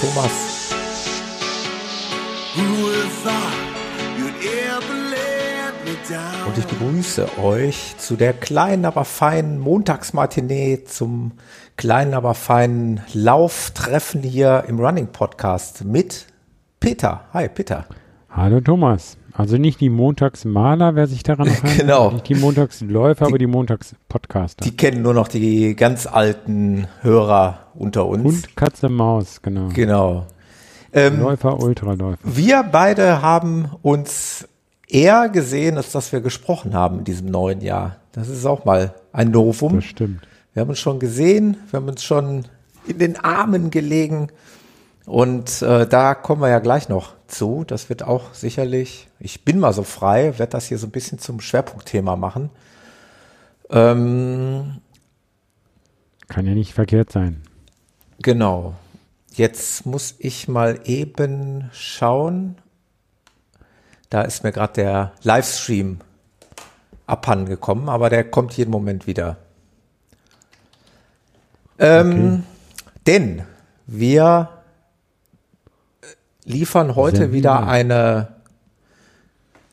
Thomas. Und ich begrüße euch zu der kleinen, aber feinen Montagsmatinee, zum kleinen, aber feinen Lauftreffen hier im Running Podcast mit Peter. Hi, Peter. Hallo, Thomas. Also nicht die Montagsmaler, wer sich daran erinnert. genau. Nicht die Montagsläufer, die, aber die Montagspodcaster. Die kennen nur noch die ganz alten Hörer unter uns. Und Katze Maus, genau. Genau. Ähm, Läufer, Ultraläufer. Wir beide haben uns eher gesehen, als dass wir gesprochen haben in diesem neuen Jahr. Das ist auch mal ein Novum. Das stimmt. Wir haben uns schon gesehen, wir haben uns schon in den Armen gelegen. Und äh, da kommen wir ja gleich noch zu. Das wird auch sicherlich, ich bin mal so frei, werde das hier so ein bisschen zum Schwerpunktthema machen. Ähm, Kann ja nicht verkehrt sein. Genau. Jetzt muss ich mal eben schauen. Da ist mir gerade der Livestream abhanden gekommen, aber der kommt jeden Moment wieder. Ähm, okay. Denn wir liefern heute Senden. wieder eine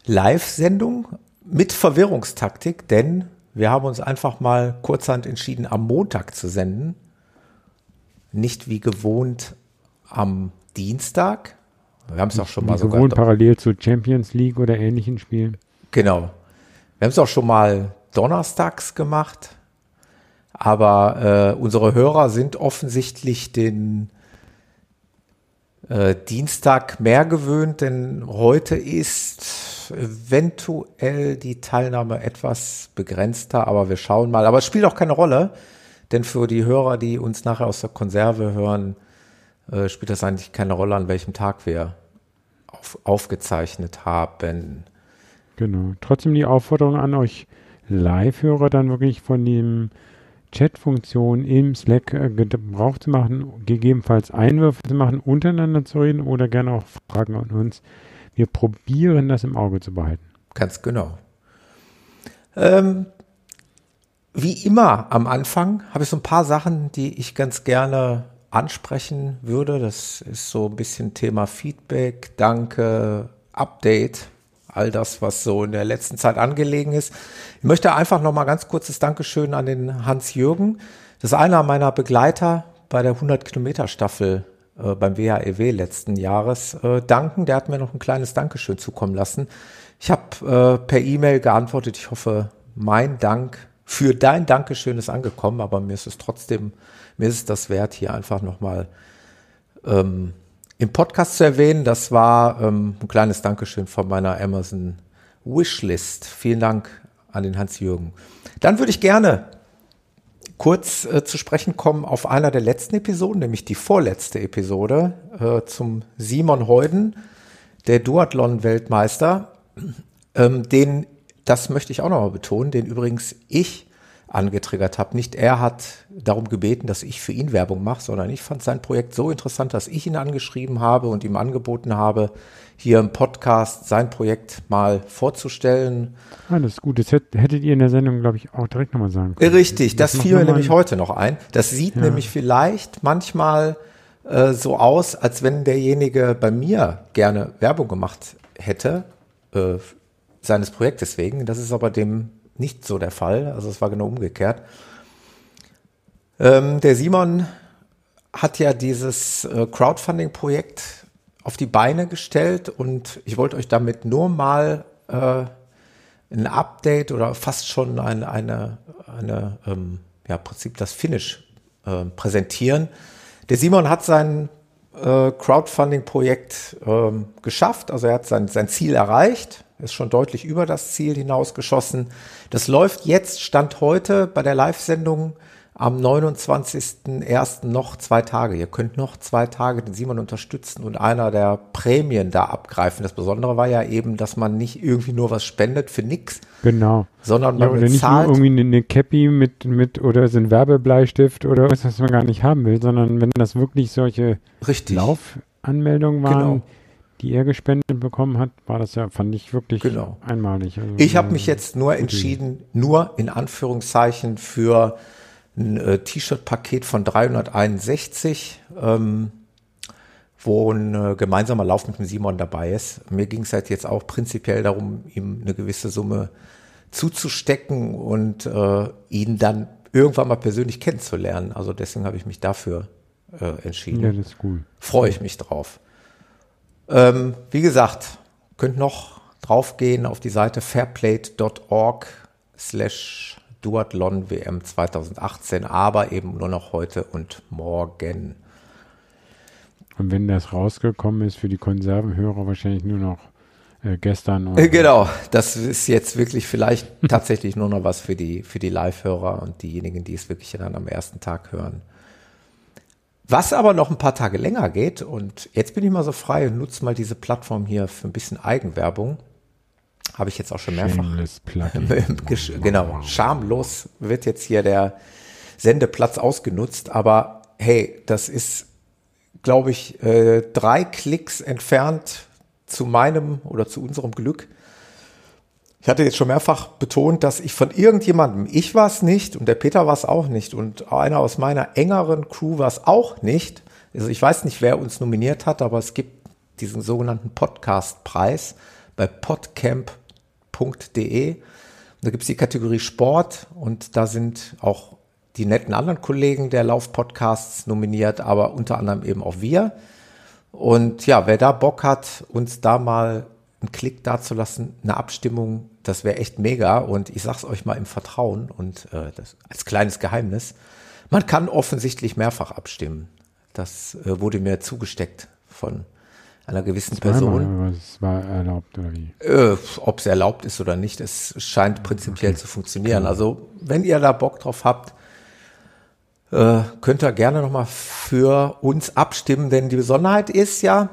Live-Sendung mit Verwirrungstaktik, denn wir haben uns einfach mal kurzhand entschieden, am Montag zu senden. Nicht wie gewohnt am Dienstag. Wir haben es auch schon mal so. Gewohnt parallel zu Champions League oder ähnlichen Spielen. Genau. Wir haben es auch schon mal donnerstags gemacht. Aber äh, unsere Hörer sind offensichtlich den äh, Dienstag mehr gewöhnt, denn heute ist eventuell die Teilnahme etwas begrenzter, aber wir schauen mal. Aber es spielt auch keine Rolle, denn für die Hörer, die uns nachher aus der Konserve hören, äh, spielt das eigentlich keine Rolle, an welchem Tag wir auf, aufgezeichnet haben. Genau. Trotzdem die Aufforderung an euch Live-Hörer dann wirklich von dem Chat-Funktion im Slack äh, Gebrauch zu machen, gegebenenfalls Einwürfe zu machen, untereinander zu reden oder gerne auch Fragen an uns. Wir probieren das im Auge zu behalten. Ganz genau. Ähm, wie immer am Anfang habe ich so ein paar Sachen, die ich ganz gerne ansprechen würde. Das ist so ein bisschen Thema Feedback, Danke, Update, all das, was so in der letzten Zeit angelegen ist. Ich möchte einfach noch mal ganz kurzes Dankeschön an den Hans-Jürgen. Das ist einer meiner Begleiter bei der 100-Kilometer-Staffel äh, beim WHEW letzten Jahres äh, danken. Der hat mir noch ein kleines Dankeschön zukommen lassen. Ich habe äh, per E-Mail geantwortet. Ich hoffe, mein Dank für dein Dankeschön ist angekommen, aber mir ist es trotzdem, mir ist es das wert, hier einfach nochmal ähm, im Podcast zu erwähnen. Das war ähm, ein kleines Dankeschön von meiner Amazon Wishlist. Vielen Dank an den Hans-Jürgen. Dann würde ich gerne kurz äh, zu sprechen kommen auf einer der letzten Episoden, nämlich die vorletzte Episode äh, zum Simon Heuden, der Duathlon-Weltmeister, ähm, den, das möchte ich auch nochmal betonen, den übrigens ich angetriggert habe. Nicht er hat darum gebeten, dass ich für ihn Werbung mache, sondern ich fand sein Projekt so interessant, dass ich ihn angeschrieben habe und ihm angeboten habe, hier im Podcast sein Projekt mal vorzustellen. Alles gut. Das hättet ihr in der Sendung, glaube ich, auch direkt nochmal sagen können. Richtig, das, das fiel mir nämlich heute noch ein. Das sieht ja. nämlich vielleicht manchmal äh, so aus, als wenn derjenige bei mir gerne Werbung gemacht hätte, äh, seines Projektes wegen. Das ist aber dem nicht so der Fall. Also es war genau umgekehrt. Ähm, der Simon hat ja dieses äh, Crowdfunding-Projekt auf die Beine gestellt und ich wollte euch damit nur mal äh, ein Update oder fast schon eine, eine, eine ähm, ja, Prinzip das Finish äh, präsentieren. Der Simon hat sein äh, Crowdfunding-Projekt ähm, geschafft, also er hat sein, sein Ziel erreicht ist schon deutlich über das Ziel hinausgeschossen. Das läuft jetzt, Stand heute bei der Live-Sendung am 29.01. noch zwei Tage. Ihr könnt noch zwei Tage den Simon unterstützen und einer der Prämien da abgreifen. Das Besondere war ja eben, dass man nicht irgendwie nur was spendet für nix. Genau. Sondern ja, man oder nicht nur irgendwie eine, eine Cappy mit, mit oder so ein Werbebleistift oder was, was man gar nicht haben will, sondern wenn das wirklich solche Richtig. Laufanmeldungen waren, Genau. Die er gespendet bekommen hat, war das ja, fand ich wirklich Genau. einmalig. Also, Ich habe äh, mich jetzt nur entschieden, nur in Anführungszeichen für ein äh, T-Shirt-Paket von 361, ähm, wo ein äh, gemeinsamer Lauf mit dem Simon dabei ist. Mir ging es halt jetzt auch prinzipiell darum, ihm eine gewisse Summe zuzustecken und äh, ihn dann irgendwann mal persönlich kennenzulernen. Also deswegen habe ich mich dafür äh, entschieden Ja, das ist cool. freue ich mich drauf. Ähm, wie gesagt, könnt noch draufgehen auf die Seite fairplate.org slash Duathlon WM 2018, aber eben nur noch heute und morgen. Und wenn das rausgekommen ist für die Konservenhörer, wahrscheinlich nur noch äh, gestern. Genau, das ist jetzt wirklich vielleicht tatsächlich nur noch was für die, für die Live-Hörer und diejenigen, die es wirklich dann am ersten Tag hören. Was aber noch ein paar Tage länger geht, und jetzt bin ich mal so frei und nutze mal diese Plattform hier für ein bisschen Eigenwerbung. Habe ich jetzt auch schon mehrfach genau, schamlos wird jetzt hier der Sendeplatz ausgenutzt, aber hey, das ist, glaube ich, äh, drei Klicks entfernt zu meinem oder zu unserem Glück. Ich hatte jetzt schon mehrfach betont, dass ich von irgendjemandem, ich war es nicht und der Peter war es auch nicht und einer aus meiner engeren Crew war es auch nicht. Also ich weiß nicht, wer uns nominiert hat, aber es gibt diesen sogenannten Podcast-Preis bei podcamp.de. Da gibt es die Kategorie Sport und da sind auch die netten anderen Kollegen der Lauf-Podcasts nominiert, aber unter anderem eben auch wir. Und ja, wer da Bock hat, uns da mal einen Klick dazulassen, eine Abstimmung, das wäre echt mega. Und ich sag's euch mal im Vertrauen und äh, das als kleines Geheimnis. Man kann offensichtlich mehrfach abstimmen. Das äh, wurde mir zugesteckt von einer gewissen Person. Zweimal, aber es war erlaubt, oder wie? Äh, Ob es erlaubt ist oder nicht, es scheint prinzipiell zu funktionieren. Also wenn ihr da Bock drauf habt, äh, könnt ihr gerne nochmal für uns abstimmen, denn die Besonderheit ist ja,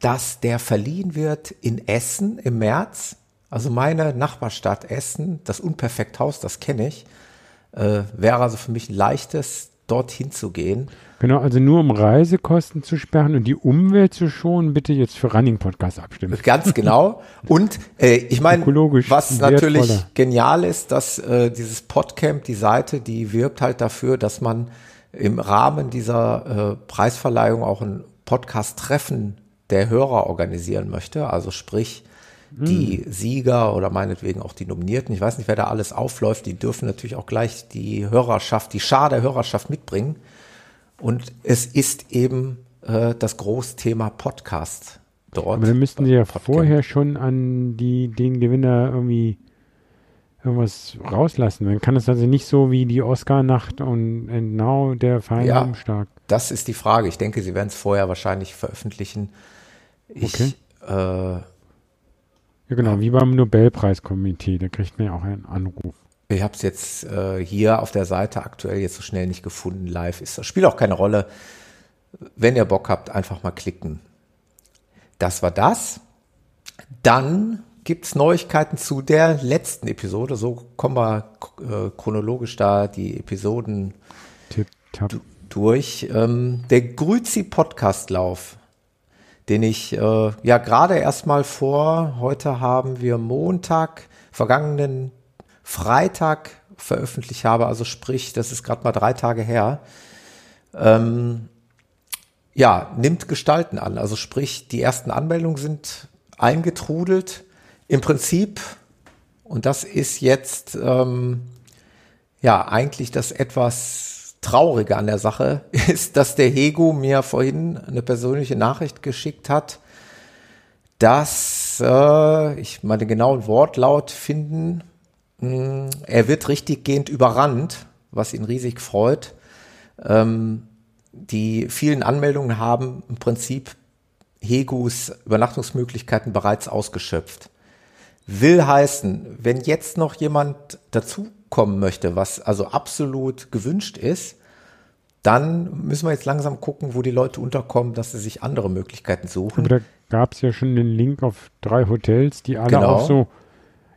dass der verliehen wird in Essen im März. Also meine Nachbarstadt Essen, das Unperfekthaus, das kenne ich, äh, wäre also für mich ein leichtes, dorthin zu gehen. Genau, also nur um Reisekosten zu sperren und die Umwelt zu schonen, bitte jetzt für Running Podcast abstimmen. Ganz genau. Und äh, ich meine, was wertvoller. natürlich genial ist, dass äh, dieses Podcamp, die Seite, die wirbt halt dafür, dass man im Rahmen dieser äh, Preisverleihung auch ein Podcast-Treffen der Hörer organisieren möchte. Also sprich, die Sieger oder meinetwegen auch die Nominierten, ich weiß nicht, wer da alles aufläuft, die dürfen natürlich auch gleich die Hörerschaft, die Schar der Hörerschaft mitbringen. Und es ist eben äh, das Großthema Podcast dort. Aber dann müssten sie ja Podcamp. vorher schon an die, den Gewinner irgendwie irgendwas rauslassen. Dann kann es also nicht so wie die Oscar-Nacht und And Now der feine Ja. Umschlag. Das ist die Frage. Ich denke, sie werden es vorher wahrscheinlich veröffentlichen. Ich, Okay. äh, Ja, genau, wie beim Nobelpreiskomitee, da kriegt man ja auch einen Anruf. ich habe es jetzt äh, hier auf der Seite aktuell jetzt so schnell nicht gefunden. Live ist das spielt auch keine Rolle. Wenn ihr Bock habt, einfach mal klicken. Das war das. Dann gibt's Neuigkeiten zu der letzten Episode. So kommen wir äh, chronologisch da die Episoden Tipp, durch. Ähm, der Grüzi Podcastlauf, den ich äh, ja gerade erstmal vor, heute haben wir Montag, vergangenen Freitag veröffentlicht habe, also sprich, das ist gerade mal drei Tage her. Ähm, ja, nimmt Gestalten an. Also sprich, die ersten Anmeldungen sind eingetrudelt. Im Prinzip, und das ist jetzt ähm, ja eigentlich das etwas Traurige an der Sache, ist, dass der Hego mir vorhin eine persönliche Nachricht geschickt hat, dass äh, ich mal den genauen Wortlaut finden, mh, er wird richtiggehend überrannt, was ihn riesig freut. Ähm, die vielen Anmeldungen haben im Prinzip Hegus Übernachtungsmöglichkeiten bereits ausgeschöpft. Will heißen, wenn jetzt noch jemand dazu unterkommen möchte, was also absolut gewünscht ist, dann müssen wir jetzt langsam gucken, wo die Leute unterkommen, dass sie sich andere Möglichkeiten suchen. Aber da gab es ja schon den Link auf drei Hotels, die alle Genau. auch so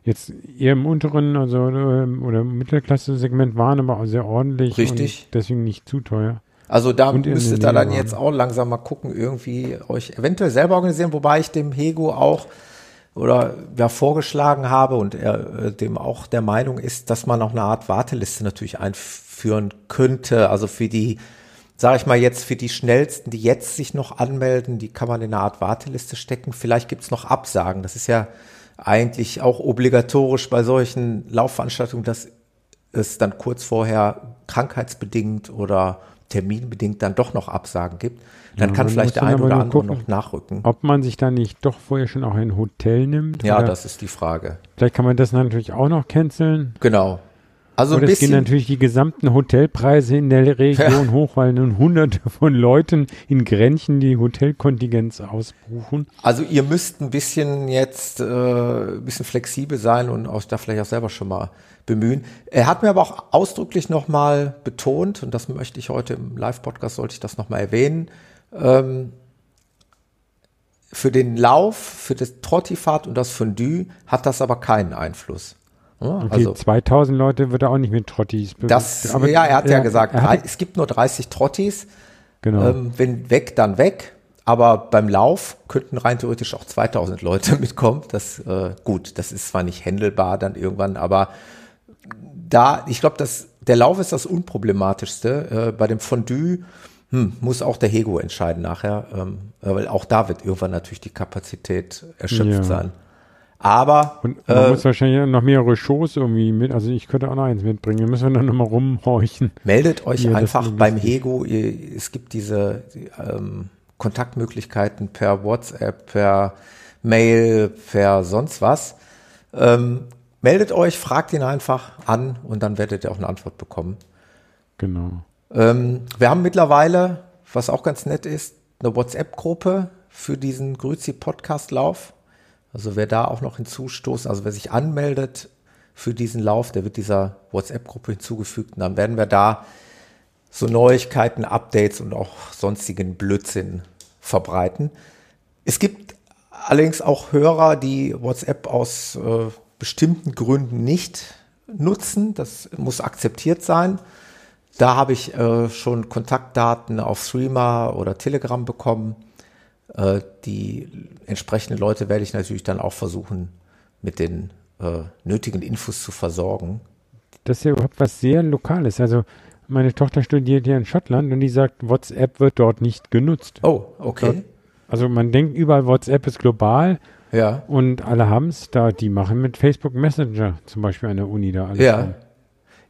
jetzt eher im unteren also ähm, oder Mittelklasse-Segment waren, aber auch sehr ordentlich Richtig. und deswegen nicht zu teuer. Also da Und müsstet ihr dann jetzt auch langsam mal gucken, irgendwie euch eventuell selber organisieren, wobei ich dem Hego auch oder ja vorgeschlagen habe und er äh, dem auch der Meinung ist, dass man auch eine Art Warteliste natürlich einführen könnte. Also für die, sage ich mal jetzt, für die schnellsten, die jetzt sich noch anmelden, die kann man in eine Art Warteliste stecken. Vielleicht gibt's noch Absagen. Das ist ja eigentlich auch obligatorisch bei solchen Laufveranstaltungen, dass es dann kurz vorher krankheitsbedingt oder terminbedingt dann doch noch Absagen gibt, dann Ja, kann vielleicht der dann ein aber oder andere gucken, noch nachrücken. Ob man sich da nicht doch vorher schon auch ein Hotel nimmt? Ja, das ist die Frage. Vielleicht kann man das natürlich auch noch canceln. Genau. Also ein Aber es gehen natürlich die gesamten Hotelpreise in der Region hoch, weil nun hunderte von Leuten in Grenchen die Hotelkontingenz ausbuchen. also ihr müsst ein bisschen jetzt äh, ein bisschen flexibel sein und auch da vielleicht auch selber schon mal bemühen. Er hat mir aber auch ausdrücklich nochmal betont, und das möchte ich heute im Live-Podcast, sollte ich das nochmal erwähnen, ähm, für den Lauf, für das Trottifahrt und das Fondue hat das aber keinen Einfluss. Okay, also 2000 Leute wird er auch nicht mit Trottis. Das, aber ja, er hat ja gesagt, er drei, hat, es gibt nur 30 Trottis. genau. Ähm, wenn weg, dann weg. Aber beim Lauf könnten rein theoretisch auch 2000 Leute mitkommen. Das, äh, gut, das ist zwar nicht händelbar dann irgendwann, aber da, ich glaube, dass der Lauf ist das unproblematischste. Äh, bei dem Fondue hm, muss auch der Hego entscheiden nachher, ähm, äh, weil auch da wird irgendwann natürlich die Kapazität erschöpft Ja. sein. Aber Und man äh, muss wahrscheinlich noch mehrere Shows irgendwie mit, also ich könnte auch noch eins mitbringen. Müssen wir dann nochmal rumhorchen. Meldet euch Ja, einfach beim. Hego. Ihr, es gibt diese die, ähm, Kontaktmöglichkeiten per WhatsApp, per Mail, per sonst was. Ähm, meldet euch, fragt ihn einfach an und dann werdet ihr auch eine Antwort bekommen. Genau. Ähm, wir haben mittlerweile, was auch ganz nett ist, eine WhatsApp-Gruppe für diesen Grüzi-Podcast-Lauf. Also wer da auch noch hinzustoßt, also wer sich anmeldet für diesen Lauf, der wird dieser WhatsApp-Gruppe hinzugefügt. Und dann werden wir da so Neuigkeiten, Updates und auch sonstigen Blödsinn verbreiten. Es gibt allerdings auch Hörer, die WhatsApp aus äh, bestimmten Gründen nicht nutzen. Das muss akzeptiert sein. Da habe ich äh, schon Kontaktdaten auf Threema oder Telegram bekommen. Äh, die entsprechenden Leute werde ich natürlich dann auch versuchen, mit den äh, nötigen Infos zu versorgen. Das ist ja überhaupt was sehr Lokales. Also meine Tochter studiert hier in Schottland und die sagt, WhatsApp wird dort nicht genutzt. Oh, okay. Also man denkt überall, WhatsApp ist global Ja, und alle haben es da. Die machen mit Facebook Messenger zum Beispiel an der Uni da alles. ja.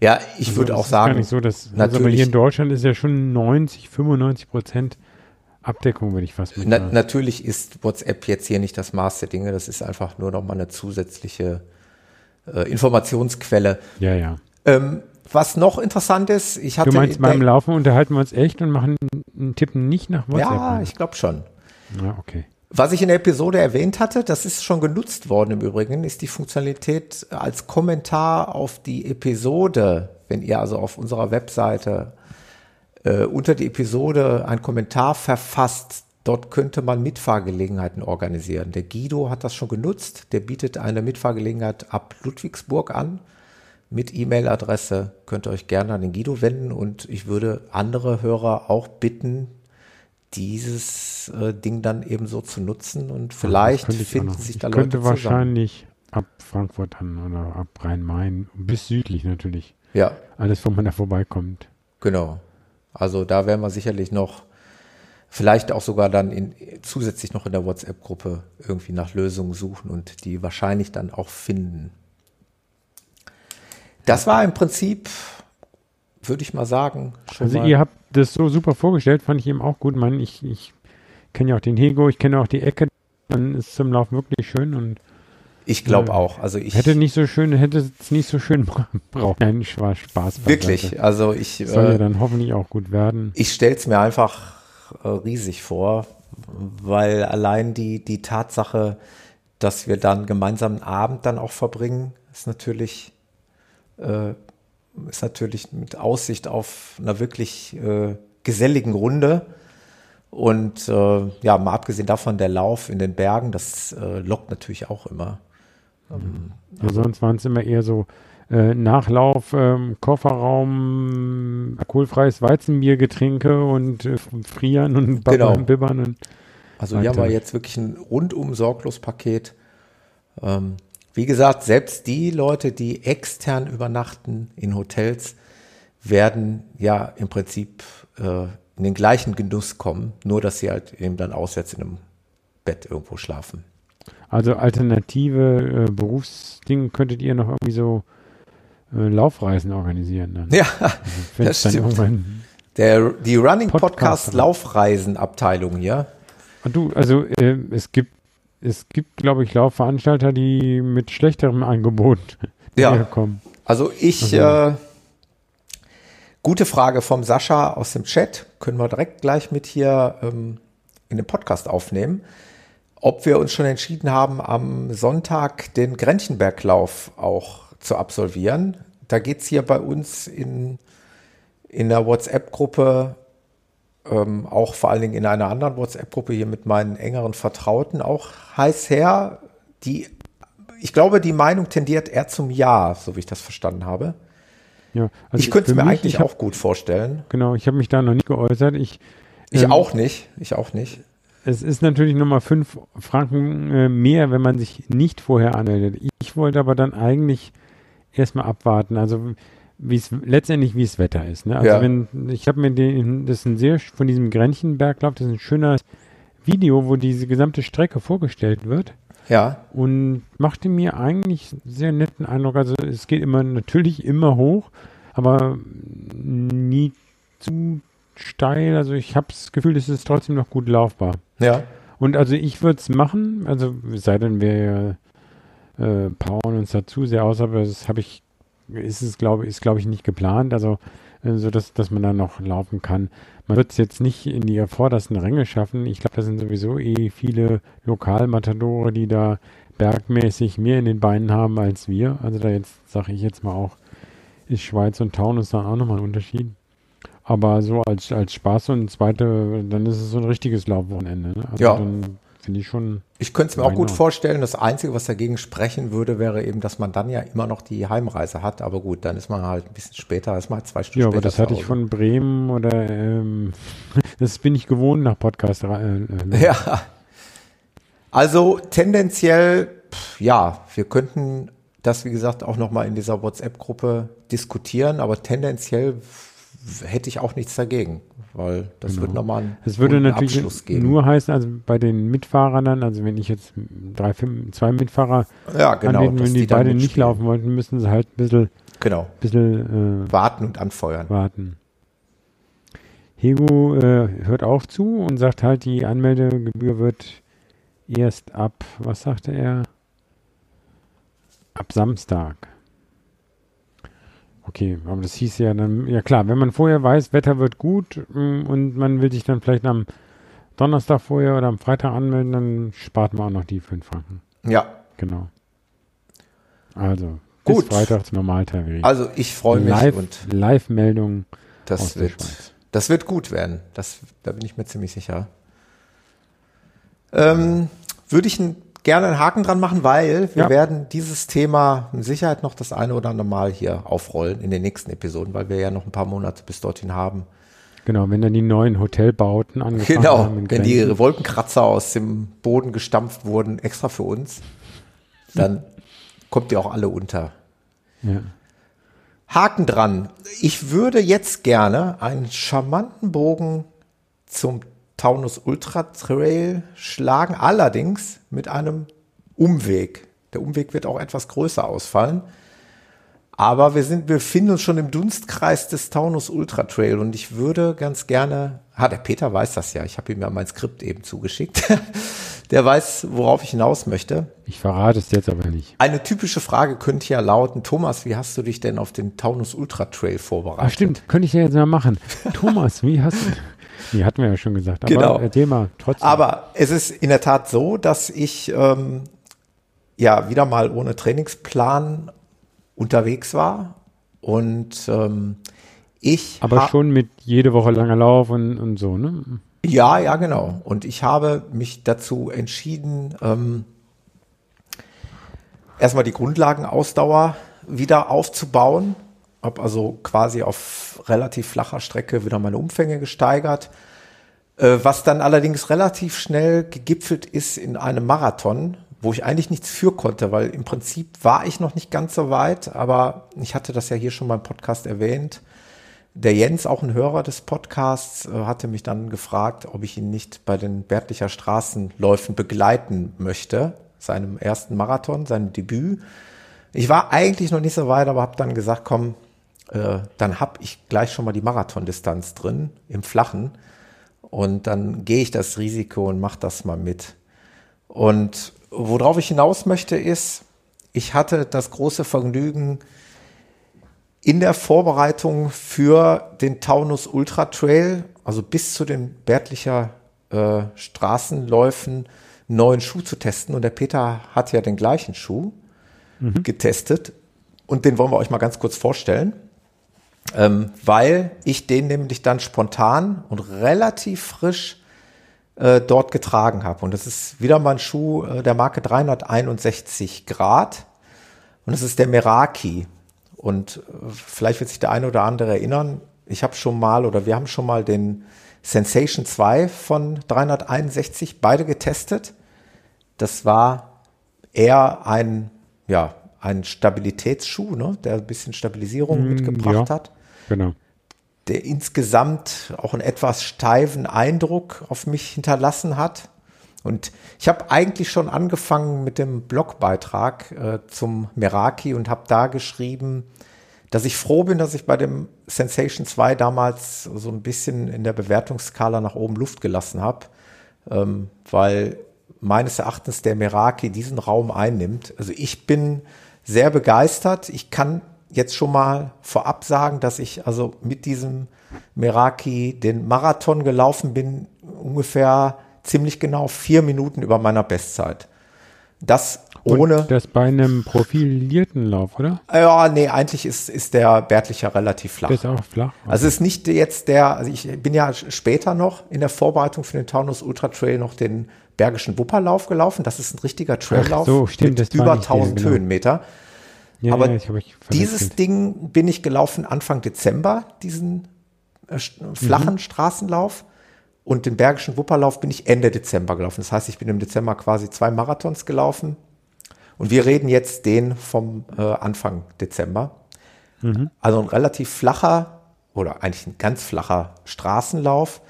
Ja, ich Also würde auch ist Gar sagen, nicht so, dass, also natürlich- hier in Deutschland ist ja schon 90, 95 Prozent Abdeckung, würde ich fast mit Na, sagen. natürlich ist WhatsApp jetzt hier nicht das Maß der Dinge. Das ist einfach nur noch mal eine zusätzliche äh, Informationsquelle. Ja, ja. Ähm, was noch interessant ist, ich hatte Du meinst, in beim Laufen unterhalten wir uns echt und machen tippen nicht nach WhatsApp. ja, ich glaube schon. ja, okay. Was ich in der Episode erwähnt hatte, das ist schon genutzt worden im Übrigen, ist die Funktionalität als Kommentar auf die Episode, wenn ihr also auf unserer Webseite äh, unter die Episode einen Kommentar verfasst, dort könnte man Mitfahrgelegenheiten organisieren. Der Guido hat das schon genutzt, der bietet eine Mitfahrgelegenheit ab Ludwigsburg an. Mit E-Mail-Adresse könnt ihr euch gerne an den Guido wenden und ich würde andere Hörer auch bitten, dieses äh, Ding dann eben so zu nutzen und vielleicht ich finden sich ich da Leute könnte zusammen. wahrscheinlich ab Frankfurt dann oder ab Rhein-Main bis südlich natürlich. Ja, Alles, wo man da vorbeikommt. genau. Also da werden wir sicherlich noch, vielleicht auch sogar dann in, zusätzlich noch in der WhatsApp-Gruppe irgendwie nach Lösungen suchen und die wahrscheinlich dann auch finden. Das war im Prinzip, würde ich mal sagen, schon Also mal, ihr habt das so super vorgestellt, fand ich eben auch gut. Man, ich, ich kenne ja auch den Hego, ich kenne auch die Ecke. Dann ist zum Laufen wirklich schön und ich glaube äh, auch. Also ich hätte nicht so schön, hätte es nicht so schön brauchen. Nein, ich war Spaß. wirklich, also ich Soll ja äh, dann hoffentlich auch gut werden. Ich stelle es mir einfach äh, riesig vor, weil allein die, die Tatsache, dass wir dann gemeinsam einen Abend dann auch verbringen, ist natürlich äh, ist natürlich mit Aussicht auf einer wirklich äh, geselligen Runde. Und äh, ja, mal abgesehen davon, der Lauf in den Bergen, das lockt natürlich auch immer. Ähm, ja, sonst waren es immer eher so äh, Nachlauf, ähm, Kofferraum, alkoholfreies Weizenbiergetränke und äh, Frieren und Babbern genau. und Bibbern. Und also hier haben wir jetzt wirklich ein rundum sorglos Paket. Ähm, wie gesagt, selbst die Leute, die extern übernachten in Hotels, werden ja im Prinzip äh, in den gleichen Genuss kommen, nur dass sie halt eben dann auswärts in einem Bett irgendwo schlafen. Also alternative äh, Berufsdinge könntet ihr noch irgendwie so äh, Laufreisen organisieren dann. Ja, also, das stimmt. Der, die Running Podcast, Podcast Laufreisen Abteilung hier. Und du, also äh, es gibt es gibt, glaube ich, Laufveranstalter, die mit schlechterem Angebot ja. kommen. Also ich, also. Äh, gute Frage vom Sascha aus dem Chat, können wir direkt gleich mit hier ähm, in den Podcast aufnehmen. Ob wir uns schon entschieden haben, am Sonntag den Grennchenberglauf auch zu absolvieren. Da geht's hier bei uns in, in der WhatsApp-Gruppe ähm, auch vor allen Dingen in einer anderen WhatsApp-Gruppe hier mit meinen engeren Vertrauten auch heiß her. Die, ich glaube, die Meinung tendiert eher zum Ja, so wie ich das verstanden habe. Ja, also ich könnte es mir mich, eigentlich hab, auch gut vorstellen. Genau, ich habe mich da noch nicht geäußert. Ich, ich ähm, auch nicht. Ich auch nicht. Es ist natürlich nochmal fünf Franken äh, mehr, wenn man sich nicht vorher anmeldet. Ich wollte aber dann eigentlich erstmal abwarten. Also wie es letztendlich wie es Wetter ist. Ne? Also ja. wenn ich habe mir den, das ist ein sehr von diesem Grennchenberglauf, das ist ein schönes Video, wo diese gesamte Strecke vorgestellt wird. Ja. Und machte mir eigentlich sehr netten Eindruck. Also es geht immer natürlich immer hoch, aber nie zu steil. Also ich habe das Gefühl, es ist trotzdem noch gut laufbar. Ja. Und also ich würde es machen, also sei denn wir äh, powern uns dazu sehr aus, aber das habe ich ist es, glaube ist, glaube ich, nicht geplant. Also, äh, so dass, dass man da noch laufen kann. Man wird es jetzt nicht in die vordersten Ränge schaffen. Ich glaube, da sind sowieso eh viele Lokalmatadore, die da bergmäßig mehr in den Beinen haben als wir. Also da jetzt, sage ich jetzt mal auch, ist Schweiz und Taunus dann auch nochmal ein Unterschied. Aber so als, als Spaß und zweite, dann ist es so ein richtiges Laufwochenende. Ne? Also ja. dann Finde ich schon. Ich könnte es mir auch gut vorstellen. Das Einzige, was dagegen sprechen würde, wäre eben, dass man dann ja immer noch die Heimreise hat. Aber gut, dann ist man halt ein bisschen später, ist man halt zwei Stunden ja, später. Ja, aber das hatte ich von Bremen oder ähm, das bin ich gewohnt nach Podcast. Äh, äh, ja. Also tendenziell, ja, wir könnten das, wie gesagt, auch nochmal in dieser WhatsApp-Gruppe diskutieren, aber tendenziell hätte ich auch nichts dagegen weil das genau. wird nochmal einen Es würde natürlich Abschluss geben. nur heißen, also bei den Mitfahrern dann, also wenn ich jetzt drei, fünf, zwei Mitfahrer ja, genau, anbieten, wenn die, die beide nicht laufen wollten, müssen sie halt ein bisschen, genau. bisschen äh, warten und anfeuern. Warten. Hego äh, hört auch zu und sagt halt, die Anmeldegebühr wird erst ab, was sagte er? Ab Samstag. Okay, aber das hieß ja dann, ja klar, wenn man vorher weiß, Wetter wird gut mm, und man will sich dann vielleicht am Donnerstag vorher oder am Freitag anmelden, dann spart man auch noch die 5 Franken. Ja. Genau. Also, gut. bis Freitag zum Normaltarif. Also, ich freue mich. Live, und Live-Meldung. Das wird, das wird gut werden. Das, da bin ich mir ziemlich sicher. Ähm, würde ich ein gerne einen Haken dran machen, weil wir ja. werden dieses Thema mit Sicherheit noch das eine oder andere Mal hier aufrollen in den nächsten Episoden, weil wir ja noch ein paar Monate bis dorthin haben. Genau, wenn dann die neuen Hotelbauten angefangen genau, haben. Genau, wenn die Wolkenkratzer aus dem Boden gestampft wurden, extra für uns, dann kommt ihr auch alle unter. Ja. Haken dran. Ich würde jetzt gerne einen charmanten Bogen zum Taunus Ultra Trail schlagen, allerdings mit einem Umweg. Der Umweg wird auch etwas größer ausfallen. Aber wir sind, wir befinden uns schon im Dunstkreis des Taunus Ultra Trail und ich würde ganz gerne, ah, der Peter weiß das ja, ich habe ihm ja mein Skript eben zugeschickt. der weiß, worauf ich hinaus möchte. Ich verrate es jetzt aber nicht. Eine typische Frage könnte ja lauten, Thomas, wie hast du dich denn auf den Taunus Ultra Trail vorbereitet? Ach stimmt, könnte ich ja jetzt mal machen. Thomas, wie hast du, die hatten wir ja schon gesagt. Aber genau. erzähl mal, trotzdem. Aber es ist in der Tat so, dass ich ähm, ja wieder mal ohne Trainingsplan unterwegs war Und ähm, ich. Aber schon mit jede Woche langer Lauf und, und so, ne? Ja, ja, genau. Und ich habe mich dazu entschieden, ähm, erstmal die Grundlagenausdauer wieder aufzubauen. Habe also quasi auf relativ flacher Strecke wieder meine Umfänge gesteigert. Äh, was dann allerdings relativ schnell gegipfelt ist in einem Marathon, wo ich eigentlich nichts für konnte, weil im Prinzip war ich noch nicht ganz so weit, aber ich hatte das ja hier schon beim Podcast erwähnt. Der Jens, auch ein Hörer des Podcasts, äh, hatte mich dann gefragt, ob ich ihn nicht bei den Bärtlicher Straßenläufen begleiten möchte, seinem ersten Marathon, seinem Debüt. Ich war eigentlich noch nicht so weit, aber habe dann gesagt, komm, äh, dann habe ich gleich schon mal die Marathondistanz drin im Flachen und dann gehe ich das Risiko und mache das mal mit. Und worauf ich hinaus möchte ist, ich hatte das große Vergnügen, in der Vorbereitung für den Taunus Ultra Trail, also bis zu den Bärtlicher äh, Straßenläufen, neuen Schuh zu testen. Und der Peter hat ja den gleichen Schuh mhm. getestet. Und den wollen wir euch mal ganz kurz vorstellen ähm, weil ich den nämlich dann spontan und relativ frisch äh, dort getragen habe. Und das ist wieder mein Schuh äh, der Marke 361 Grad und das ist der Meraki. Und äh, vielleicht wird sich der eine oder andere erinnern, ich habe schon mal oder wir haben schon mal den Sensation 2 von 361 beide getestet. Das war eher ein, ja, ein Stabilitätsschuh, ne, der ein bisschen Stabilisierung mm, mitgebracht ja, hat. Genau. Der insgesamt auch einen etwas steifen Eindruck auf mich hinterlassen hat. Und ich habe eigentlich schon angefangen mit dem Blogbeitrag äh, zum Meraki und habe da geschrieben, dass ich froh bin, dass ich bei dem Sensation 2 damals so ein bisschen in der Bewertungsskala nach oben Luft gelassen habe, ähm, weil meines Erachtens der Meraki diesen Raum einnimmt. Also ich bin sehr begeistert. Ich kann jetzt schon mal vorab sagen, dass ich also mit diesem Meraki den Marathon gelaufen bin, ungefähr ziemlich genau vier Minuten über meiner Bestzeit. Das ohne. Und das bei einem profilierten Lauf, oder? Ja, nee, eigentlich ist, ist der Bärtlicher relativ flach. ist auch flach. Okay. Also ist nicht jetzt der, also ich bin ja später noch in der Vorbereitung für den Taunus Ultra Trail noch den Bergischen Wupperlauf gelaufen. Das ist ein richtiger Traillauf so, stimmt, mit über 1000 genau. Höhenmeter. Ja, Aber ja, ich ich dieses Ding bin ich gelaufen Anfang Dezember, diesen äh, flachen mhm. Straßenlauf. Und den Bergischen Wupperlauf bin ich Ende Dezember gelaufen. Das heißt, ich bin im Dezember quasi zwei Marathons gelaufen. Und wir reden jetzt den vom äh, Anfang Dezember. Mhm. Also ein relativ flacher oder eigentlich ein ganz flacher Straßenlauf.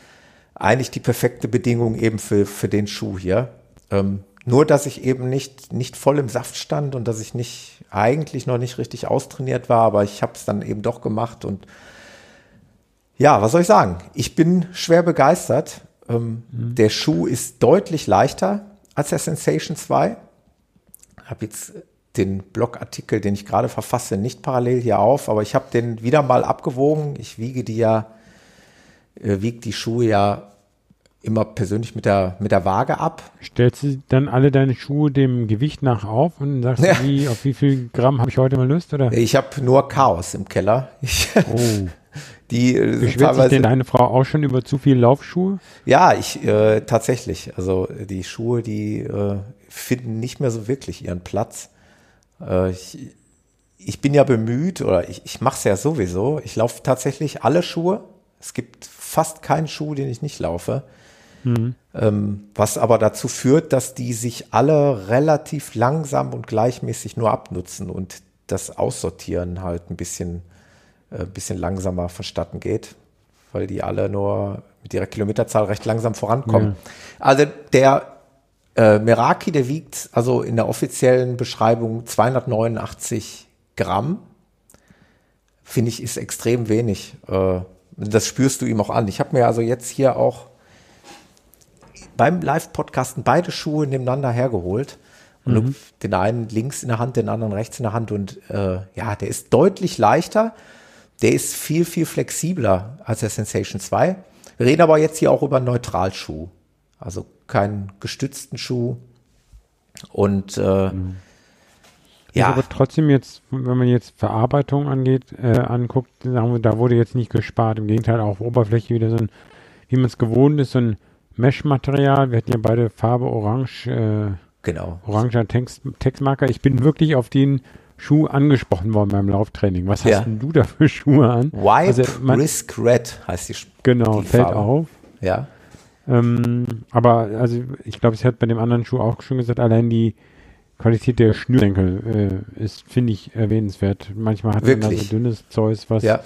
Eigentlich die perfekte Bedingung eben für, für den Schuh hier. Ähm, nur, dass ich eben nicht, nicht voll im Saft stand und dass ich nicht, eigentlich noch nicht richtig austrainiert war, aber ich habe es dann eben doch gemacht und ja, was soll ich sagen? Ich bin schwer begeistert. Ähm, mhm. Der Schuh ist deutlich leichter als der Sensation 2. Habe jetzt den Blogartikel, den ich gerade verfasse, nicht parallel hier auf, aber ich habe den wieder mal abgewogen. Ich wiege die ja, äh, wiege die Schuhe ja immer persönlich mit der, mit der Waage ab. Stellst du dann alle deine Schuhe dem Gewicht nach auf und sagst, ja. wie, auf wie viel Gramm habe ich heute mal Lust? Oder? Ich habe nur Chaos im Keller. Ich, oh. Die äh, Beschwert sich denn deine Frau auch schon über zu viel Laufschuhe? Ja, ich äh, tatsächlich. Also die Schuhe, die äh, finden nicht mehr so wirklich ihren Platz. Äh, ich, ich bin ja bemüht oder ich, ich mache es ja sowieso. Ich laufe tatsächlich alle Schuhe. Es gibt fast keinen Schuh, den ich nicht laufe. Mhm. Ähm, was aber dazu führt, dass die sich alle relativ langsam und gleichmäßig nur abnutzen und das Aussortieren halt ein bisschen, äh, bisschen langsamer vonstatten geht, weil die alle nur mit ihrer Kilometerzahl recht langsam vorankommen. Ja. Also der äh, Meraki, der wiegt also in der offiziellen Beschreibung 289 Gramm. Finde ich, ist extrem wenig. Äh, das spürst du ihm auch an. Ich habe mir also jetzt hier auch beim Live-Podcasten beide Schuhe nebeneinander hergeholt. Und mhm. den einen links in der Hand, den anderen rechts in der Hand. Und äh, ja, der ist deutlich leichter. Der ist viel, viel flexibler als der Sensation 2. Wir reden aber jetzt hier auch über einen Neutralschuh. Also keinen gestützten Schuh. Und äh, mhm. Ja. aber trotzdem jetzt, wenn man jetzt Verarbeitung angeht, äh, anguckt, sagen wir, da wurde jetzt nicht gespart. Im Gegenteil, auch Oberfläche wieder so ein, wie man es gewohnt ist, so ein Mesh-Material. Wir hatten ja beide Farbe Orange, äh, genau. oranger Text, Textmarker. Ich bin wirklich auf den Schuh angesprochen worden beim Lauftraining. Was ja. hast denn du da für Schuhe an? White also, man, Risk Red heißt die Genau, die fällt Farbe. auf. Ja. Ähm, aber also ich glaube, es hat bei dem anderen Schuh auch schon gesagt, allein die Qualität der Schnürsenkel äh, ist, finde ich, erwähnenswert. Manchmal hat Wirklich? man da so dünnes Zeus, was ja.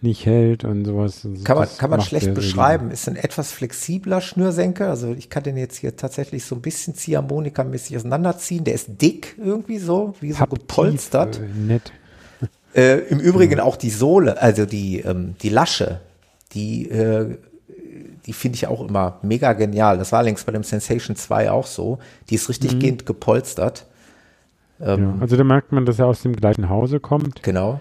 nicht hält und sowas. Kann man, kann man schlecht beschreiben. Ist ein etwas flexibler Schnürsenkel. Also ich kann den jetzt hier tatsächlich so ein bisschen Ziehharmonika-mäßig auseinanderziehen. Der ist dick irgendwie so, wie so Hab gepolstert. Äh, nett. Äh, Im Übrigen ja. auch die Sohle, also die, ähm, die Lasche, die äh, die finde ich auch immer mega genial. Das war längst bei dem Sensation 2 auch so. Die ist richtig mhm. gehend gepolstert. Ähm, ja, also da merkt man, dass er aus dem gleichen Hause kommt. Genau.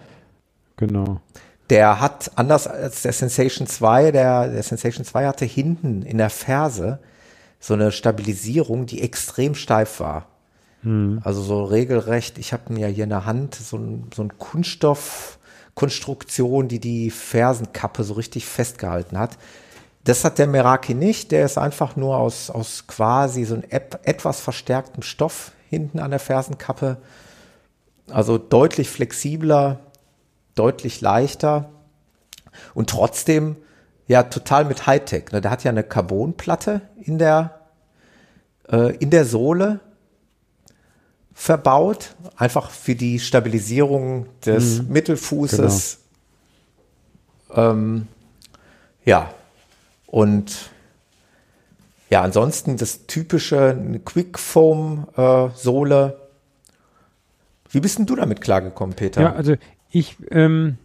Genau. Der hat, anders als der Sensation 2, der, der Sensation 2 hatte hinten in der Ferse so eine Stabilisierung, die extrem steif war. Mhm. Also so regelrecht, ich habe ja hier in der Hand so ein, so ein Kunststoffkonstruktion, die die Fersenkappe so richtig festgehalten hat. Das hat der Meraki nicht. Der ist einfach nur aus, aus quasi so einem etwas verstärktem Stoff hinten an der Fersenkappe. Also deutlich flexibler, deutlich leichter und trotzdem ja total mit Hightech. Ne? Der hat ja eine Carbonplatte in der, äh, in der Sohle verbaut, einfach für die Stabilisierung des mhm. Mittelfußes. Genau. Ähm, ja, und ja, ansonsten das typische Quick Foam äh, Sohle. Wie bist denn du damit klargekommen, Peter? Ja, also ich ähm,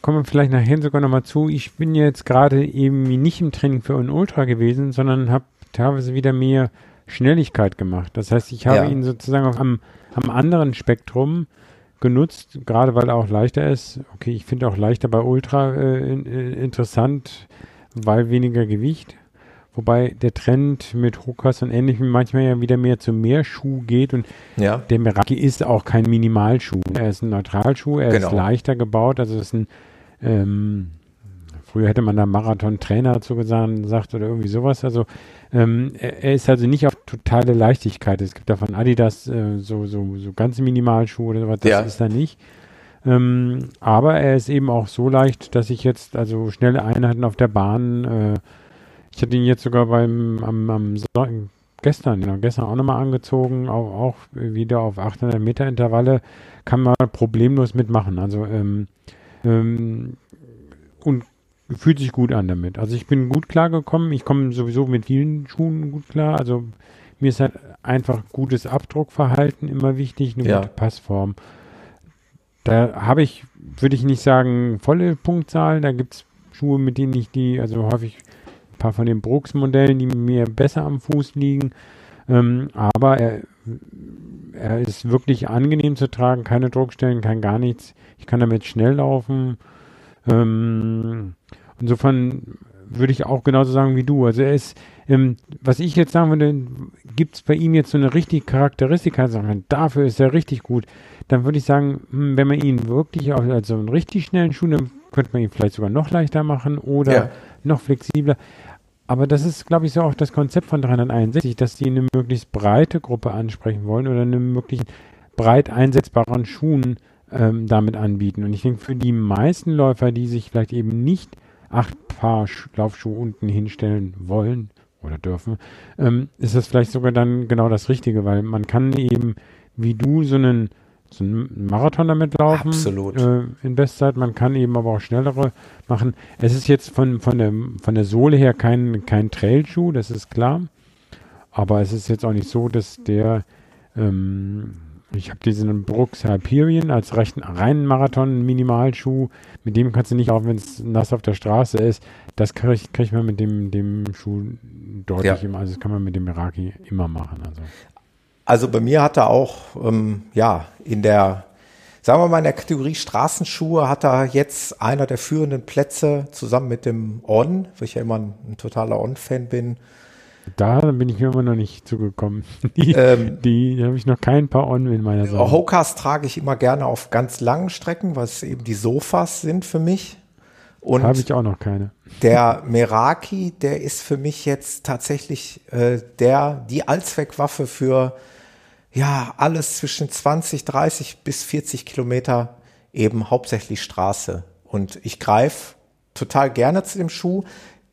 komme vielleicht nachher sogar nochmal zu. Ich bin jetzt gerade eben nicht im Training für ein Ultra gewesen, sondern habe teilweise wieder mehr Schnelligkeit gemacht. Das heißt, ich habe ja. ihn sozusagen am, am anderen Spektrum genutzt, gerade weil er auch leichter ist. Okay, ich finde auch leichter bei Ultra äh, in, äh, interessant weil weniger Gewicht. Wobei der Trend mit Hokas und ähnlichem manchmal ja wieder mehr zu mehr Schuh geht und ja. der Meraki ist auch kein Minimalschuh. Er ist ein Neutralschuh, er genau. ist leichter gebaut, also ist ein ähm, früher hätte man da Marathon-Trainer dazu gesagt oder irgendwie sowas. Also ähm, er, er, ist also nicht auf totale Leichtigkeit. Es gibt da von Adidas äh, so, so, so ganz Minimalschuhe oder sowas, das ja. ist da nicht. Ähm, aber er ist eben auch so leicht, dass ich jetzt also schnelle Einheiten auf der Bahn, äh, ich hatte ihn jetzt sogar beim am, am so gestern, genau, gestern auch nochmal angezogen, auch, auch, wieder auf 800 Meter Intervalle, kann man problemlos mitmachen. Also ähm, ähm, und fühlt sich gut an damit. Also ich bin gut klargekommen. Ich komme sowieso mit vielen Schuhen gut klar. Also mir ist halt einfach gutes Abdruckverhalten immer wichtig, eine ja. gute Passform. Da habe ich, würde ich nicht sagen, volle Punktzahl. Da gibt es Schuhe, mit denen ich die, also häufig ein paar von den Brooks-Modellen, die mir besser am Fuß liegen. Ähm, aber er, er ist wirklich angenehm zu tragen, keine Druckstellen, kein gar nichts. Ich kann damit schnell laufen. Ähm, insofern würde ich auch genauso sagen wie du. Also er ist, ähm, was ich jetzt sagen würde, gibt es bei ihm jetzt so eine richtige Charakteristik, also dafür ist er richtig gut. Dann würde ich sagen, hm, wenn man ihn wirklich auch als so einen richtig schnellen Schuh nimmt, könnte man ihn vielleicht sogar noch leichter machen oder ja. noch flexibler. Aber das ist, glaube ich, so auch das Konzept von 361, dass die eine möglichst breite Gruppe ansprechen wollen oder eine möglichst breit einsetzbaren Schuhen ähm, damit anbieten. Und ich denke, für die meisten Läufer, die sich vielleicht eben nicht acht Paar Laufschuhe unten hinstellen wollen oder dürfen, ähm, ist das vielleicht sogar dann genau das Richtige, weil man kann eben wie du so einen, so einen Marathon damit laufen. Absolut. Äh, in Bestzeit. Man kann eben aber auch schnellere machen. Es ist jetzt von, von, der, von der Sohle her kein, kein Trailschuh, das ist klar. Aber es ist jetzt auch nicht so, dass der ähm, ich habe diesen Brooks Hyperion als rechten, reinen Marathon-Minimalschuh. Mit dem kannst du nicht, auch wenn es nass auf der Straße ist, das kriegt krieg man mit dem, dem Schuh deutlich ja. immer. Also das kann man mit dem Meraki immer machen. Also, also bei mir hat er auch, ähm, ja, in der, sagen wir mal, in der Kategorie Straßenschuhe hat er jetzt einer der führenden Plätze zusammen mit dem On, weil ich ja immer ein, ein totaler On-Fan bin. Da bin ich mir immer noch nicht zugekommen. Die, ähm, die habe ich noch kein paar on in meiner Sache. Hokas trage ich immer gerne auf ganz langen Strecken, weil es eben die Sofas sind für mich. Und habe ich auch noch keine. Der Meraki, der ist für mich jetzt tatsächlich äh, der die Allzweckwaffe für ja alles zwischen 20, 30 bis 40 Kilometer eben hauptsächlich Straße. Und ich greife total gerne zu dem Schuh.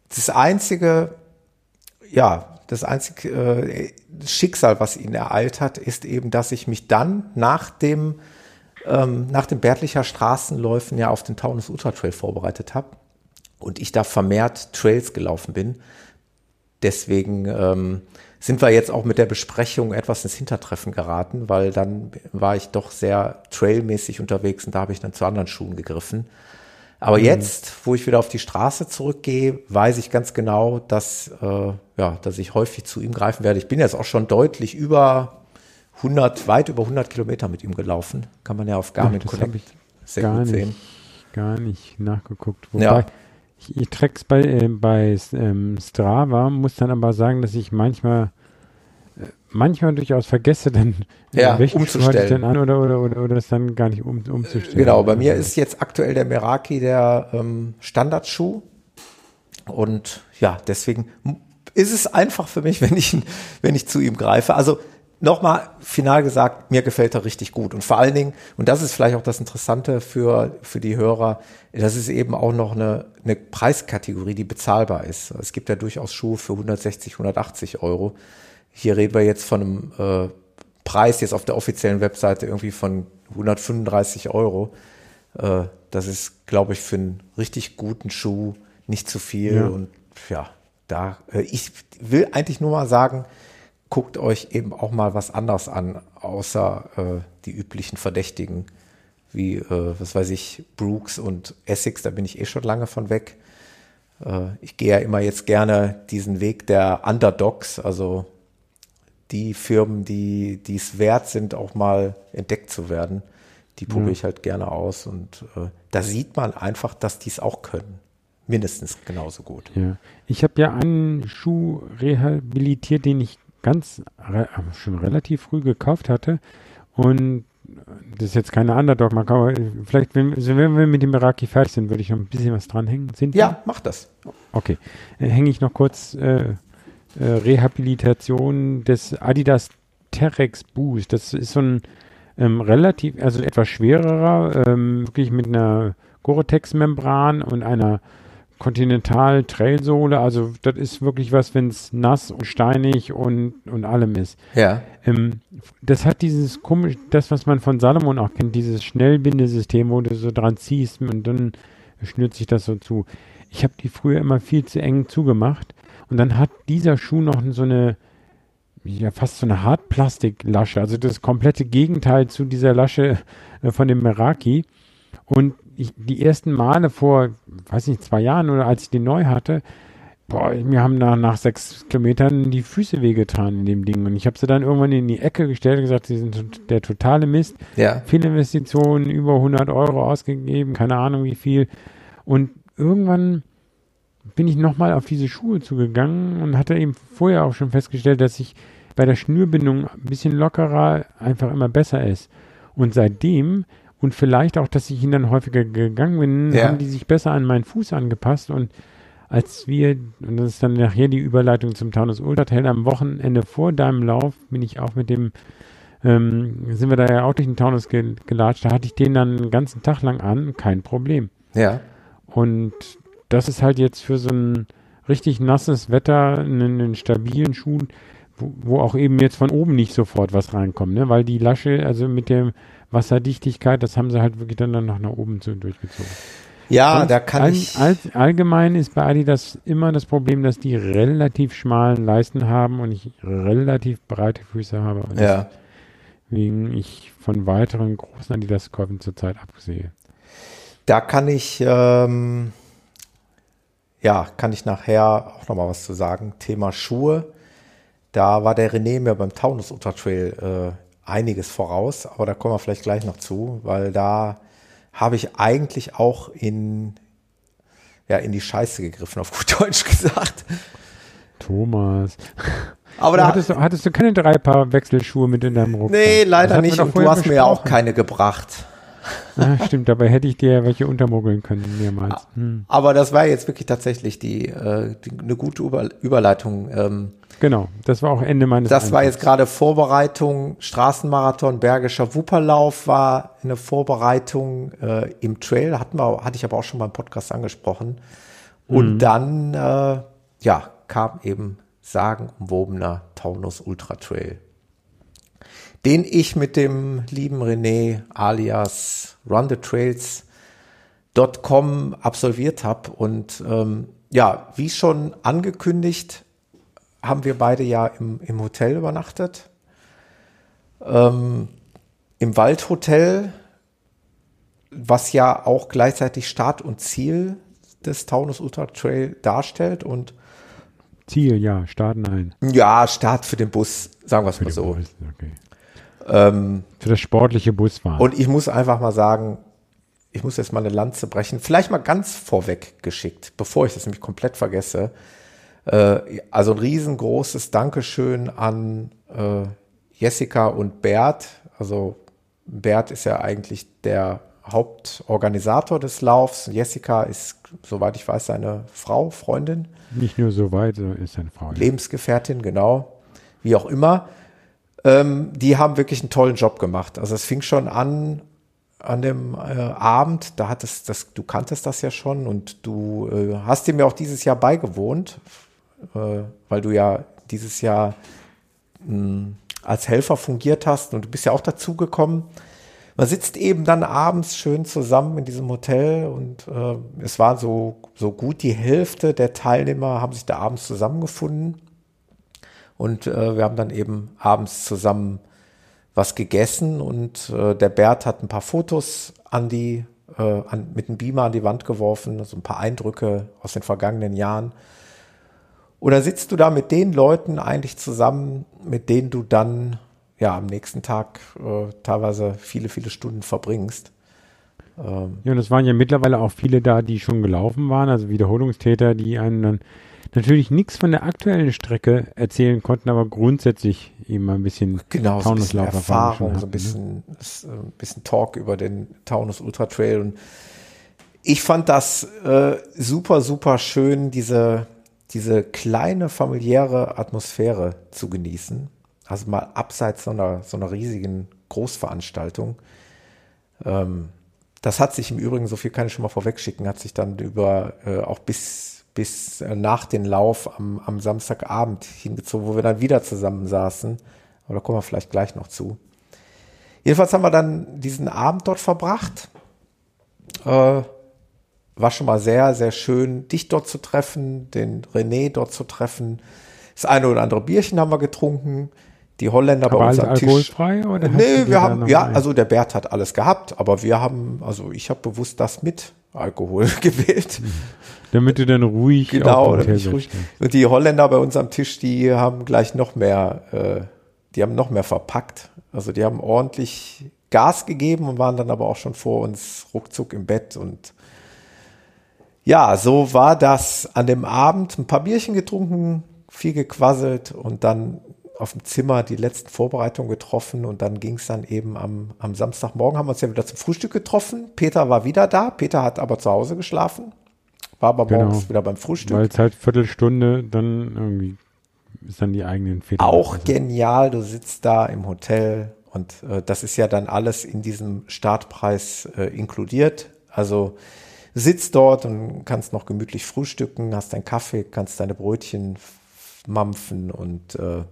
Das einzige, ja, das einzige äh, Schicksal, was ihn ereilt hat, ist eben, dass ich mich dann nach dem ähm, nach den Bärtlicher Straßenläufen ja auf den Taunus Ultra Trail vorbereitet habe und ich da vermehrt Trails gelaufen bin. Deswegen ähm, sind wir jetzt auch mit der Besprechung etwas ins Hintertreffen geraten, weil dann war ich doch sehr trailmäßig unterwegs und da habe ich dann zu anderen Schuhen gegriffen. Aber mhm. jetzt, wo ich wieder auf die Straße zurückgehe, weiß ich ganz genau, dass, äh, ja, dass ich häufig zu ihm greifen werde. Ich bin jetzt auch schon deutlich über 100, weit über 100 Kilometer mit ihm gelaufen. Kann man ja auf Garmin Connect sehr gar gut nicht, sehen. Gar nicht nachgeguckt. Wobei, ja. Ich, ich track's bei, äh, bei ähm, Strava, muss dann aber sagen, dass ich manchmal äh, manchmal durchaus vergesse, dann ja, umzustellen. Denn an oder, oder, oder, oder das dann gar nicht um, umzustellen. Genau, bei mir ist jetzt aktuell der Meraki der ähm, Standardschuh. Und ja, deswegen ist es einfach für mich, wenn ich, wenn ich zu ihm greife. Also nochmal final gesagt, mir gefällt er richtig gut. Und vor allen Dingen, und das ist vielleicht auch das Interessante für, für die Hörer, das ist eben auch noch eine, eine Preiskategorie, die bezahlbar ist. Es gibt ja durchaus Schuhe für 160, 180 Euro. Hier reden wir jetzt von einem äh, Preis jetzt auf der offiziellen Webseite irgendwie von 135 Euro. Äh, das ist, glaube ich, für einen richtig guten Schuh nicht zu viel. Ja. Und ja, da, äh, ich will eigentlich nur mal sagen, guckt euch eben auch mal was anderes an, außer äh, die üblichen Verdächtigen, wie, äh, was weiß ich, Brooks und Essex, da bin ich eh schon lange von weg. Äh, ich gehe ja immer jetzt gerne diesen Weg der Underdogs, also die Firmen, die es wert sind, auch mal entdeckt zu werden, die probiere ich halt gerne aus. Und äh, da sieht man einfach, dass die es auch können mindestens genauso gut. Ja. Ich habe ja einen Schuh rehabilitiert, den ich ganz re schon relativ früh gekauft hatte. Und das ist jetzt keine Underdog, man kann, vielleicht, wenn, also wenn wir mit dem Iraki fertig sind, würde ich noch ein bisschen was dranhängen. Sind ja, wir? mach das. Okay. Äh, Hänge ich noch kurz äh, äh, Rehabilitation des Adidas Terex Boost. Das ist so ein ähm, relativ, also etwas schwererer, ähm, wirklich mit einer Gore-Tex-Membran und einer Continental Trailsohle, also das ist wirklich was, wenn es nass und steinig und, und allem ist. Ja. Ähm, das hat dieses komisch, das, was man von Salomon auch kennt, dieses Schnellbindesystem, wo du so dran ziehst und dann schnürt sich das so zu. Ich habe die früher immer viel zu eng zugemacht und dann hat dieser Schuh noch so eine, ja, fast so eine Hartplastiklasche, also das komplette Gegenteil zu dieser Lasche äh, von dem Meraki. Und ich, die ersten Male vor, weiß nicht, zwei Jahren oder als ich den neu hatte, boah, mir haben nach, nach sechs Kilometern die Füße wehgetan in dem Ding. Und ich habe sie dann irgendwann in die Ecke gestellt und gesagt, sie sind der totale Mist. Ja. Viele Investitionen, über 100 Euro ausgegeben, keine Ahnung wie viel. Und irgendwann bin ich nochmal auf diese Schuhe zugegangen und hatte eben vorher auch schon festgestellt, dass ich bei der Schnürbindung ein bisschen lockerer einfach immer besser ist. Und seitdem und vielleicht auch, dass ich ihnen dann häufiger gegangen bin, ja. haben die sich besser an meinen Fuß angepasst und als wir, und das ist dann nachher die Überleitung zum Taunus Ultra Trail, am Wochenende vor deinem Lauf bin ich auch mit dem, ähm, sind wir da ja auch durch den Taunus ge gelatscht, da hatte ich den dann einen ganzen Tag lang an, kein Problem. Ja. Und das ist halt jetzt für so ein richtig nasses Wetter, einen, einen stabilen Schuh, wo, wo, auch eben jetzt von oben nicht sofort was reinkommt, ne? weil die Lasche, also mit dem Wasserdichtigkeit, das haben sie halt wirklich dann, dann noch nach oben zu, durchgezogen. Ja, Sonst da kann all, ich. All, allgemein ist bei Adidas immer das Problem, dass die relativ schmalen Leisten haben und ich relativ breite Füße habe. Und ja. Deswegen ich von weiteren großen Adidas-Käufen zurzeit absehe. Da kann ich, ähm, ja, kann ich nachher auch nochmal was zu sagen. Thema Schuhe. Da war der René mir beim Taunus Ultra Trail äh, einiges voraus, aber da kommen wir vielleicht gleich noch zu, weil da habe ich eigentlich auch in, ja, in die Scheiße gegriffen, auf gut Deutsch gesagt. Thomas. Aber da hattest, du, hattest du keine drei Paar Wechselschuhe mit in deinem Rucksack? Nee, leider nicht. Und du hast mir ja auch besprochen. keine gebracht. Ah, stimmt, dabei hätte ich dir ja welche untermoggeln können, mehrmals. Hm. Aber das war jetzt wirklich tatsächlich die, äh, die eine gute Über Überleitung. Ähm, Genau, das war auch Ende meines das war Eintritts. jetzt gerade Vorbereitung. Straßenmarathon, Bergischer Wupperlauf war eine Vorbereitung äh, im Trail. Hatten wir, hatte ich aber auch schon mal im Podcast angesprochen. Und dann, äh, ja, kam eben sagenumwobener Taunus Ultra Trail, den ich mit dem lieben René alias runthetrails.com absolviert habe. Und ähm, ja, wie schon angekündigt, haben wir beide ja im, im Hotel übernachtet. Ähm, Im Waldhotel, was ja auch gleichzeitig Start und Ziel des Taunus Ultra Trail darstellt. Und Ziel, ja, starten ein. ja, Start für den Bus, sagen wir es mal so. Okay. Ähm, Für das sportliche Busfahren. Und ich muss einfach mal sagen, ich muss jetzt mal eine Lanze brechen. Vielleicht mal ganz vorweg geschickt, bevor ich das nämlich komplett vergesse. Äh, also ein riesengroßes Dankeschön an äh, Jessica und Bert. Also Bert ist ja eigentlich der Hauptorganisator des Laufs. Jessica ist, soweit ich weiß, seine Frau, Freundin. Nicht nur so weit, so ist eine Frau. Lebensgefährtin, genau, wie auch immer. Ähm, die haben wirklich einen tollen Job gemacht. Also es fing schon an an dem äh, Abend, da hattest das, du kanntest das ja schon und du äh, hast dem ja auch dieses Jahr beigewohnt, äh, weil du ja dieses Jahr mh, als Helfer fungiert hast und du bist ja auch dazugekommen. Man sitzt eben dann abends schön zusammen in diesem Hotel und äh, es war so, so gut die Hälfte der Teilnehmer haben sich da abends zusammengefunden und äh, wir haben dann eben abends zusammen was gegessen und äh, der Bert hat ein paar Fotos an die, äh, an, mit dem Beamer an die Wand geworfen, so ein paar Eindrücke aus den vergangenen Jahren. Oder sitzt du da mit den Leuten eigentlich zusammen, mit denen du dann ja am nächsten Tag äh, teilweise viele, viele Stunden verbringst? Ähm, Ja, und es waren ja mittlerweile auch viele da, die schon gelaufen waren, also Wiederholungstäter, die einen dann natürlich nichts von der aktuellen Strecke erzählen konnten, aber grundsätzlich eben ein bisschen Genau, so ein bisschen Erfahrung, so ein hatten, ne? bisschen, äh, ein bisschen Talk über den Taunus Ultra Trail. Und ich fand das äh, super, super schön, diese, diese kleine familiäre Atmosphäre zu genießen. Also mal abseits so einer, so einer riesigen Großveranstaltung. Ähm, das hat sich im Übrigen, so viel kann ich schon mal vorwegschicken, hat sich dann über äh, auch bis, bis äh, nach den Lauf am, am Samstagabend hingezogen, wo wir dann wieder zusammen saßen. Aber da kommen wir vielleicht gleich noch zu. Jedenfalls haben wir dann diesen Abend dort verbracht. Äh, war schon mal sehr, sehr schön, dich dort zu treffen, den René dort zu treffen. Das eine oder andere Bierchen haben wir getrunken. Die Holländer Aber bei uns am Tisch. alkoholfrei oder hast du Nee, wir haben, ja, also der Bert hat alles gehabt, aber wir haben, also ich habe bewusst das mit Alkohol gewählt. Damit du dann ruhig Genau, auf dem da bin Hotel ich ruhig. Und die Holländer bei uns am Tisch, die haben gleich noch mehr, äh, die haben noch mehr verpackt. Also die haben ordentlich Gas gegeben und waren dann aber auch schon vor uns ruckzuck im Bett und ja, so war das an dem Abend. Ein paar Bierchen getrunken, viel gequasselt und dann auf dem Zimmer die letzten Vorbereitungen getroffen und dann ging es dann eben am, am Samstagmorgen, haben wir uns ja wieder zum Frühstück getroffen. Peter war wieder da, Peter hat aber zu Hause geschlafen, war aber Genau. morgens wieder beim Frühstück. Weil es halt Viertelstunde dann irgendwie ist dann die eigenen Väter. Auch genial, du sitzt da im Hotel und äh, das ist ja dann alles in diesem Startpreis äh, inkludiert. Also sitzt dort und kannst noch gemütlich frühstücken, hast deinen Kaffee, kannst deine Brötchen mampfen und äh,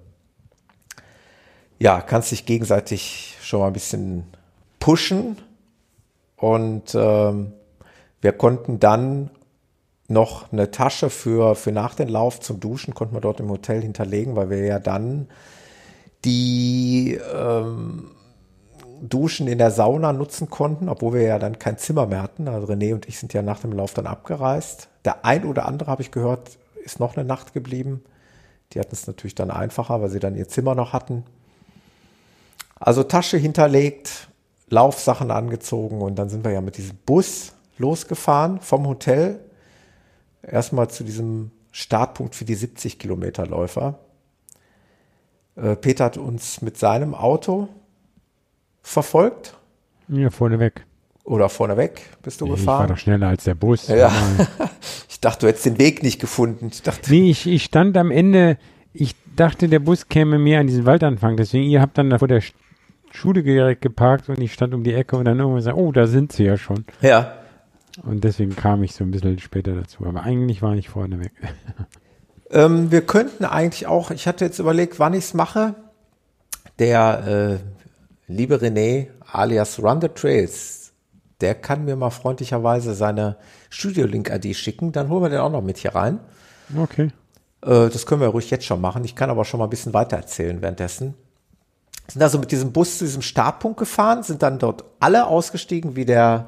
ja, kannst dich gegenseitig schon mal ein bisschen pushen. Und ähm, wir konnten dann noch eine Tasche für, für nach dem Lauf zum Duschen konnten wir dort im Hotel hinterlegen, weil wir ja dann die ähm, Duschen in der Sauna nutzen konnten, obwohl wir ja dann kein Zimmer mehr hatten. Also René und ich sind ja nach dem Lauf dann abgereist. Der ein oder andere, habe ich gehört, ist noch eine Nacht geblieben. Die hatten es natürlich dann einfacher, weil sie dann ihr Zimmer noch hatten. Also Tasche hinterlegt, Laufsachen angezogen und dann sind wir ja mit diesem Bus losgefahren vom Hotel erstmal zu diesem Startpunkt für die 70 Kilometer Läufer. Äh, Peter hat uns mit seinem Auto verfolgt. Ja, vorneweg. Oder vorneweg bist du Ich gefahren? war doch schneller als der Bus. Ja. ich dachte, du hättest den Weg nicht gefunden. Ich dachte, Nee, ich, ich stand am Ende, ich dachte, der Bus käme mehr an diesen Waldanfang. Deswegen, ihr habt dann da vor der Sch- Schule direkt geparkt und ich stand um die Ecke und dann irgendwann gesagt, oh, da sind sie ja schon. ja. Und deswegen kam ich so ein bisschen später dazu. Aber eigentlich war ich vorneweg. Ähm, wir könnten eigentlich auch, ich hatte jetzt überlegt, wann ich es mache. Der äh, liebe René alias Run the Trails, der kann mir mal freundlicherweise seine Studio-Link-ID schicken. Dann holen wir den auch noch mit hier rein. Okay. Äh, das können wir ruhig jetzt schon machen. Ich kann aber schon mal ein bisschen weiter erzählen währenddessen. Sind also mit diesem Bus zu diesem Startpunkt gefahren, sind dann dort alle ausgestiegen, wie der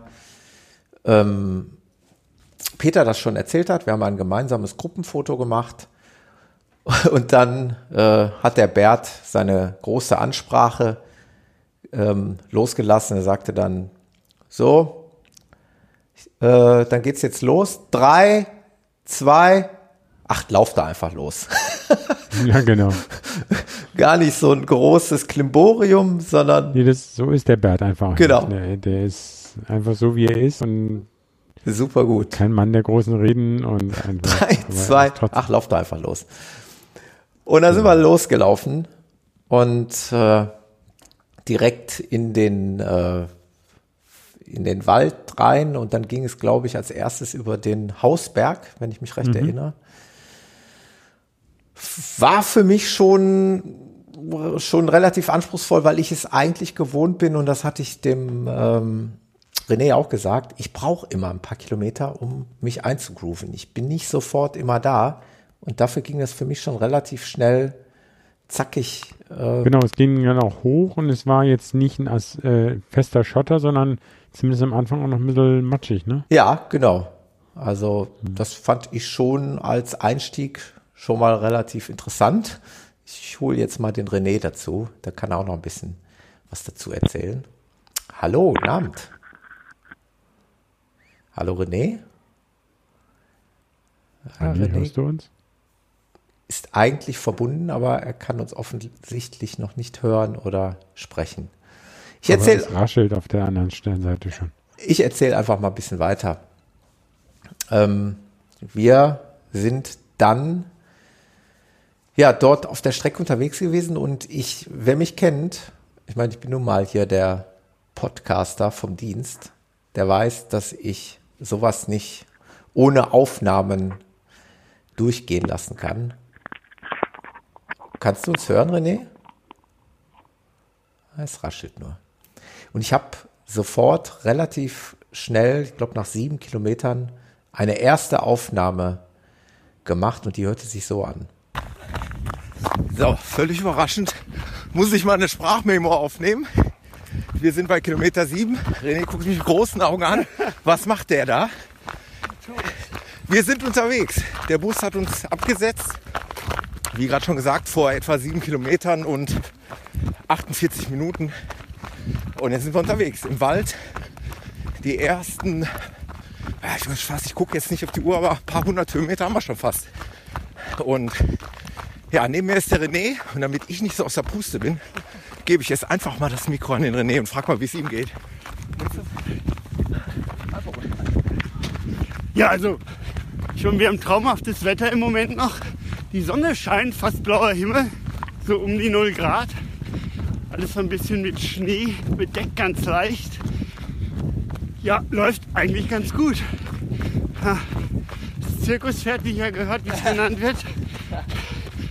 ähm, Peter das schon erzählt hat. Wir haben ein gemeinsames Gruppenfoto gemacht. Und dann äh, hat der Bert seine große Ansprache ähm, losgelassen. Er sagte dann, so, äh, dann geht's jetzt los. Drei, zwei, ach, lauf da einfach los. Ja, genau. Gar nicht so ein großes Klimborium, sondern Nee, das, so ist der Bert einfach. Genau. nicht. Der, der ist einfach so, wie er ist und super gut. kein Mann der großen Reden und einfach. Drei, zwei, ach, lauf da einfach los. Und dann sind wir losgelaufen und äh, direkt in den, äh, in den Wald rein und dann ging es, glaube ich, als erstes über den Hausberg, wenn ich mich recht erinnere. War für mich schon, schon relativ anspruchsvoll, weil ich es eigentlich gewohnt bin und das hatte ich dem ähm, René auch gesagt, ich brauche immer ein paar Kilometer, um mich einzugrooven. Ich bin nicht sofort immer da und dafür ging das für mich schon relativ schnell, zackig. Äh, Genau, es ging dann auch hoch und es war jetzt nicht ein äh, fester Schotter, sondern zumindest am Anfang auch noch ein bisschen matschig, ne? Ja, genau. Also das fand ich schon als Einstieg schon mal relativ interessant. Ich hole jetzt mal den René dazu. Der kann auch noch ein bisschen was dazu erzählen. Hallo, guten Abend. Hallo René. Andi, René hörst du uns? Ist eigentlich verbunden, aber er kann uns offensichtlich noch nicht hören oder sprechen. Ich erzähle es raschelt auf der anderen Sternseite schon. ich erzähle einfach mal ein bisschen weiter. Ähm, wir sind dann ja dort auf der Strecke unterwegs gewesen und ich, wer mich kennt, ich meine, ich bin nun mal hier der Podcaster vom Dienst, der weiß, dass ich sowas nicht ohne Aufnahmen durchgehen lassen kann. Kannst du uns hören, René? Es raschelt nur. Und ich habe sofort relativ schnell, ich glaube nach sieben Kilometern, eine erste Aufnahme gemacht und die hörte sich so an. So, völlig überraschend muss ich mal eine Sprachmemo aufnehmen. Wir sind bei Kilometer 7. René guckt mich mit großen Augen an. Was macht der da? Wir sind unterwegs. Der Bus hat uns abgesetzt. Wie gerade schon gesagt, vor etwa sieben Kilometern und 48 Minuten. Und jetzt sind wir unterwegs im Wald. Die ersten, ich weiß fast, ich gucke jetzt nicht auf die Uhr, aber ein paar hundert Höhenmeter haben wir schon fast. Und ja, neben mir ist der René und damit ich nicht so aus der Puste bin, gebe ich jetzt einfach mal das Mikro an den René und frag mal, wie es ihm geht. Ja, also schon wir haben traumhaftes Wetter im Moment noch. Die Sonne scheint, fast blauer Himmel, so um die 0 Grad. Alles so ein bisschen mit Schnee bedeckt, ganz leicht. Ja, läuft eigentlich ganz gut. Das Zirkuspferd, wie ja gehört, wie es genannt wird.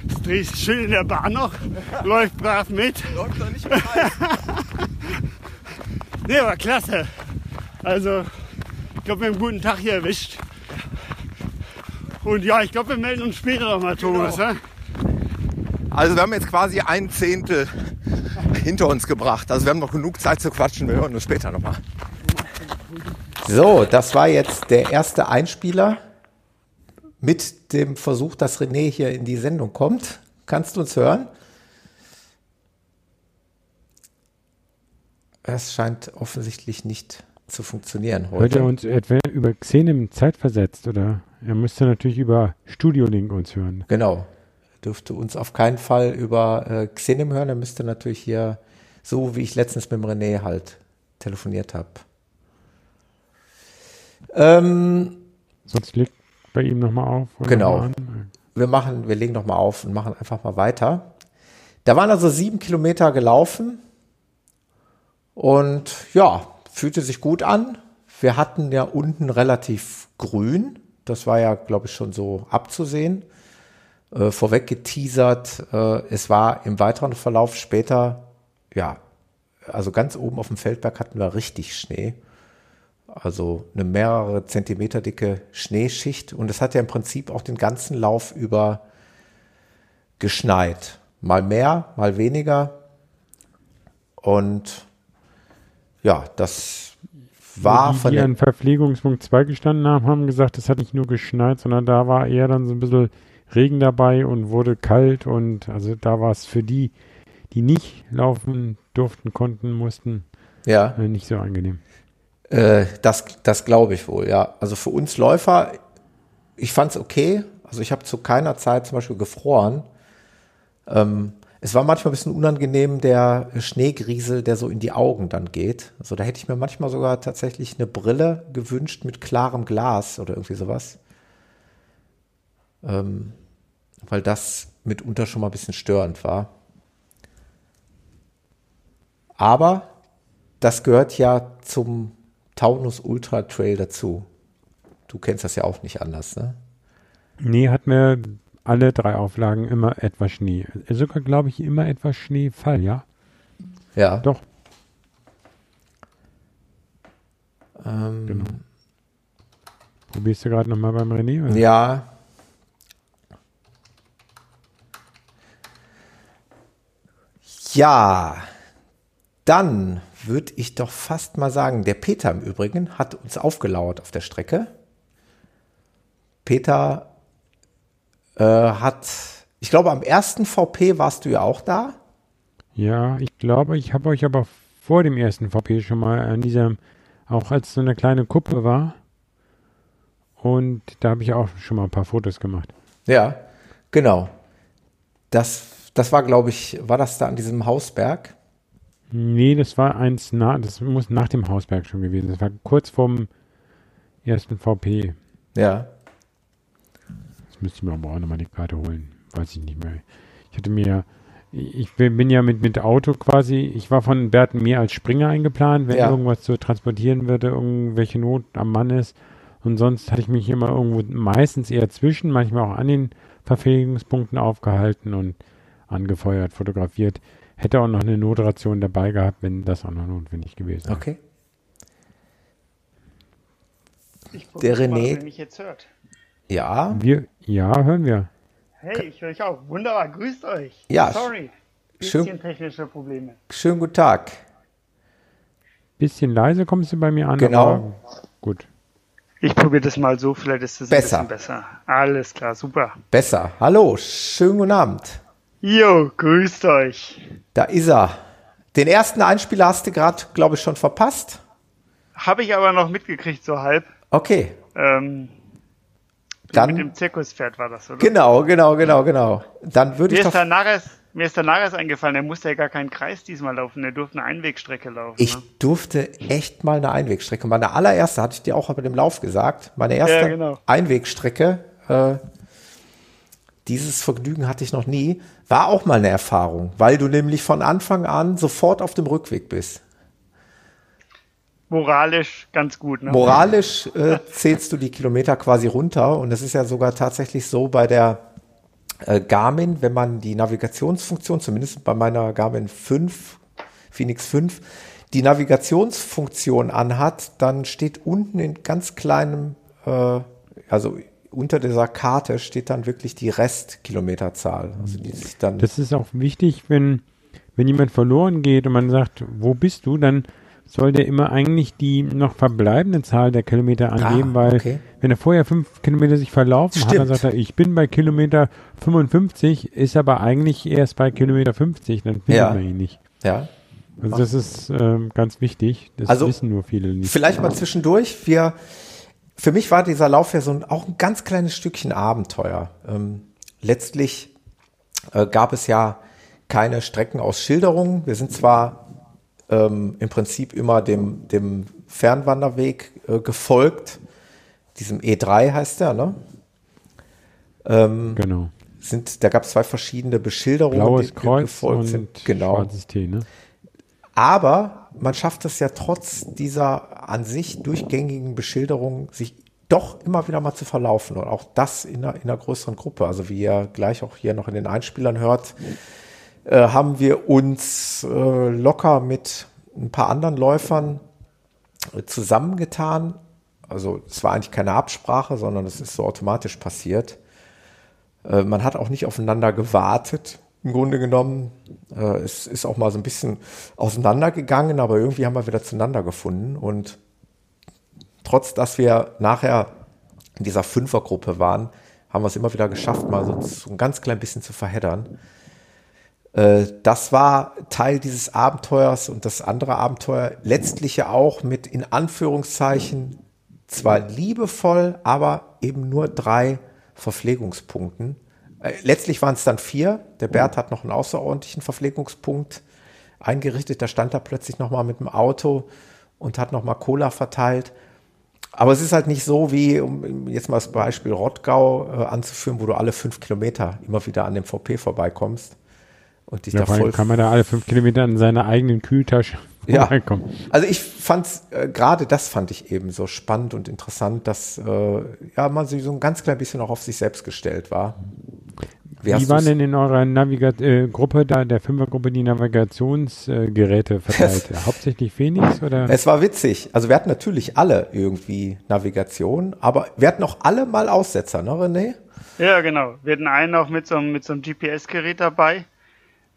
Das dreht schön in der Bahn noch, läuft brav mit. Läuft doch nicht mehr Nee, aber klasse. Also, ich glaube, wir haben einen guten Tag hier erwischt. Und ja, ich glaube, wir melden uns später nochmal, Thomas. Genau. Ja? Also wir haben jetzt quasi ein Zehntel hinter uns gebracht. Also wir haben noch genug Zeit zu quatschen. Wir hören uns später nochmal. So, das war jetzt der erste Einspieler mit dem Versuch, dass René hier in die Sendung kommt. Kannst du uns hören? Es scheint offensichtlich nicht zu funktionieren Hört ihr heute. uns etwa über Xenem zeitversetzt oder Er müsste natürlich über Studio Link uns hören. Genau. Dürfte uns auf keinen Fall über äh, Xenim hören. Er müsste natürlich hier, so wie ich letztens mit dem René halt telefoniert habe. Ähm, Sonst legt bei ihm nochmal auf. Genau. noch wir machen, wir legen noch mal auf und machen einfach mal weiter. Da waren also sieben Kilometer gelaufen und ja, fühlte sich gut an. Wir hatten ja unten relativ grün. Das war ja, glaube ich, schon so abzusehen. Äh, vorweg geteasert. Äh, es war im weiteren Verlauf später, ja, also ganz oben auf dem Feldberg hatten wir richtig Schnee. Also eine mehrere Zentimeter dicke Schneeschicht. Und es hat ja im Prinzip auch den ganzen Lauf über geschneit. Mal mehr, mal weniger. Und ja, das war die, von die den, an Verpflegungspunkt 2 gestanden haben, haben gesagt, es hat nicht nur geschneit, sondern da war eher dann so ein bisschen Regen dabei und wurde kalt und also da war es für die, die nicht laufen durften, konnten, mussten, ja, äh, nicht so angenehm. äh, das, das glaube ich wohl, ja. Also für uns Läufer, ich fand es okay. Also ich habe zu keiner Zeit zum Beispiel gefroren. Ähm, es war manchmal ein bisschen unangenehm, der Schneegriesel, der so in die Augen dann geht. Also da hätte ich mir manchmal sogar tatsächlich eine Brille gewünscht mit klarem Glas oder irgendwie sowas. Ähm, weil das mitunter schon mal ein bisschen störend war. Aber das gehört ja zum Taunus Ultra Trail dazu. Du kennst das ja auch nicht anders, ne? Nee, hat mir alle drei Auflagen immer etwas Schnee. Sogar, glaube ich, immer etwas Schneefall, ja? Ja. Doch. Ähm, Genau. Probierst du gerade nochmal beim René? Oder? Ja. Ja, dann würde ich doch fast mal sagen, der Peter im Übrigen hat uns aufgelauert auf der Strecke. Peter äh, hat, ich glaube, am ersten VP warst du ja auch da. Ja, ich glaube, ich habe euch aber vor dem ersten VP schon mal an diesem, auch als so eine kleine Kuppe war. Und da habe ich auch schon mal ein paar Fotos gemacht. Ja, genau. Das, das war, glaube ich, war das da an diesem Hausberg? Nee, das war eins nach, das muss nach dem Hausberg schon gewesen. Das war kurz vorm ersten VP. Ja. Müsste ich mir aber auch nochmal die Karte holen. Weiß ich nicht mehr. Ich hatte mir, ich bin, ja mit, mit Auto quasi, ich war von Berten mehr als Springer eingeplant, wenn Ja. irgendwas zu transportieren würde, irgendwelche Not am Mann ist. Und sonst hatte ich mich immer irgendwo meistens eher zwischen, manchmal auch an den Verpflegungspunkten aufgehalten und angefeuert, fotografiert. Hätte auch noch eine Notration dabei gehabt, wenn das auch noch notwendig gewesen wäre. Okay. Ich Der probiere mal, Ja. Wir, ja, hören wir. Hey, ich höre euch auch. Wunderbar, grüßt euch. Ja, Sorry. schön- Bisschen technische Probleme. Schönen guten Tag. Bisschen leise kommst du bei mir an. Genau. aber Gut. Ich probiere das mal so, vielleicht ist es Besser. ein bisschen besser. Alles klar, super. Besser. Hallo, schönen guten Abend. Jo, grüßt euch. Da ist er. Den ersten Einspieler hast du gerade, glaube ich, schon verpasst. Habe ich aber noch mitgekriegt, so halb. Okay. Ähm, Dann- mit dem Zirkuspferd war das, oder? Genau, genau, genau, genau. Dann würde Mir ich ist, doch. erst, mir ist danach erst eingefallen, er musste ja gar keinen Kreis diesmal laufen, er durfte eine Einwegstrecke laufen. Ich ne? durfte echt mal eine Einwegstrecke. Meine allererste, hatte ich dir auch bei dem Lauf gesagt, meine erste Ja, genau. Einwegstrecke. Äh, dieses Vergnügen hatte ich noch nie. War auch mal eine Erfahrung, weil du nämlich von Anfang an sofort auf dem Rückweg bist. Moralisch ganz gut, ne? Moralisch äh, zählst du die Kilometer quasi runter und es ist ja sogar tatsächlich so bei der äh, Garmin, wenn man die Navigationsfunktion, zumindest bei meiner Garmin 5, Phoenix 5, die Navigationsfunktion anhat, dann steht unten in ganz kleinem, äh, also unter dieser Karte steht dann wirklich die Restkilometerzahl. Also die sich dann Das ist auch wichtig, wenn, wenn jemand verloren geht und man sagt, wo bist du, dann soll der immer eigentlich die noch verbleibende Zahl der Kilometer angeben, Ah, weil okay. wenn er vorher fünf Kilometer sich verlaufen hat, dann Stimmt. sagt er, ich bin bei Kilometer 55, ist aber eigentlich erst bei Kilometer 50, dann findet Ja. man ihn nicht. ja. Also das ist ähm, ganz wichtig, das Also, wissen nur viele nicht. Vielleicht mal zwischendurch. Wir, für mich war dieser Lauf ja so ein, auch ein ganz kleines Stückchen Abenteuer. Ähm, letztlich äh, gab es ja keine Streckenausschilderung. Wir sind zwar ähm, im Prinzip immer dem, dem Fernwanderweg äh, gefolgt, diesem E3 heißt der, ne? Ähm, genau. Sind, da gab es zwei verschiedene Beschilderungen, Blaues die Kreuz gefolgt und sind. Genau. Schwarzes T, ne? Aber man schafft es ja trotz dieser an sich durchgängigen Beschilderung, sich doch immer wieder mal zu verlaufen und auch das in einer, in einer größeren Gruppe. Also wie ihr gleich auch hier noch in den Einspielern hört, äh, haben wir uns äh, locker mit ein paar anderen Läufern äh, zusammengetan. Also es war eigentlich keine Absprache, sondern es ist so automatisch passiert. Äh, man hat auch nicht aufeinander gewartet im Grunde genommen. Äh, es ist auch mal so ein bisschen auseinandergegangen, aber irgendwie haben wir wieder zueinander gefunden. Und trotz, dass wir nachher in dieser Fünfergruppe waren, haben wir es immer wieder geschafft, mal so, so ein ganz klein bisschen zu verheddern. Äh, das war Teil dieses Abenteuers und das andere Abenteuer letztlich ja auch mit in Anführungszeichen zwar liebevoll, aber eben nur drei Verpflegungspunkten. Äh, letztlich waren es dann vier. Der Bert hat noch einen außerordentlichen Verpflegungspunkt eingerichtet. Da stand er plötzlich nochmal mit dem Auto und hat nochmal Cola verteilt. Aber es ist halt nicht so, wie, um jetzt mal das Beispiel Rottgau äh, anzuführen, wo du alle fünf Kilometer immer wieder an dem VP vorbeikommst. Und dich ja, da voll kann man da alle fünf Kilometer in seiner eigenen Kühltasche ja. Also ich fand äh, gerade das fand ich eben so spannend und interessant, dass äh, ja man so ein ganz klein bisschen auch auf sich selbst gestellt war. Wie, Wie waren denn in eurer Navigat äh, Gruppe da, der Fünfergruppe, die Navigationsgeräte äh, verteilt? Hauptsächlich Phoenix oder? Es war witzig. Also wir hatten natürlich alle irgendwie Navigation, aber wir hatten auch alle mal Aussetzer, ne René? Ja, genau. Wir hatten einen auch mit so, mit so einem GPS-Gerät dabei.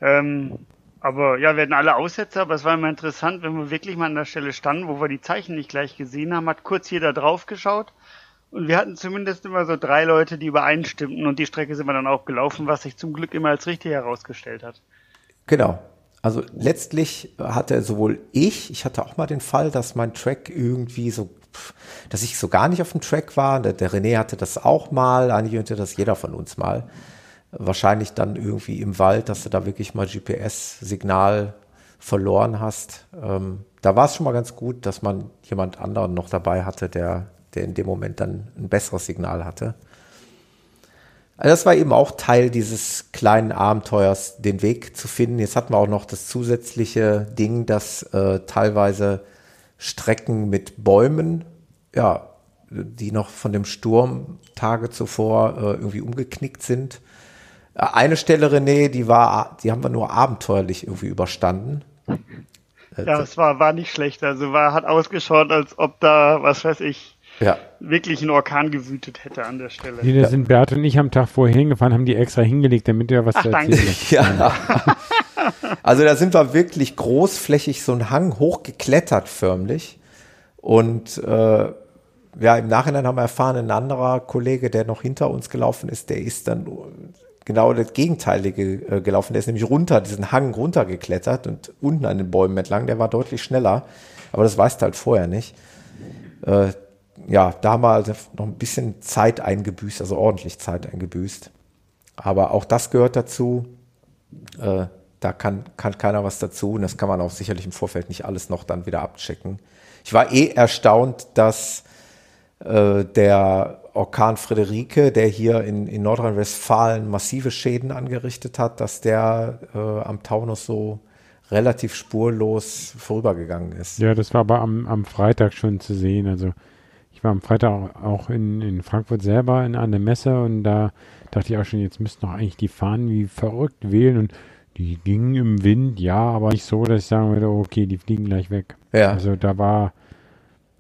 Ähm, aber ja, wir hatten alle Aussetzer, aber es war immer interessant, wenn wir wirklich mal an der Stelle standen, wo wir die Zeichen nicht gleich gesehen haben, hat kurz jeder drauf geschaut und wir hatten zumindest immer so drei Leute, die übereinstimmten und die Strecke sind wir dann auch gelaufen, was sich zum Glück immer als richtig herausgestellt hat. Genau. Also letztlich hatte sowohl ich, ich hatte auch mal den Fall, dass mein Track irgendwie so, dass ich so gar nicht auf dem Track war. Der, der René hatte das auch mal, eigentlich hatte das jeder von uns mal. Wahrscheinlich dann irgendwie im Wald, dass du da wirklich mal GPS-Signal verloren hast. Ähm, da war es schon mal ganz gut, dass man jemand anderen noch dabei hatte, der der in dem Moment dann ein besseres Signal hatte. Also das war eben auch Teil dieses kleinen Abenteuers, den Weg zu finden. Jetzt hatten wir auch noch das zusätzliche Ding, dass äh, teilweise Strecken mit Bäumen, ja, die noch von dem Sturm Tage zuvor äh, irgendwie umgeknickt sind. Äh, eine Stelle, René, die war, die haben wir nur abenteuerlich irgendwie überstanden. Ja, es war, war nicht schlecht. Also war, hat ausgeschaut, als ob da, was weiß ich, ja. wirklich ein Orkan gewütet hätte an der Stelle. Die, da sind Bert und ich am Tag vorher hingefahren, haben die extra hingelegt, damit ihr was Ach, erzählen Ja. also da sind wir wirklich großflächig so einen Hang hochgeklettert förmlich. Und äh, ja, im Nachhinein haben wir erfahren, ein anderer Kollege, der noch hinter uns gelaufen ist, der ist dann genau das Gegenteilige äh, gelaufen. Der ist nämlich runter, diesen Hang runtergeklettert und unten an den Bäumen entlang. Der war deutlich schneller, aber das weißt du halt vorher nicht. Äh, ja, da haben wir also noch ein bisschen Zeit eingebüßt, also ordentlich Zeit eingebüßt. Aber auch das gehört dazu. Äh, da kann, kann keiner was dazu und das kann man auch sicherlich im Vorfeld nicht alles noch dann wieder abchecken. Ich war eh erstaunt, dass äh, der Orkan Friederike, der hier in, in Nordrhein-Westfalen massive Schäden angerichtet hat, dass der äh, am Taunus so relativ spurlos vorübergegangen ist. Ja, das war aber am, am Freitag schon zu sehen. Also ich war am Freitag auch in, in Frankfurt selber in einer Messe und da dachte ich auch schon, jetzt müssten doch eigentlich die Fahnen wie verrückt wählen und die gingen im Wind, ja, aber nicht so, dass ich sagen würde, okay, die fliegen gleich weg. Ja. Also da war,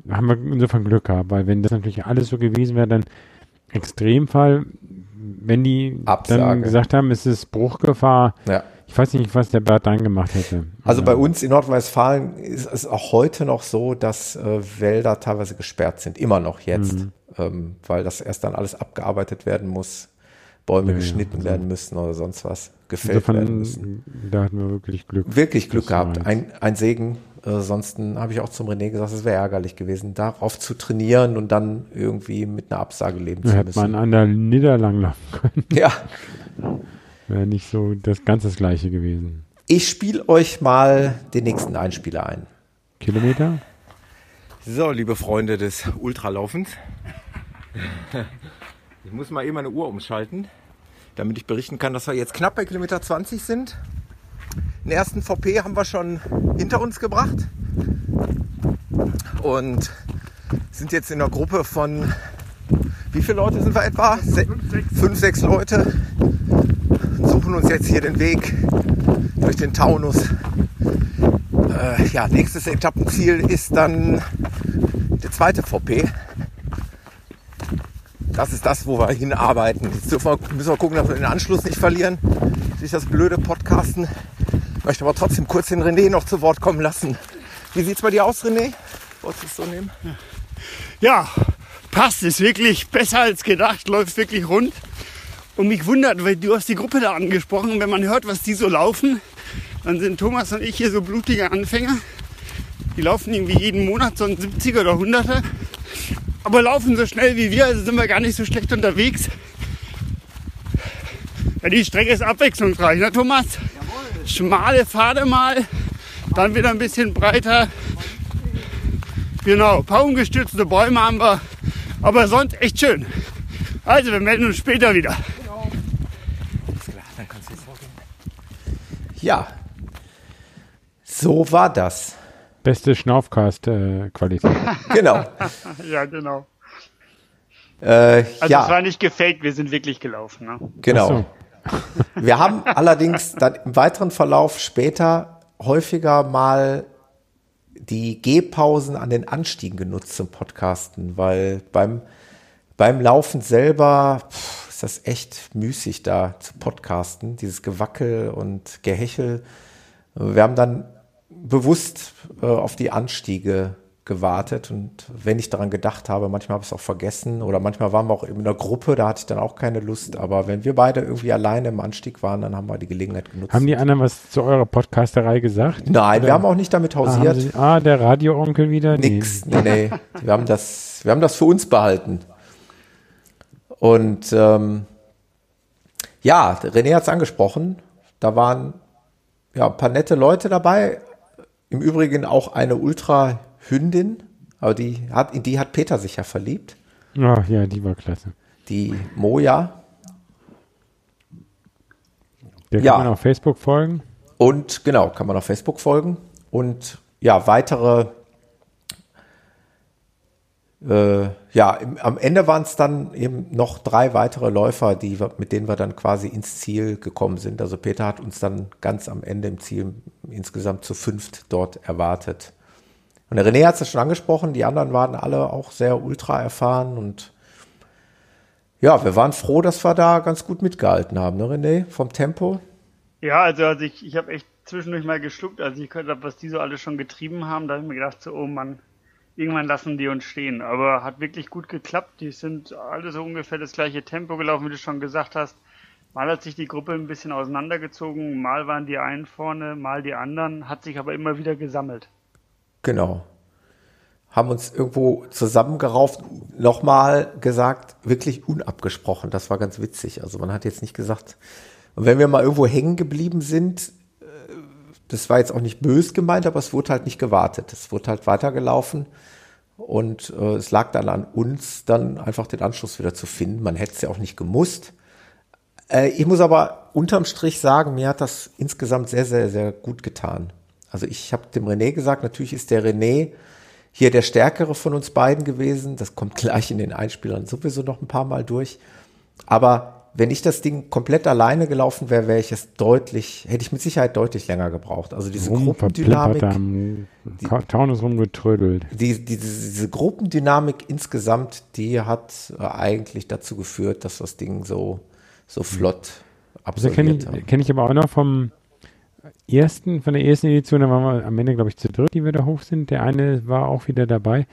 haben wir insofern Glück gehabt, weil wenn das natürlich alles so gewesen wäre, dann Extremfall, wenn die Absage. dann gesagt haben, es ist Bruchgefahr, ja. Ich weiß nicht, was der Bert dann gemacht hätte. Also bei uns in Nordrhein-Westfalen ist es auch heute noch so, dass äh, Wälder teilweise gesperrt sind, immer noch jetzt, mhm. ähm, weil das erst dann alles abgearbeitet werden muss, Bäume Ja, ja, geschnitten also- werden müssen oder sonst was, gefällt werden müssen. Insofern, da hatten wir wirklich Glück. Wirklich Glück gehabt, ein, ein Segen. Äh, ansonsten habe ich auch zum René gesagt, es wäre ärgerlich gewesen, darauf zu trainieren und dann irgendwie mit einer Absage leben Da zu hätte man müssen. an der Niederlang laufen können. Ja, Wäre nicht so das ganz das gleiche gewesen. ich spiele euch mal den nächsten Einspieler ein. Kilometer? So, liebe Freunde des Ultralaufens. Ich muss mal eben meine Uhr umschalten, damit ich berichten kann, dass wir jetzt knapp bei Kilometer 20 sind. Den ersten VP haben wir schon hinter uns gebracht und sind jetzt in einer Gruppe von, wie viele Leute sind wir etwa? Se fünf, sechs Leute. Suchen uns jetzt hier den Weg durch den Taunus. Äh, ja, nächstes Etappenziel ist dann der zweite VP. Das ist das, wo wir hinarbeiten. Jetzt wir, müssen wir gucken, dass wir den Anschluss nicht verlieren durch das blöde Podcasten. Möchte aber trotzdem kurz den René noch zu Wort kommen lassen. Wie sieht's bei dir aus, René? Wolltest du es so nehmen? Ja, passt, ist wirklich besser als gedacht, läuft wirklich rund. Und mich wundert, weil du hast die Gruppe da angesprochen, wenn man hört, was die so laufen, dann sind Thomas und ich hier so blutige Anfänger. Die laufen irgendwie jeden Monat so ein 70er oder 100er, aber laufen so schnell wie wir, also sind wir gar nicht so schlecht unterwegs. Ja, die Strecke ist abwechslungsreich, ne Thomas? Schmale Pfade mal, dann wieder ein bisschen breiter. Genau, ein paar umgestürzte Bäume haben wir, aber sonst echt schön. Also, wir melden uns später wieder. Dann kannst du jetzt vorgehen. Ja, so war das. Beste Schnaufcast-Qualität. Genau. Ja, genau. Äh, Also, es ja, war nicht gefaked, wir sind wirklich gelaufen. Ne? genau. Wir haben allerdings dann im weiteren Verlauf später häufiger mal die Gehpausen an den Anstiegen genutzt zum Podcasten, weil beim, beim Laufen selber pff, ist das echt müßig da zu podcasten, dieses Gewackel und Gehechel. Wir haben dann bewusst äh, auf die Anstiege gewartet und wenn ich daran gedacht habe, manchmal habe ich es auch vergessen oder manchmal waren wir auch in einer Gruppe, da hatte ich dann auch keine Lust, aber wenn wir beide irgendwie alleine im Anstieg waren, dann haben wir die Gelegenheit genutzt. haben die anderen was zu eurer Podcasterei gesagt? Nein, Oder- wir haben auch nicht damit Ah, hausiert. sie, ah, der Radio-Onkel wieder? Nix. Nee, nee. Wir haben das, wir haben das für uns behalten. Und ähm, ja, René hat es angesprochen. Da waren ja ein paar nette Leute dabei. Im Übrigen auch eine Ultra-Hündin, aber die hat, in die hat Peter sich ja verliebt. Ah, ja, die war klasse. Die Moja. Der Ja. kann man auf Facebook folgen. Und genau, kann man auf Facebook folgen. Und ja, weitere, äh, ja, im, am Ende waren es dann eben noch drei weitere Läufer, die, wir- mit denen wir dann quasi ins Ziel gekommen sind. Also Peter hat uns dann ganz am Ende im Ziel insgesamt zu fünft dort erwartet. Und der René hat es ja schon angesprochen, die anderen waren alle auch sehr ultra erfahren und ja, wir waren froh, dass wir da ganz gut mitgehalten haben, ne René, vom Tempo. Ja, also, also ich, ich habe echt zwischendurch mal geschluckt, als ich gehört habe, was die so alle schon getrieben haben. Da habe ich mir gedacht, so, oh Mann, irgendwann lassen die uns stehen. Aber hat wirklich gut geklappt. Die sind alle so ungefähr das gleiche Tempo gelaufen, wie du schon gesagt hast. Mal hat sich die Gruppe ein bisschen auseinandergezogen, mal waren die einen vorne, mal die anderen, hat sich aber immer wieder gesammelt. Genau. Haben uns irgendwo zusammengerauft, nochmal gesagt, wirklich unabgesprochen. Das war ganz witzig. Also man hat jetzt nicht gesagt, und wenn wir mal irgendwo hängen geblieben sind, das war jetzt auch nicht bös gemeint, aber es wurde halt nicht gewartet. Es wurde halt weitergelaufen und äh, es lag dann an uns, dann einfach den Anschluss wieder zu finden. Man hätte es ja auch nicht gemusst. Äh, ich muss aber unterm Strich sagen, mir hat das insgesamt sehr, sehr, sehr gut getan. Also ich habe dem René gesagt, natürlich ist der René hier der stärkere von uns beiden gewesen. Das kommt gleich in den Einspielern sowieso noch ein paar Mal durch. Aber wenn ich das Ding komplett alleine gelaufen wäre, wäre ich es deutlich, hätte ich mit Sicherheit deutlich länger gebraucht. Also diese Rumverplippert Gruppendynamik, am Ka- Taunus rumgetrödelt. die, die, diese Gruppendynamik insgesamt, die hat äh, eigentlich dazu geführt, dass das Ding so, so flott Also kenne absolviert haben. ich, kenn ich aber auch noch vom ersten, von der ersten Edition, da waren wir am Ende, glaube ich, zu dritt, die wir da hoch sind. Der eine war auch wieder dabei,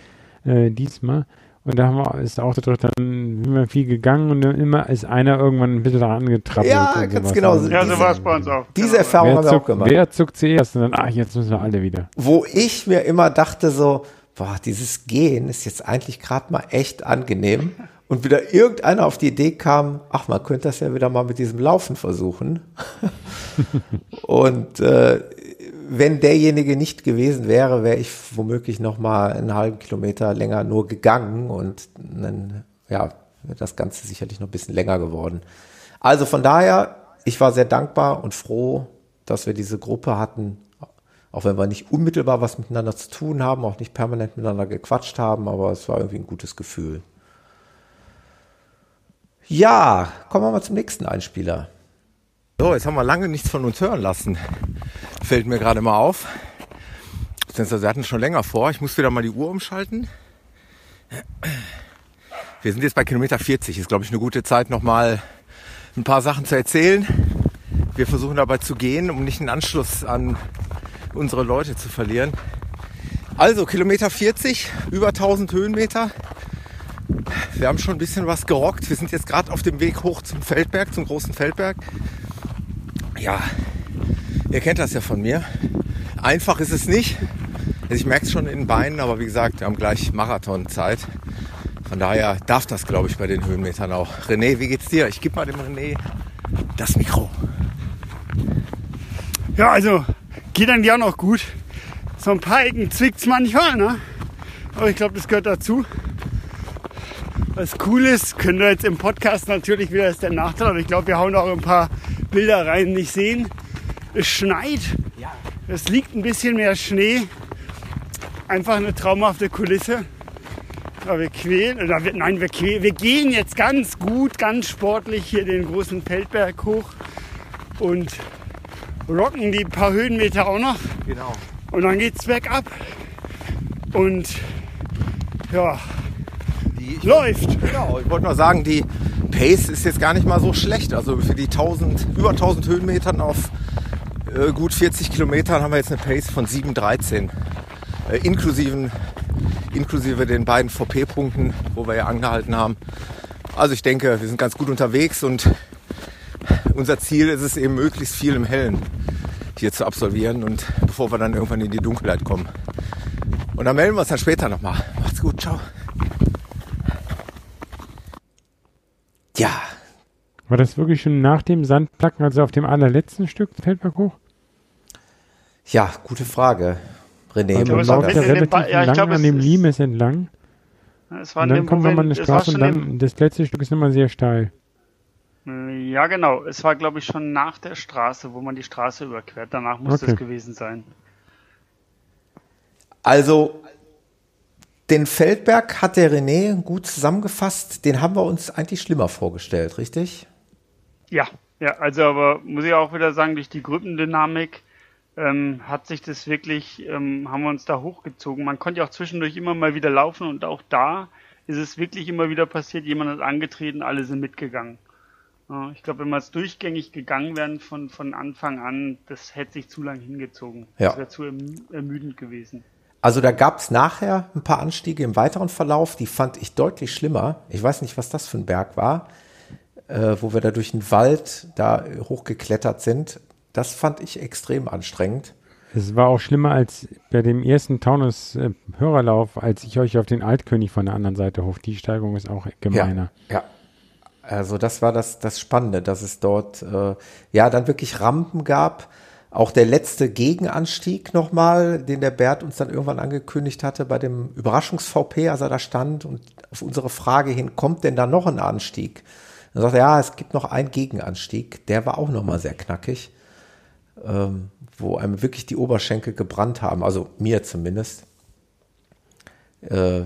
äh, diesmal. Und da haben wir, ist auch drin, dann wir viel gegangen und dann immer ist einer irgendwann ein bisschen daran getrappelt. Ja, ganz genau. Also, Ja, so war es bei uns auch. Diese Genau. Erfahrung wer, haben wir auch gemacht. wer zuckt zuerst? Und dann, ach, jetzt müssen wir alle wieder. Wo ich mir immer dachte so, boah, dieses Gehen ist jetzt eigentlich gerade mal echt angenehm. Und wieder irgendeiner auf die Idee kam, ach, man könnte das ja wieder mal mit diesem Laufen versuchen. Und äh, wenn derjenige nicht gewesen wäre, wäre ich womöglich noch mal einen halben Kilometer länger nur gegangen und dann, ja, wäre das Ganze sicherlich noch ein bisschen länger geworden. Also von daher, ich war sehr dankbar und froh, dass wir diese Gruppe hatten, auch wenn wir nicht unmittelbar was miteinander zu tun haben, auch nicht permanent miteinander gequatscht haben, aber es war irgendwie ein gutes Gefühl. Ja, kommen wir mal zum nächsten Einspieler. So, jetzt haben wir lange nichts von uns hören lassen. Fällt mir gerade mal auf. Wir hatten schon länger vor. Ich muss wieder mal die Uhr umschalten. Wir sind jetzt bei Kilometer 40. Ist, glaube ich, eine gute Zeit, nochmal ein paar Sachen zu erzählen. Wir versuchen dabei zu gehen, um nicht einen Anschluss an unsere Leute zu verlieren. Also, Kilometer 40, über 1000 Höhenmeter. Wir haben schon ein bisschen was gerockt. Wir sind jetzt gerade auf dem Weg hoch zum Feldberg, zum großen Feldberg. Ja, ihr kennt das ja von mir. Einfach ist es nicht. Also ich merke es schon in den Beinen, aber wie gesagt, wir haben gleich Marathonzeit. Von daher darf das, glaube ich, bei den Höhenmetern auch. René, wie geht's dir? Ich gebe mal dem René das Mikro. Ja, also geht dann ja noch gut. So ein paar Ecken zwickt's manchmal, ne? Aber ich glaube, das gehört dazu. Was cool ist, könnt ihr jetzt im Podcast natürlich wieder, ist der Nachteil, aber ich glaube, wir hauen auch ein paar Bilder rein, nicht sehen. Es schneit. Es liegt ein bisschen mehr Schnee. Einfach eine traumhafte Kulisse. Aber wir quälen, oder wir, nein, wir, quälen, wir gehen jetzt ganz gut, ganz sportlich hier den großen Feldberg hoch und rocken die paar Höhenmeter auch noch. Genau. Und dann geht's bergab. Und ja, Die, läuft. Genau, ich wollte nur sagen, die Pace ist jetzt gar nicht mal so schlecht. Also für die 1000, über 1000 Höhenmetern auf äh, gut 40 Kilometern haben wir jetzt eine Pace von 7,13. Äh, inklusive, inklusive den beiden VP-Punkten, wo wir ja angehalten haben. Also ich denke, wir sind ganz gut unterwegs und unser Ziel ist es eben möglichst viel im Hellen hier zu absolvieren und bevor wir dann irgendwann in die Dunkelheit kommen. Und dann melden wir uns dann später nochmal. Macht's gut, ciao. Ja, War das wirklich schon nach dem Sandplacken, also auf dem allerletzten Stück Feldberg hoch? ja, gute Frage. René, Also man läuft ja relativ Ba- ja, lang glaube, an dem Limes entlang. Es war Und dann kommt man Moment, eine es war Straße und dann das letzte Stück ist immer sehr steil. ja genau, es war glaube ich schon nach der Straße, wo man die Straße überquert. Danach muss Okay. es gewesen sein. Also, den Feldberg hat der René gut zusammengefasst. Den haben wir uns eigentlich schlimmer vorgestellt, richtig? Ja, ja, also aber muss ich auch wieder sagen, durch die Gruppendynamik ähm, hat sich das wirklich, ähm, haben wir uns da hochgezogen. Man konnte ja auch zwischendurch immer mal wieder laufen und auch da ist es wirklich immer wieder passiert, jemand hat angetreten, alle sind mitgegangen. Ich glaube, wenn wir jetzt durchgängig gegangen wären von, von Anfang an, das hätte sich zu lang hingezogen. Ja. Das wäre zu ermü ermüdend gewesen. Also da gab es nachher ein paar Anstiege im weiteren Verlauf, die fand ich deutlich schlimmer. Ich weiß nicht, was das für ein Berg war, äh, wo wir da durch den Wald da hochgeklettert sind. Das fand ich extrem anstrengend. Es war auch schlimmer als bei dem ersten Taunus-Hörerlauf, als ich euch auf den Altkönig von der anderen Seite hoch. Die Steigung ist auch gemeiner. Ja, ja. Also das war das, das Spannende, dass es dort äh, ja dann wirklich Rampen gab. Auch der letzte Gegenanstieg nochmal, den der Bert uns dann irgendwann angekündigt hatte bei dem Überraschungs-VP, als er da stand und auf unsere Frage hin, kommt denn da noch ein Anstieg? Dann sagt er, ja, es gibt noch einen Gegenanstieg, der war auch nochmal sehr knackig, ähm, wo einem wirklich die Oberschenkel gebrannt haben, also mir zumindest. Äh,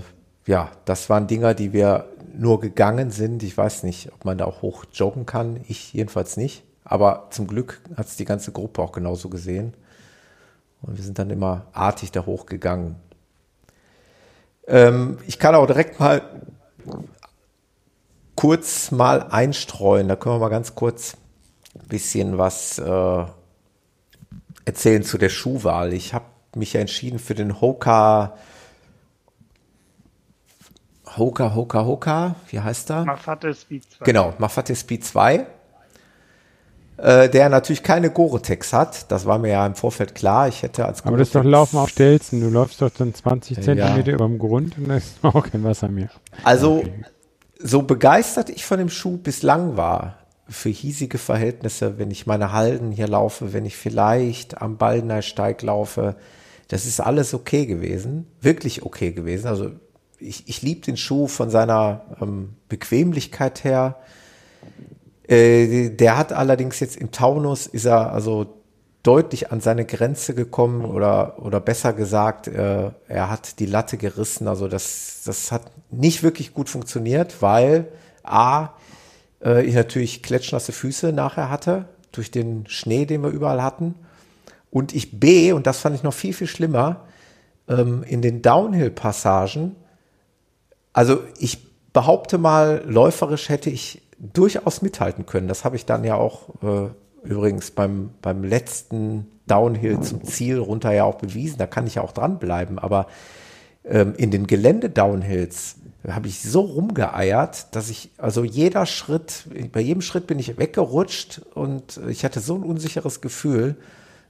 ja, das waren Dinger, die wir nur gegangen sind. Ich weiß nicht, ob man da auch hoch joggen kann. Ich jedenfalls nicht. Aber zum Glück hat es die ganze Gruppe auch genauso gesehen. Und wir sind dann immer artig da hochgegangen. Ähm, ich kann auch direkt mal kurz mal einstreuen. Da können wir mal ganz kurz ein bisschen was äh, erzählen zu der Schuhwahl. Ich habe mich ja entschieden für den Hoka Hoka Hoka Hoka, wie heißt er? Mafate Speed 2. Genau, Mafate Speed 2. Äh, der natürlich keine Gore-Tex hat. Das war mir ja im Vorfeld klar. Ich hätte als Aber das ist doch Laufen auf Stelzen. Du läufst doch dann 20 Zentimeter über dem Grund und da ist auch kein Wasser mehr. Also, okay. so begeistert ich von dem Schuh bislang war, für hiesige Verhältnisse, wenn ich meine Halden hier laufe, wenn ich vielleicht am Baldener Steig laufe, das ist alles okay gewesen, wirklich okay gewesen. Also ich, ich liebe den Schuh von seiner ähm, Bequemlichkeit her. Äh, der hat allerdings jetzt im Taunus ist er also deutlich an seine Grenze gekommen oder, oder besser gesagt, äh, er hat die Latte gerissen. Also das, das hat nicht wirklich gut funktioniert, weil A, äh, ich natürlich klatschnasse Füße nachher hatte, durch den Schnee, den wir überall hatten. Und ich B, und das fand ich noch viel, viel schlimmer, ähm, in den Downhill-Passagen, also ich behaupte mal, läuferisch hätte ich durchaus mithalten können. Das habe ich dann ja auch äh, übrigens beim, beim letzten Downhill zum Ziel runter ja auch bewiesen. Da kann ich ja auch dranbleiben. Aber ähm, in den Gelände-Downhills habe ich so rumgeeiert, dass ich, also jeder Schritt, bei jedem Schritt bin ich weggerutscht und ich hatte so ein unsicheres Gefühl,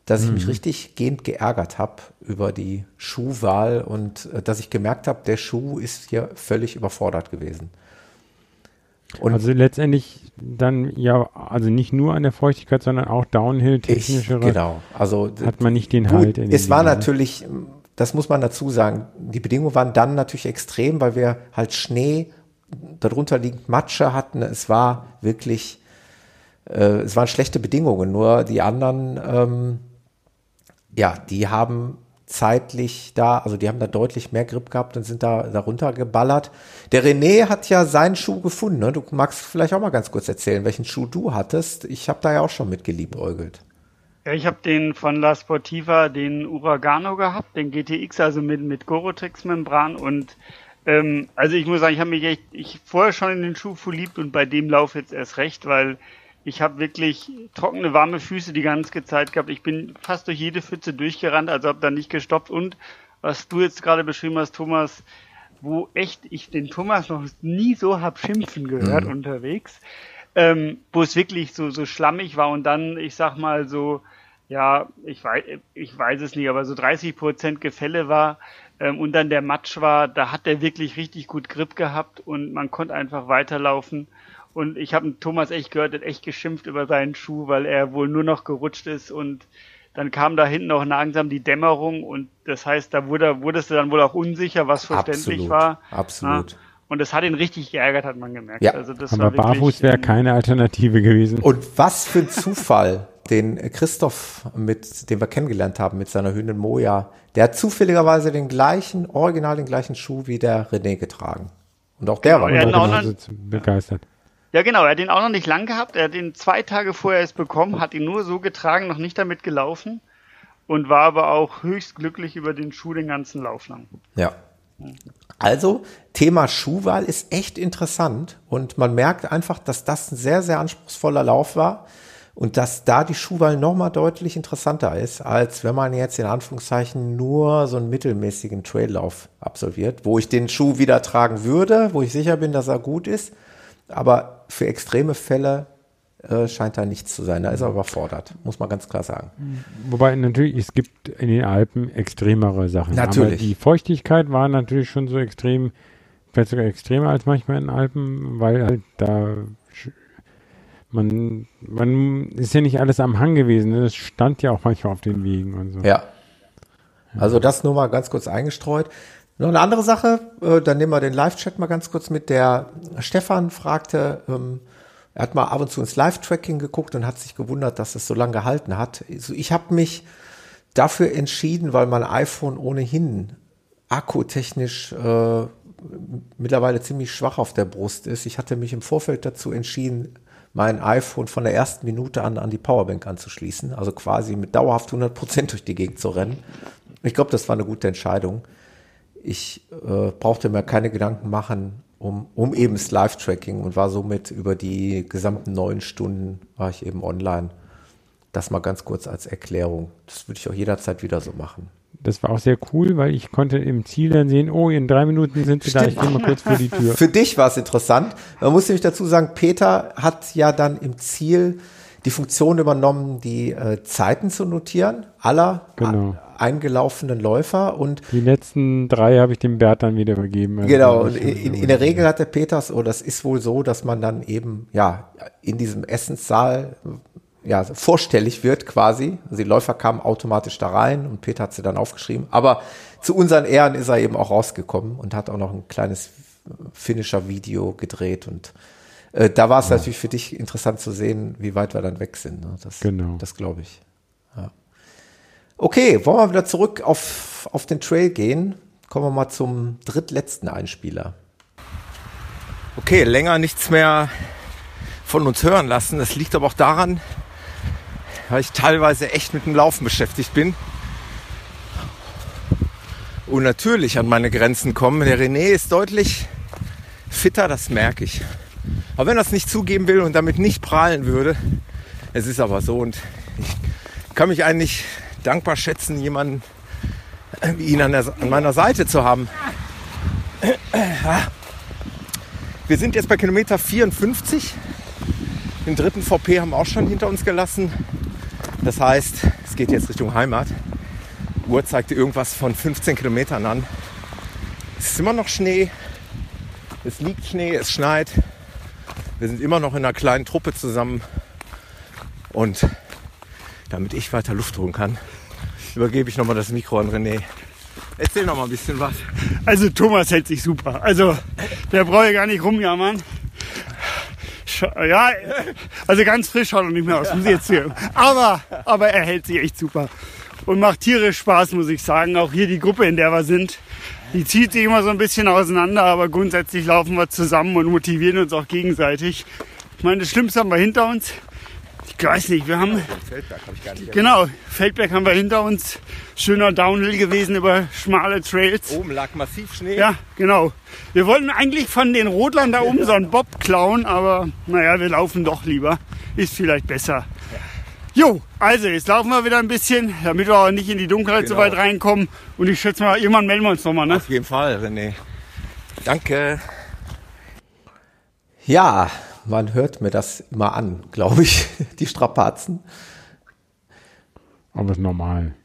dass ich mich mhm. richtig gehend geärgert habe über die Schuhwahl und äh, dass ich gemerkt habe, der Schuh ist hier völlig überfordert gewesen. Und also letztendlich dann ja, also nicht nur an der Feuchtigkeit, sondern auch Downhill technischere. Genau, also hat man nicht den gut, Halt. In es war Dinge. natürlich, das muss man dazu sagen, die Bedingungen waren dann natürlich extrem, weil wir halt Schnee, darunter liegend Matsche hatten. Es war wirklich, äh, es waren schlechte Bedingungen. Nur die anderen ähm, ja, die haben zeitlich da, also die haben da deutlich mehr Grip gehabt und sind da darunter geballert. Der René hat ja seinen Schuh gefunden. Ne? Du magst vielleicht auch mal ganz kurz erzählen, welchen Schuh du hattest. Ich habe da ja auch schon mit geliebäugelt. Ja, ich habe den von La Sportiva, den Uragano gehabt, den GTX, also mit, mit Gorotex-Membran und ähm, also ich muss sagen, ich habe mich echt, ich vorher schon in den Schuh verliebt und bei dem Lauf jetzt erst recht, weil ich habe wirklich trockene, warme Füße die ganze Zeit gehabt. Ich bin fast durch jede Pfütze durchgerannt, also habe da nicht gestoppt. Und was du jetzt gerade beschrieben hast, Thomas, wo echt ich den Thomas noch nie so hab schimpfen gehört mhm. unterwegs, ähm, wo es wirklich so, so schlammig war und dann, ich sag mal so, ja, ich weiß, ich weiß es nicht, aber so 30 Prozent Gefälle war ähm, und dann der Matsch war, da hat er wirklich richtig gut Grip gehabt und man konnte einfach weiterlaufen. Und ich habe Thomas echt gehört, hat echt geschimpft über seinen Schuh, weil er wohl nur noch gerutscht ist und dann kam da hinten auch langsam die Dämmerung und das heißt, da wurde, wurdest du dann wohl auch unsicher, was verständlich absolut, war. Absolut. Ja, und das hat ihn richtig geärgert, hat man gemerkt. Ja. Also das Aber barfuß wäre keine Alternative gewesen. Und was für ein Zufall, den Christoph, mit dem wir kennengelernt haben, mit seiner Hündin Moja, der hat zufälligerweise den gleichen, original den gleichen Schuh wie der René getragen. Und auch der genau, war genau, begeistert. Ja, genau. Er hat ihn auch noch nicht lang gehabt. Er hat ihn zwei Tage vorher erst bekommen, hat ihn nur so getragen, noch nicht damit gelaufen und war aber auch höchst glücklich über den Schuh den ganzen Lauf lang. Ja. Also, Thema Schuhwahl ist echt interessant und man merkt einfach, dass das ein sehr, sehr anspruchsvoller Lauf war und dass da die Schuhwahl nochmal deutlich interessanter ist, als wenn man jetzt in Anführungszeichen nur so einen mittelmäßigen Traillauf absolviert, wo ich den Schuh wieder tragen würde, wo ich sicher bin, dass er gut ist aber für extreme Fälle äh, scheint da nichts zu sein. Da ist er überfordert, muss man ganz klar sagen. Wobei natürlich, es gibt in den Alpen extremere Sachen. Natürlich. Aber die Feuchtigkeit war natürlich schon so extrem, vielleicht sogar extremer als manchmal in den Alpen, weil halt da man, man ist ja nicht alles am Hang gewesen. Ne? Das stand ja auch manchmal auf den Wegen und so. Ja. Also das nur mal ganz kurz eingestreut. Noch eine andere Sache, äh, dann nehmen wir den Live-Chat mal ganz kurz mit. Der Stefan fragte, ähm, er hat mal ab und zu ins Live-Tracking geguckt und hat sich gewundert, dass es so lange gehalten hat. Also ich habe mich dafür entschieden, weil mein iPhone ohnehin akkutechnisch äh, mittlerweile ziemlich schwach auf der Brust ist. Ich hatte mich im Vorfeld dazu entschieden, mein iPhone von der ersten Minute an an die Powerbank anzuschließen, also quasi mit dauerhaft 100 Prozent durch die Gegend zu rennen. Ich glaube, das war eine gute Entscheidung ich äh, brauchte mir keine Gedanken machen um, um eben das Live-Tracking und war somit über die gesamten neun Stunden war ich eben online. Das mal ganz kurz als Erklärung. Das würde ich auch jederzeit wieder so machen. das war auch sehr cool, weil ich konnte im Ziel dann sehen, oh, in drei Minuten sind sie da, ich gehe mal kurz vor die Tür. Für dich war es interessant. Man muss nämlich dazu sagen, Peter hat ja dann im Ziel die Funktion übernommen, die äh, Zeiten zu notieren, aller Genau. eingelaufenen Läufer und Die letzten drei habe ich dem Bert dann wieder übergeben. Also Genau, und in, in der Regel hat der Peters, oder das ist wohl so, dass man dann eben, ja, in diesem Essenssaal, ja, vorstellig wird quasi. Also die Läufer kamen automatisch da rein und Peter hat sie dann aufgeschrieben. Aber zu unseren Ehren ist er eben auch rausgekommen und hat auch noch ein kleines Finisher-Video gedreht und äh, da war es natürlich für dich interessant zu sehen, wie weit wir dann weg sind. Ne? Das, Genau. Das glaube ich. Ja. Okay, wollen wir wieder zurück auf, auf den Trail gehen? Kommen wir mal zum drittletzten Einspieler. Okay, länger nichts mehr von uns hören lassen. Das liegt aber auch daran, weil ich teilweise echt mit dem Laufen beschäftigt bin. Und natürlich an meine Grenzen komme. Der René ist deutlich fitter, das merke ich. Aber wenn er es nicht zugeben will und damit nicht prahlen würde, es ist aber so und ich kann mich eigentlich dankbar schätzen, jemanden wie ihn an, der, an meiner Seite zu haben. Wir sind jetzt bei Kilometer 54. Den dritten VP haben wir auch schon hinter uns gelassen. Das heißt, es geht jetzt Richtung Heimat. Uhr zeigte irgendwas von 15 Kilometern an. Es ist immer noch Schnee. Es liegt Schnee, es schneit. Wir sind immer noch in einer kleinen Truppe zusammen. Und damit ich weiter Luft holen kann, übergebe ich nochmal das Mikro an René. Erzähl noch mal ein bisschen was. Also Thomas hält sich super. Also der braucht ja gar nicht rumjammern. Ja, also ganz frisch schaut er nicht mehr aus, muss ich jetzt zugeben. Aber, aber er hält sich echt super. Und macht tierisch Spaß, muss ich sagen. Auch hier die Gruppe, in der wir sind. Die zieht sich immer so ein bisschen auseinander, aber grundsätzlich laufen wir zusammen und motivieren uns auch gegenseitig. Ich meine, das Schlimmste haben wir hinter uns. Ich weiß nicht, wir haben Feldberg habe ich gar nicht Genau, Feldberg haben wir hinter uns. Schöner Downhill gewesen über schmale Trails. Oben lag massiv Schnee. Ja, genau. Wir wollten eigentlich von den Rodlern da oben so einen Bob klauen, aber naja, wir laufen doch lieber. Ist vielleicht besser. Jo, also jetzt laufen wir wieder ein bisschen, damit wir auch nicht in die Dunkelheit so Genau. weit reinkommen. Und ich schätze mal, irgendwann melden wir uns nochmal, ne? Auf jeden Fall, René. Danke. Ja, man hört mir das immer an, glaube ich, die Strapazen. Aber ist normal.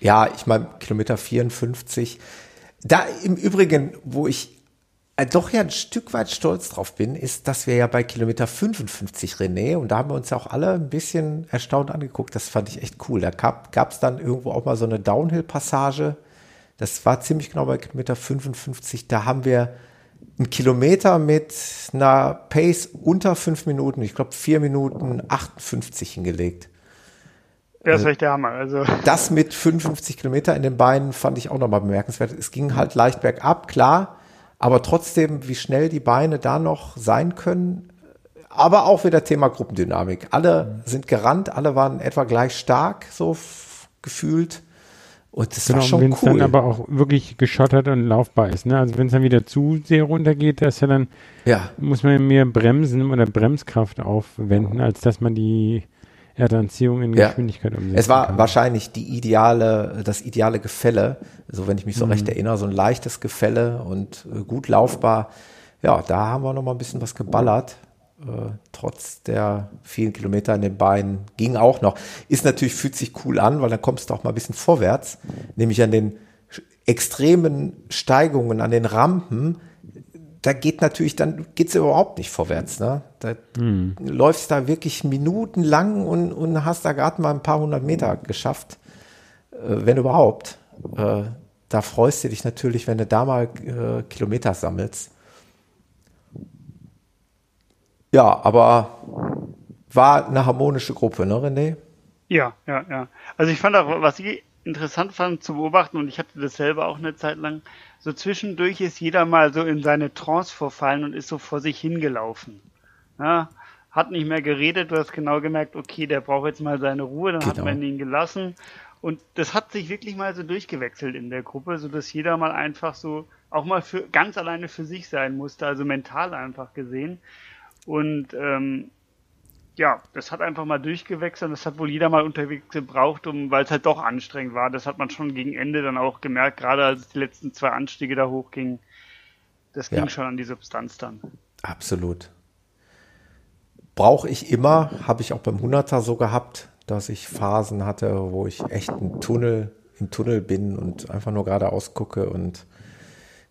Ja, ich meine, Kilometer 54. Da im Übrigen, wo ich doch ja ein Stück weit stolz drauf bin, ist, dass wir ja bei Kilometer 55 René, und da haben wir uns ja auch alle ein bisschen erstaunt angeguckt, das fand ich echt cool. Da gab es dann irgendwo auch mal so eine Downhill-Passage. Das war ziemlich genau bei Kilometer 55. Da haben wir einen Kilometer mit einer Pace unter fünf Minuten, ich glaube vier Minuten 58 hingelegt. Das ist echt der Hammer. Also, Das mit 55 Kilometer in den Beinen fand ich auch nochmal bemerkenswert. Es ging halt leicht bergab, klar, aber trotzdem, wie schnell die Beine da noch sein können. Aber auch wieder Thema Gruppendynamik. Alle sind gerannt, alle waren etwa gleich stark, so gefühlt. Und das war Genau, schon wenn es cool. dann aber auch wirklich geschottert und laufbar ist. Ne? Also wenn es dann wieder zu sehr runtergeht, das ist ja dann, ja, muss man mehr Bremsen oder Bremskraft aufwenden, als dass man die Erdanziehung in Ja. Geschwindigkeit umsetzt. Es war wahrscheinlich die ideale, das ideale Gefälle. So, wenn ich mich so recht erinnere, so ein leichtes Gefälle und äh, gut laufbar. Ja, da haben wir noch mal ein bisschen was geballert. Äh, trotz der vielen Kilometer in den Beinen ging auch noch. Ist natürlich, fühlt sich cool an, weil dann kommst du auch mal ein bisschen vorwärts. Nämlich an den extremen Steigungen, an den Rampen. Da geht natürlich, dann geht's überhaupt nicht vorwärts. Ne? Da läufst da wirklich minutenlang und, und hast da gerade mal ein paar hundert Meter geschafft, äh, wenn überhaupt. Äh, da freust du dich natürlich, wenn du da mal äh, Kilometer sammelst. Ja, aber war eine harmonische Gruppe, ne, René? Ja, ja, ja. Also ich fand auch, was ich interessant fand zu beobachten, und ich hatte das selber auch eine Zeit lang, so zwischendurch ist jeder mal so in seine Trance verfallen und ist so vor sich hingelaufen. Ja, hat nicht mehr geredet, du hast genau gemerkt, okay, der braucht jetzt mal seine Ruhe, dann hat Genau. man ihn gelassen. Und das hat sich wirklich mal so durchgewechselt in der Gruppe, so dass jeder mal einfach so auch mal für ganz alleine für sich sein musste, also mental einfach gesehen. Und ähm, ja, das hat einfach mal durchgewechselt. Das hat wohl jeder mal unterwegs gebraucht, um, weil es halt doch anstrengend war. Das hat man schon gegen Ende dann auch gemerkt, gerade als die letzten zwei Anstiege da hochgingen. Das ging Ja. schon an die Substanz dann. Absolut. Brauche ich immer, habe ich auch beim 100er so gehabt, dass ich Phasen hatte, wo ich echt im Tunnel, im Tunnel bin und einfach nur geradeaus gucke und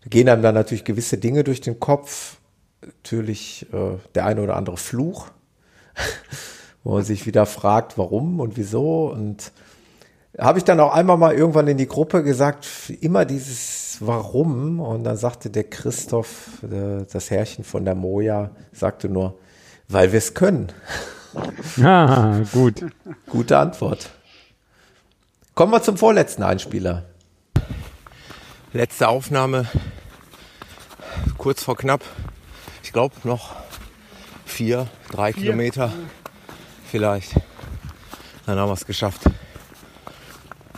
da gehen einem dann natürlich gewisse Dinge durch den Kopf. Natürlich äh, der eine oder andere Fluch, wo man sich wieder fragt, warum und wieso und habe ich dann auch einmal mal irgendwann in die Gruppe gesagt, immer dieses Warum. Und dann sagte der Christoph, äh, das Herrchen von der Moja, sagte nur, weil wir es können. Ah, gut. Gute Antwort. Kommen wir zum vorletzten Einspieler. Letzte Aufnahme, kurz vor knapp, ich glaube noch vier, drei Kilometer vielleicht. Dann haben wir es geschafft.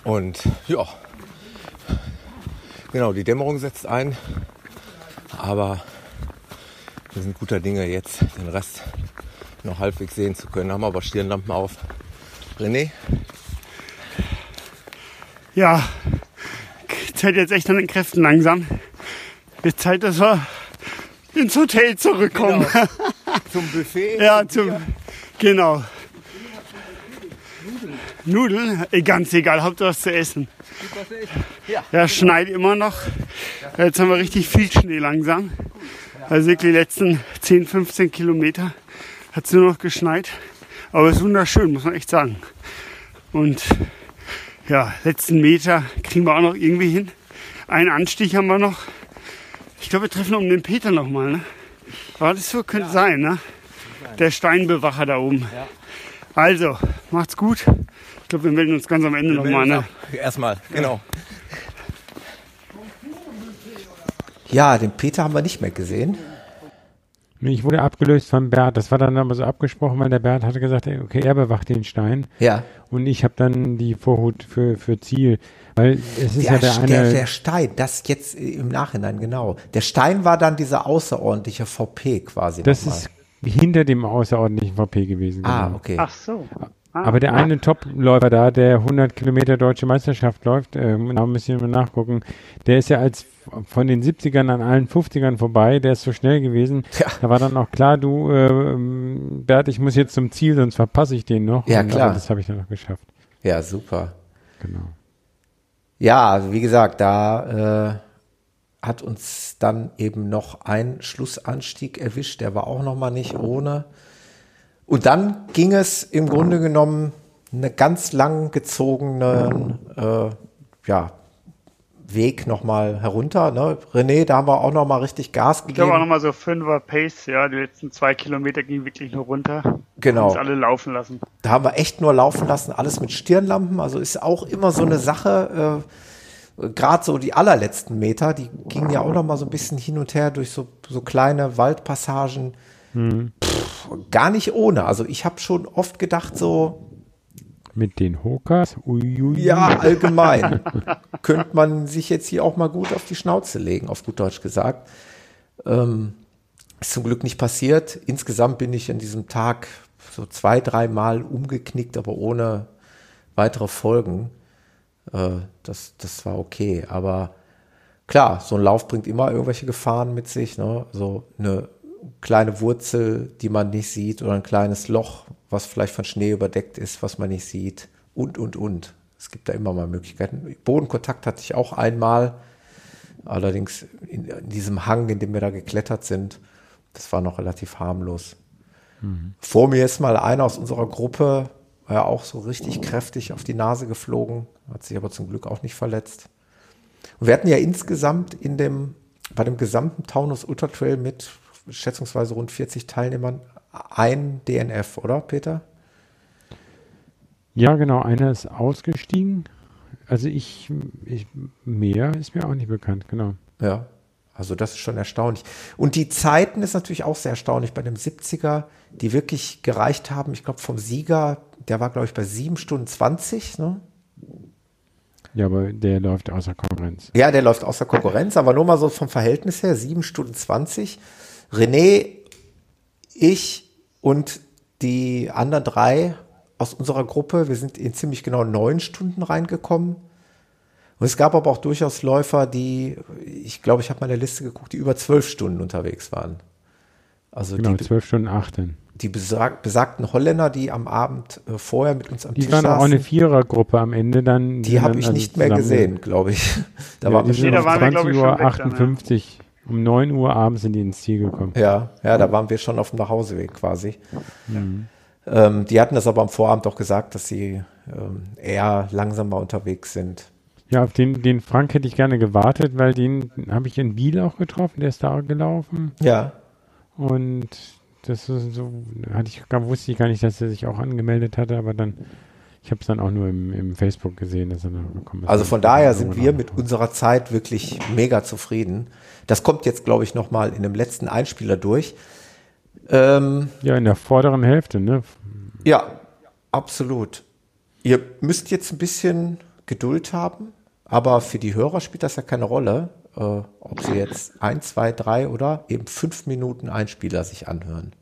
Und ja, genau, die Dämmerung setzt ein. Aber wir sind guter Dinge jetzt, den Rest noch halbwegs sehen zu können. Haben aber Stirnlampen auf. René, Ja, zählt jetzt echt an den Kräften langsam. Wird Zeit, dass wir ins Hotel zurückkommen. zum Buffet. Ja, zum, genau. Nudeln, eh, ganz egal, Hauptsache was zu essen. Ja. Ja, schneit immer noch. Jetzt haben wir richtig viel Schnee langsam. Also wirklich die letzten 10, 15 Kilometer hat es nur noch geschneit. Aber es ist wunderschön, muss man echt sagen. Und ja, letzten Meter kriegen wir auch noch irgendwie hin. Einen Anstieg haben wir noch. Ich glaube, wir treffen um den Peter nochmal. Ne? Aber das so könnte sein, ne? Der Steinbewacher da oben. Also, macht's gut. Ich glaube, wir melden uns ganz am Ende nochmal. Ne? Erstmal, genau. Ja, den Peter haben wir nicht mehr gesehen. Ich wurde abgelöst von Bert. Das war dann aber so abgesprochen, weil der Bert hatte gesagt, okay, er bewacht den Stein. Ja, Und ich habe dann die Vorhut für, für Ziel. Weil es ist ja, der, der eine. der, der Stein, das jetzt im Nachhinein, genau. Der Stein war dann dieser außerordentliche VP quasi. das nochmal. ist hinter dem außerordentlichen VP gewesen. Ah, genau. okay. Ach so. Ah, Aber der eine Top-Läufer da, der 100 Kilometer deutsche Meisterschaft läuft, ähm, da müssen wir mal nachgucken, der ist ja als von den 70ern an allen 50ern vorbei, der ist so schnell gewesen. Ja. Da war dann auch klar, du, ähm, Bert, ich muss jetzt zum Ziel, sonst verpasse ich den noch. Ja, Und, klar. aber Das habe ich dann noch geschafft. Ja, super. Genau. Ja, wie gesagt, da äh, hat uns dann eben noch ein Schlussanstieg erwischt, der war auch noch mal nicht ohne. Und dann ging es im Grunde genommen eine ganz lang gezogene äh, ja, Weg noch mal herunter. Ne? René, da haben wir auch noch mal richtig Gas Ich glaube auch gegeben. nochmal so 5er Pace, ja. Die letzten zwei Kilometer gingen wirklich nur runter. Genau. Haben uns alle laufen lassen. Da haben wir echt nur laufen lassen, alles mit Stirnlampen. Also ist auch immer so eine Sache. Äh, Gerade so die allerletzten Meter, die gingen ja auch noch mal so ein bisschen hin und her durch so, so kleine Waldpassagen. Pff, gar nicht ohne. Also ich habe schon oft gedacht, so, Mit den Hokas, uiui. ja, allgemein könnte man sich jetzt hier auch mal gut auf die Schnauze legen, auf gut Deutsch gesagt. Ähm, ist zum Glück nicht passiert. Insgesamt bin ich an diesem Tag so zwei, dreimal umgeknickt, aber ohne weitere Folgen. Äh, das, das war okay. Aber klar, so ein Lauf bringt immer irgendwelche Gefahren mit sich. Ne? So eine kleine Wurzel, die man nicht sieht, oder ein kleines Loch, was vielleicht von Schnee überdeckt ist, was man nicht sieht. Und, und, und. Es gibt da immer mal Möglichkeiten. Bodenkontakt hatte ich auch einmal. Allerdings in, in diesem Hang, in dem wir da geklettert sind, das war noch relativ harmlos. Vor mir ist mal einer aus unserer Gruppe, war ja auch so richtig kräftig auf die Nase geflogen, hat sich aber zum Glück auch nicht verletzt. Und wir hatten ja insgesamt in dem, bei dem gesamten Taunus Ultra Trail mit schätzungsweise rund 40 Teilnehmern ein DNF, oder Peter? Ja, genau, einer ist ausgestiegen. Also ich, ich, mehr ist mir auch nicht bekannt, genau. Ja, also das ist schon erstaunlich. Und die Zeiten ist natürlich auch sehr erstaunlich bei dem 70er, die wirklich gereicht haben. Ich glaube, vom Sieger, der war, glaube ich, bei 7 Stunden 20. Ne? Ja, aber der läuft außer Konkurrenz. Ja, der läuft außer Konkurrenz, aber nur mal so vom Verhältnis her, 7 Stunden 20. René, ich und die anderen drei aus unserer Gruppe, wir sind in ziemlich genau neun Stunden reingekommen. Und es gab aber auch durchaus Läufer, die, ich glaube, ich habe mal in der Liste geguckt, die über zwölf Stunden unterwegs waren. Also genau, die, zwölf Stunden achten. Die besag, besagten Holländer, die am Abend äh, vorher mit uns am die Tisch waren saßen. auch eine Vierergruppe am Ende dann. Die habe ich also nicht mehr gesehen, glaube ich. Da ja, waren wir schon um 20 Uhr 58. Dann, ja. Um 9 Uhr abends sind die ins Ziel gekommen. Ja, ja, da waren wir schon auf dem Nachhauseweg quasi. Mhm. Ähm, die hatten das aber am Vorabend auch gesagt, dass sie ähm, eher langsamer unterwegs sind. Ja, auf den, den Frank hätte ich gerne gewartet, weil den habe ich in Biel auch getroffen, der ist da gelaufen. Ja. Und das ist so, hatte ich, wusste ich gar nicht, dass er sich auch angemeldet hatte, aber dann, ich habe es dann auch nur im, im Facebook gesehen, dass er gekommen ist. Also von daher sind wir mit unserer Zeit wirklich mega zufrieden. Das kommt jetzt, glaube ich, nochmal in dem letzten Einspieler durch. Ähm, ja, in der vorderen Hälfte, ne? Ja, absolut. Ihr müsst jetzt ein bisschen Geduld haben. Aber für die Hörer spielt das ja keine Rolle, äh, ob sie jetzt ein, zwei, drei oder eben fünf Minuten Einspieler sich anhören.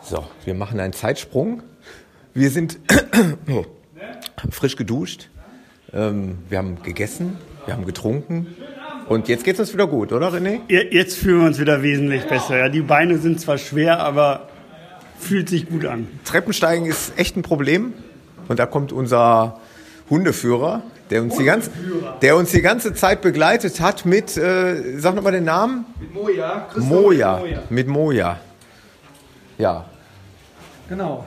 So, wir machen einen Zeitsprung. Wir sind oh, frisch geduscht. Ähm, wir haben gegessen, wir haben getrunken. Und jetzt geht es uns wieder gut, oder René? Jetzt fühlen wir uns wieder wesentlich besser. Ja, die Beine sind zwar schwer, aber fühlt sich gut an. Treppensteigen ist echt ein Problem. Und da kommt unser Hundeführer, der uns, die ganze, der uns die ganze Zeit begleitet hat mit, äh, sag nochmal den Namen? Mit Moja. Moja. Moja. Mit Moja. Ja. Genau.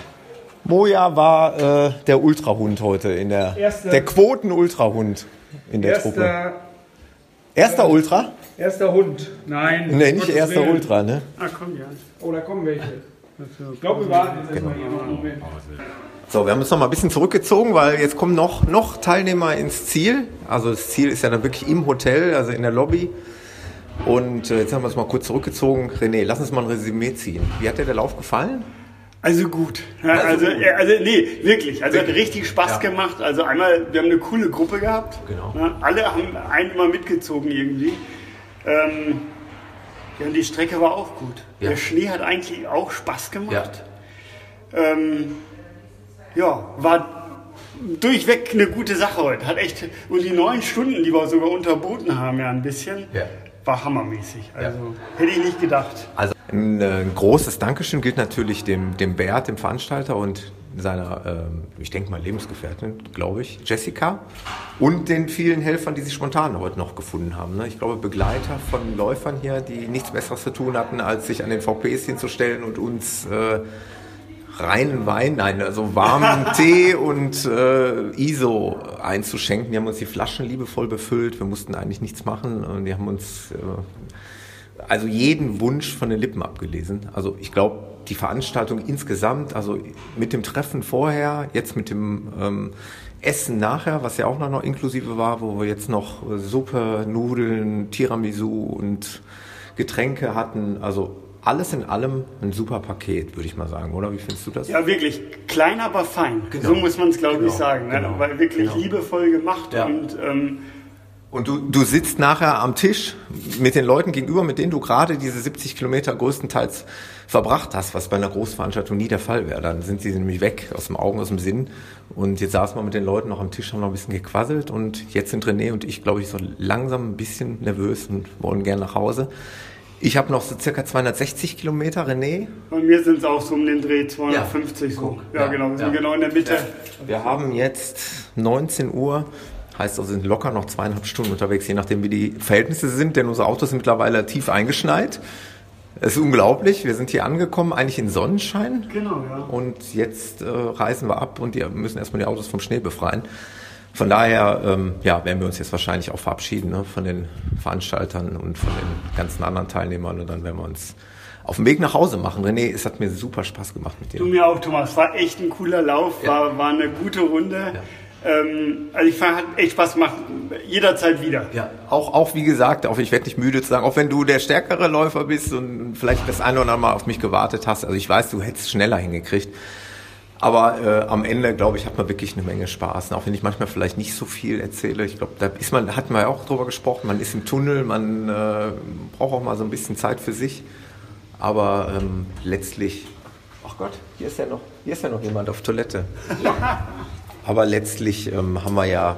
Moja war äh, der Ultrahund heute in der, erster, der Quoten-Ultrahund in der erster, Truppe. Erster ja, Ultra? Erster Hund. Nein. Nee, nicht erster Willen. Ultra, ne? Ah, komm, ja. Oh, da kommen welche. Ich glaube, wir warten jetzt erstmal genau. hier. Moment. So, wir haben uns noch mal ein bisschen zurückgezogen, weil jetzt kommen noch, noch Teilnehmer ins Ziel. Also das Ziel ist ja dann wirklich im Hotel, also in der Lobby. Und äh, jetzt haben wir uns mal kurz zurückgezogen. René, lass uns mal ein Resümee ziehen. Wie hat dir der Lauf gefallen? Also gut. Ja, also, also, also, nee, wirklich. Also wirklich. hat richtig Spaß ja. gemacht. Also einmal, wir haben eine coole Gruppe gehabt. Genau. Ja, alle haben einen immer mitgezogen irgendwie. Ähm, ja, und die Strecke war auch gut. Der Schnee hat eigentlich auch Spaß gemacht. Ähm, ja, war durchweg eine gute Sache heute. Hat echt, und die neun Stunden, die wir sogar unterboten haben, ja ein bisschen, ja. war hammermäßig. Also ja. hätte ich nicht gedacht. Also ein, äh, ein, großes Dankeschön gilt natürlich dem, dem Bert, dem Veranstalter und seiner, ähm, ich denke mal, Lebensgefährtin, glaube ich, Jessica und den vielen Helfern, die sich spontan heute noch gefunden haben. Ne? Ich glaube, Begleiter von Läufern hier, die nichts Besseres zu tun hatten, als sich an den VPs hinzustellen und uns äh, reinen Wein, nein, also warmen Tee und äh, ISO einzuschenken. Die haben uns die Flaschen liebevoll befüllt. Wir mussten eigentlich nichts machen und die haben uns äh, also jeden Wunsch von den Lippen abgelesen. Also ich glaube, die Veranstaltung insgesamt, also mit dem Treffen vorher, jetzt mit dem ähm, Essen nachher, was ja auch noch inklusive war, wo wir jetzt noch Suppe, Nudeln, Tiramisu und Getränke hatten. Also alles in allem ein super Paket, würde ich mal sagen, oder? Wie findest du das? Ja, wirklich klein, aber fein. Genau. So muss man es, glaube genau. ich, sagen. Ne? Genau. Weil wirklich genau. liebevoll gemacht ja. und. Ähm, und du, du sitzt nachher am Tisch mit den Leuten gegenüber, mit denen du gerade diese 70 Kilometer größtenteils verbracht hast, was bei einer Großveranstaltung nie der Fall wäre. Dann sind sie nämlich weg aus dem Augen, aus dem Sinn. Und jetzt saßen wir mit den Leuten noch am Tisch, haben noch ein bisschen gequasselt. Und jetzt sind René und ich, glaube ich, so langsam ein bisschen nervös und wollen gerne nach Hause. Ich habe noch so circa 260 Kilometer, René. Bei mir sind es auch so um den Dreh 250 ja, so. Ja, ja, genau, wir sind genau in der Mitte. Ja. Wir haben jetzt 19 Uhr, heißt also sind locker noch zweieinhalb Stunden unterwegs, je nachdem wie die Verhältnisse sind, denn unsere Autos sind mittlerweile tief eingeschneit. Es ist unglaublich, wir sind hier angekommen, eigentlich in Sonnenschein. Genau, ja. Und jetzt äh, reisen wir ab und die müssen erstmal die Autos vom Schnee befreien. Von daher ähm, ja, werden wir uns jetzt wahrscheinlich auch verabschieden ne, von den Veranstaltern und von den ganzen anderen Teilnehmern und dann werden wir uns auf dem Weg nach Hause machen. René, es hat mir super Spaß gemacht mit dir. Du mir auch, Thomas. War echt ein cooler Lauf, ja. war, war eine gute Runde. Ja. Ähm, also ich fand, hat echt Spaß gemacht, jederzeit wieder. Ja, auch, auch wie gesagt, auch ich werde nicht müde zu sagen, auch wenn du der stärkere Läufer bist und vielleicht das eine oder andere Mal auf mich gewartet hast, also ich weiß, du hättest schneller hingekriegt. Aber äh, am Ende, glaube ich, hat man wirklich eine Menge Spaß. Und auch wenn ich manchmal vielleicht nicht so viel erzähle, ich glaube, da ist man, hat man ja auch drüber gesprochen, man ist im Tunnel, man äh, braucht auch mal so ein bisschen Zeit für sich. Aber ähm, letztlich Ach Gott, hier ist ja noch, hier ist ja noch jemand auf Toilette. Ja. Aber letztlich ähm, haben wir ja,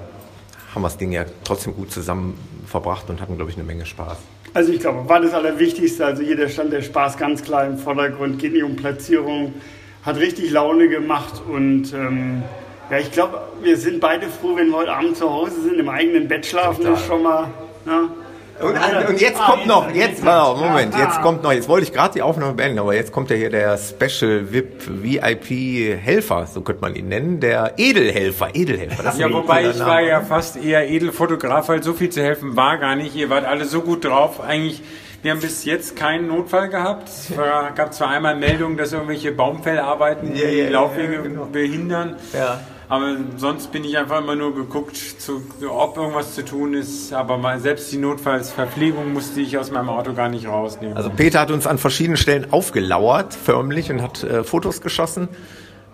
haben wir das Ding ja trotzdem gut zusammen verbracht und hatten, glaube ich, eine Menge Spaß. Also ich glaube, war das Allerwichtigste. Also hier der stand der Spaß ganz klar im Vordergrund, geht nicht um Platzierung, hat richtig Laune gemacht und ähm, ja, ich glaube, wir sind beide froh, wenn wir heute Abend zu Hause sind, im eigenen Bett schlafen, ist schon mal. Ja. Und, und, jetzt kommt noch, jetzt, Moment, jetzt kommt noch, jetzt wollte ich gerade die Aufnahme beenden, aber jetzt kommt ja hier der Special VIP VIP Helfer, so könnte man ihn nennen, der Edelhelfer, Edelhelfer. Das ja, wobei ich war ja fast eher Edelfotograf, weil so viel zu helfen war gar nicht. Ihr wart alle so gut drauf, eigentlich. Wir haben bis jetzt keinen Notfall gehabt. Es gab zwar einmal Meldungen, dass irgendwelche Baumfellarbeiten ja, ja, die Laufwege ja, genau. behindern. Ja. Aber sonst bin ich einfach immer nur geguckt, zu, ob irgendwas zu tun ist. Aber mal, selbst die Notfallsverpflegung musste ich aus meinem Auto gar nicht rausnehmen. Also Peter hat uns an verschiedenen Stellen aufgelauert, förmlich, und hat äh, Fotos geschossen.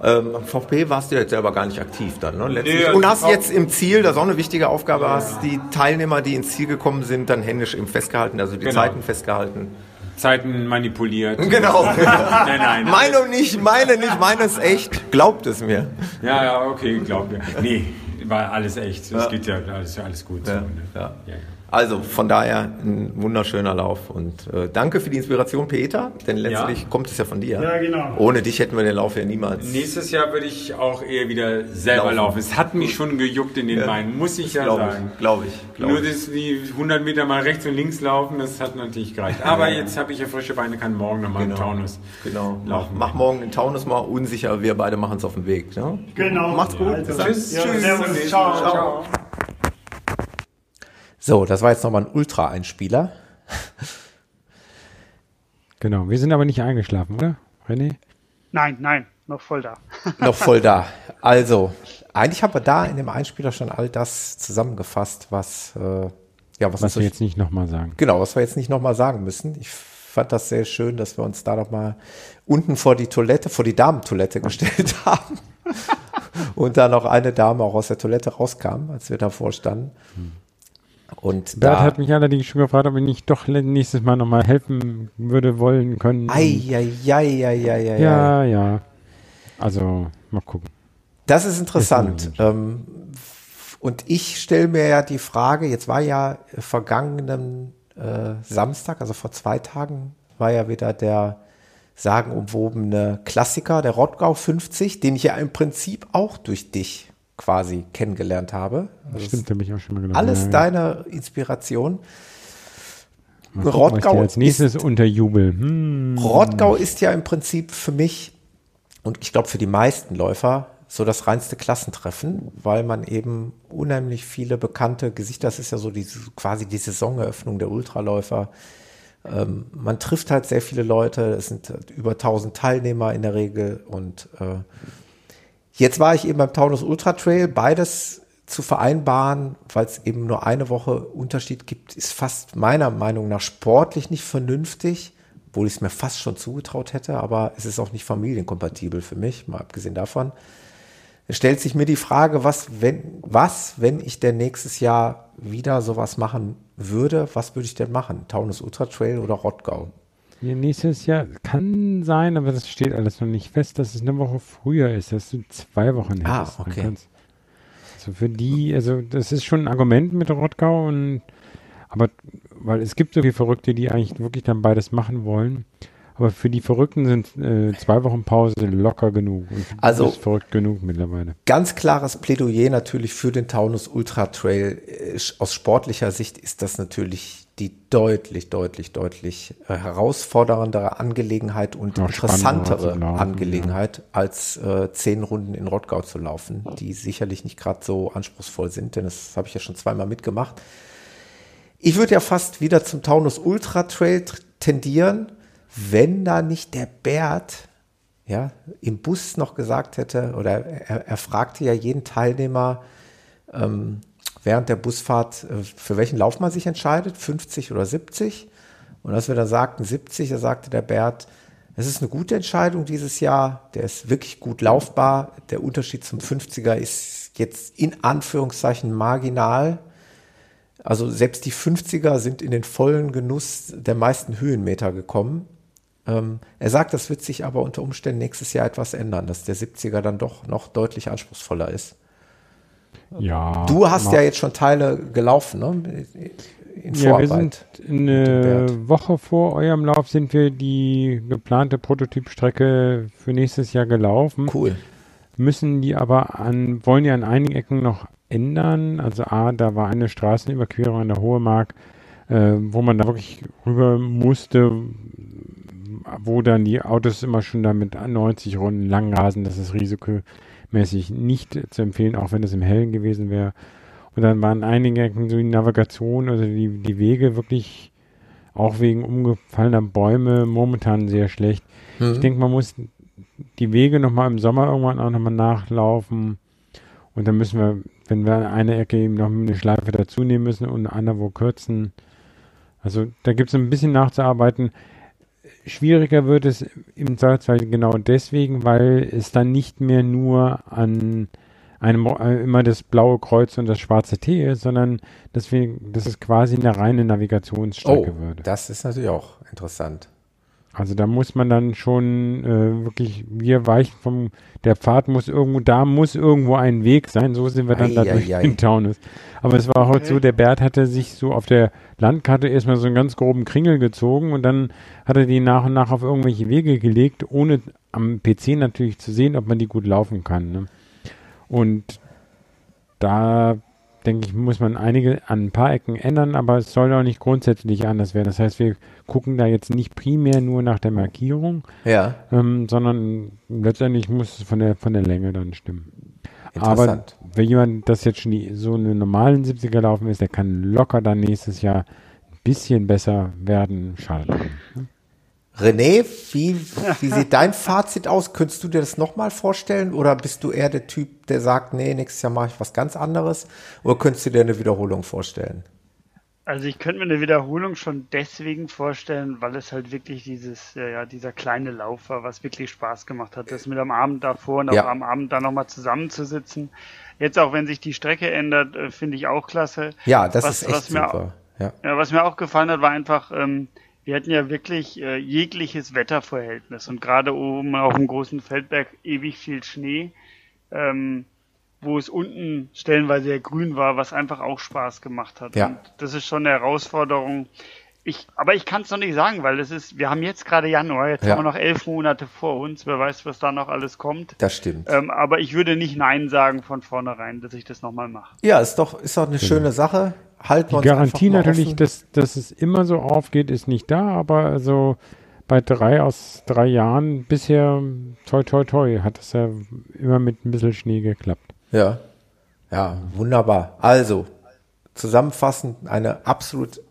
Ähm, VfB warst du jetzt selber gar nicht aktiv dann, ne? Nee, also und hast jetzt im Ziel, das ist auch eine wichtige Aufgabe, ja. hast die Teilnehmer, die ins Ziel gekommen sind, dann händisch eben festgehalten, also die genau. Zeiten festgehalten. Zeiten manipuliert. Genau. nein, nein. Meine nicht, meine nicht, meine ist echt. Glaubt es mir. Ja, ja, okay, glaubt mir. Nee, war alles echt. Es ja. geht ja alles, alles gut. Ja, so, ne? ja. ja. Also von daher ein wunderschöner Lauf und äh, danke für die Inspiration, Peter, denn letztlich ja. kommt es ja von dir. Ja, genau. Ohne dich hätten wir den Lauf ja niemals. Nächstes Jahr würde ich auch eher wieder selber laufen. laufen. Es hat mich schon gejuckt in den ja, Beinen, muss ich ja glaub sagen. Glaube ich. Glaub Nur das, die 100 Meter mal rechts und links laufen, das hat natürlich gereicht. Aber jetzt habe ich ja frische Beine, kann morgen nochmal genau. im Taunus genau. laufen. Mach, mach morgen den Taunus mal unsicher, wir beide machen es auf dem Weg. Ne? Genau. Macht's gut. Also, tschüss. tschüss. Servus. Ciao. Ciao. So, das war jetzt nochmal ein Ultra-Einspieler. Genau, wir sind aber nicht eingeschlafen, oder, René? Nein, nein, noch voll da. noch voll da. Also, eigentlich haben wir da in dem Einspieler schon all das zusammengefasst, was, äh, ja, was, was wir jetzt nicht nochmal sagen. Genau, was wir jetzt nicht nochmal sagen müssen. Ich fand das sehr schön, dass wir uns da noch mal unten vor die Toilette, vor die Damentoilette gestellt haben. und da noch eine Dame auch aus der Toilette rauskam, als wir davor standen. Hm. Und Bert hat mich allerdings schon gefragt, ob ich nicht doch nächstes Mal nochmal helfen würde, wollen können. Ei, ei, ei, ei, ei, ja, ja. Also, mal gucken. Das ist interessant. Ähm, und ich stelle mir ja die Frage, jetzt war ja vergangenen äh, Samstag, also vor zwei Tagen, war ja wieder der sagenumwobene Klassiker, der Rottgau 50, den ich ja im Prinzip auch durch dich quasi kennengelernt habe. Also Stimmt, bin ich auch schon mal gedacht. Alles ja, deine Inspiration. Mal Rottgau als nächstes ist, unterjubel. Hm. Rottgau ist ja im Prinzip für mich und ich glaube für die meisten Läufer so das reinste Klassentreffen, weil man eben unheimlich viele bekannte Gesichter, das ist ja so die, quasi die Saisoneröffnung der Ultraläufer. Ähm, man trifft halt sehr viele Leute, es sind über 1000 Teilnehmer in der Regel und äh, Jetzt war ich eben beim Taunus Ultra Trail. Beides zu vereinbaren, weil es eben nur eine Woche Unterschied gibt, ist fast meiner Meinung nach sportlich nicht vernünftig, obwohl ich es mir fast schon zugetraut hätte, aber es ist auch nicht familienkompatibel für mich, mal abgesehen davon. Es stellt sich mir die Frage, was, wenn, was, wenn ich denn nächstes Jahr wieder sowas machen würde, was würde ich denn machen? Taunus Ultra Trail oder Rottgau? Ja, nächstes Jahr kann sein, aber das steht alles noch nicht fest, dass es eine Woche früher ist, dass du zwei Wochen ah, hättest. Ah, okay. Also für die, also das ist schon ein Argument mit Rottgau und aber weil es gibt so viele Verrückte, die eigentlich wirklich dann beides machen wollen. Aber für die Verrückten sind äh, zwei Wochen Pause locker genug. Und also ist verrückt genug mittlerweile. Ganz klares Plädoyer natürlich für den Taunus Ultra Trail. Äh, aus sportlicher Sicht ist das natürlich die deutlich, deutlich, deutlich äh, herausforderndere Angelegenheit und Noch interessantere laufen, Angelegenheit, ja. als äh, zehn Runden in Rottgau zu laufen, die sicherlich nicht gerade so anspruchsvoll sind, denn das habe ich ja schon zweimal mitgemacht. Ich würde ja fast wieder zum Taunus Ultra Trail tendieren wenn da nicht der Bert ja, im Bus noch gesagt hätte, oder er, er fragte ja jeden Teilnehmer ähm, während der Busfahrt, äh, für welchen Lauf man sich entscheidet, 50 oder 70. Und als wir dann sagten 70, da sagte der Bert, es ist eine gute Entscheidung dieses Jahr, der ist wirklich gut laufbar. Der Unterschied zum 50er ist jetzt in Anführungszeichen marginal. Also selbst die 50er sind in den vollen Genuss der meisten Höhenmeter gekommen. Ähm, er sagt, das wird sich aber unter Umständen nächstes Jahr etwas ändern, dass der 70er dann doch noch deutlich anspruchsvoller ist. Ja. Du hast ja jetzt schon Teile gelaufen, ne? In ja, wir sind eine Woche vor eurem Lauf sind wir die geplante Prototypstrecke für nächstes Jahr gelaufen. Cool. Müssen die aber an, wollen die an einigen Ecken noch ändern. Also A, da war eine Straßenüberquerung an der Hohe Mark, äh, wo man da wirklich rüber musste, wo dann die Autos immer schon da mit 90 Runden lang rasen. Das ist risikomäßig nicht zu empfehlen, auch wenn es im Hellen gewesen wäre. Und dann waren einige Ecken so die Navigation, also die, die Wege wirklich auch wegen umgefallener Bäume momentan sehr schlecht. Mhm. Ich denke, man muss die Wege nochmal im Sommer irgendwann auch nochmal nachlaufen. Und dann müssen wir, wenn wir eine Ecke eben noch eine Schleife dazu nehmen müssen und eine andere wo kürzen. Also da gibt es ein bisschen nachzuarbeiten. Schwieriger wird es im Zweifelsfall genau deswegen, weil es dann nicht mehr nur an einem äh, immer das blaue Kreuz und das schwarze T ist, sondern deswegen, dass es quasi eine reine Navigationsstrecke oh, würde. Das ist natürlich auch interessant. Also da muss man dann schon äh, wirklich, wir weichen vom, der Pfad muss irgendwo, da muss irgendwo ein Weg sein, so sind wir dann ei, da durch ei, den Taunus. Aber es war heute so, der Bert hatte sich so auf der Landkarte erstmal so einen ganz groben Kringel gezogen und dann hat er die nach und nach auf irgendwelche Wege gelegt, ohne am PC natürlich zu sehen, ob man die gut laufen kann. Ne? Und da denke ich, muss man einige an ein paar Ecken ändern, aber es soll auch nicht grundsätzlich anders werden. Das heißt, wir gucken da jetzt nicht primär nur nach der Markierung, ja. ähm, sondern letztendlich muss es von der, von der Länge dann stimmen. Aber wenn jemand das jetzt schon die, so einen normalen 70er laufen ist, der kann locker dann nächstes Jahr ein bisschen besser werden. Schade. René, wie, wie sieht dein Fazit aus? Könntest du dir das nochmal vorstellen? Oder bist du eher der Typ, der sagt, nee, nächstes Jahr mache ich was ganz anderes? Oder könntest du dir eine Wiederholung vorstellen? Also ich könnte mir eine Wiederholung schon deswegen vorstellen, weil es halt wirklich dieses, ja, dieser kleine Lauf war, was wirklich Spaß gemacht hat. Das mit am Abend davor und ja. auch am Abend da nochmal zusammenzusitzen. Jetzt auch wenn sich die Strecke ändert, äh, finde ich auch klasse. Ja, das was, ist echt super. Mir, ja. ja. was mir auch gefallen hat, war einfach, ähm, wir hatten ja wirklich äh, jegliches Wetterverhältnis und gerade oben auf dem großen Feldberg ewig viel Schnee, ähm, wo es unten stellenweise ja grün war, was einfach auch Spaß gemacht hat. Ja. Und das ist schon eine Herausforderung. Ich, aber ich kann es noch nicht sagen, weil es ist, wir haben jetzt gerade Januar, jetzt ja. haben wir noch elf Monate vor uns, wer weiß, was da noch alles kommt. Das stimmt. Ähm, aber ich würde nicht Nein sagen von vornherein, dass ich das nochmal mache. Ja, ist doch, ist doch eine genau. schöne Sache halten wir uns Die Garantie natürlich, dass, dass es immer so aufgeht, ist nicht da, aber also bei drei aus drei Jahren bisher, toi, toi, toi, hat es ja immer mit ein bisschen Schnee geklappt. Ja, ja, wunderbar. Also, zusammenfassend eine absolut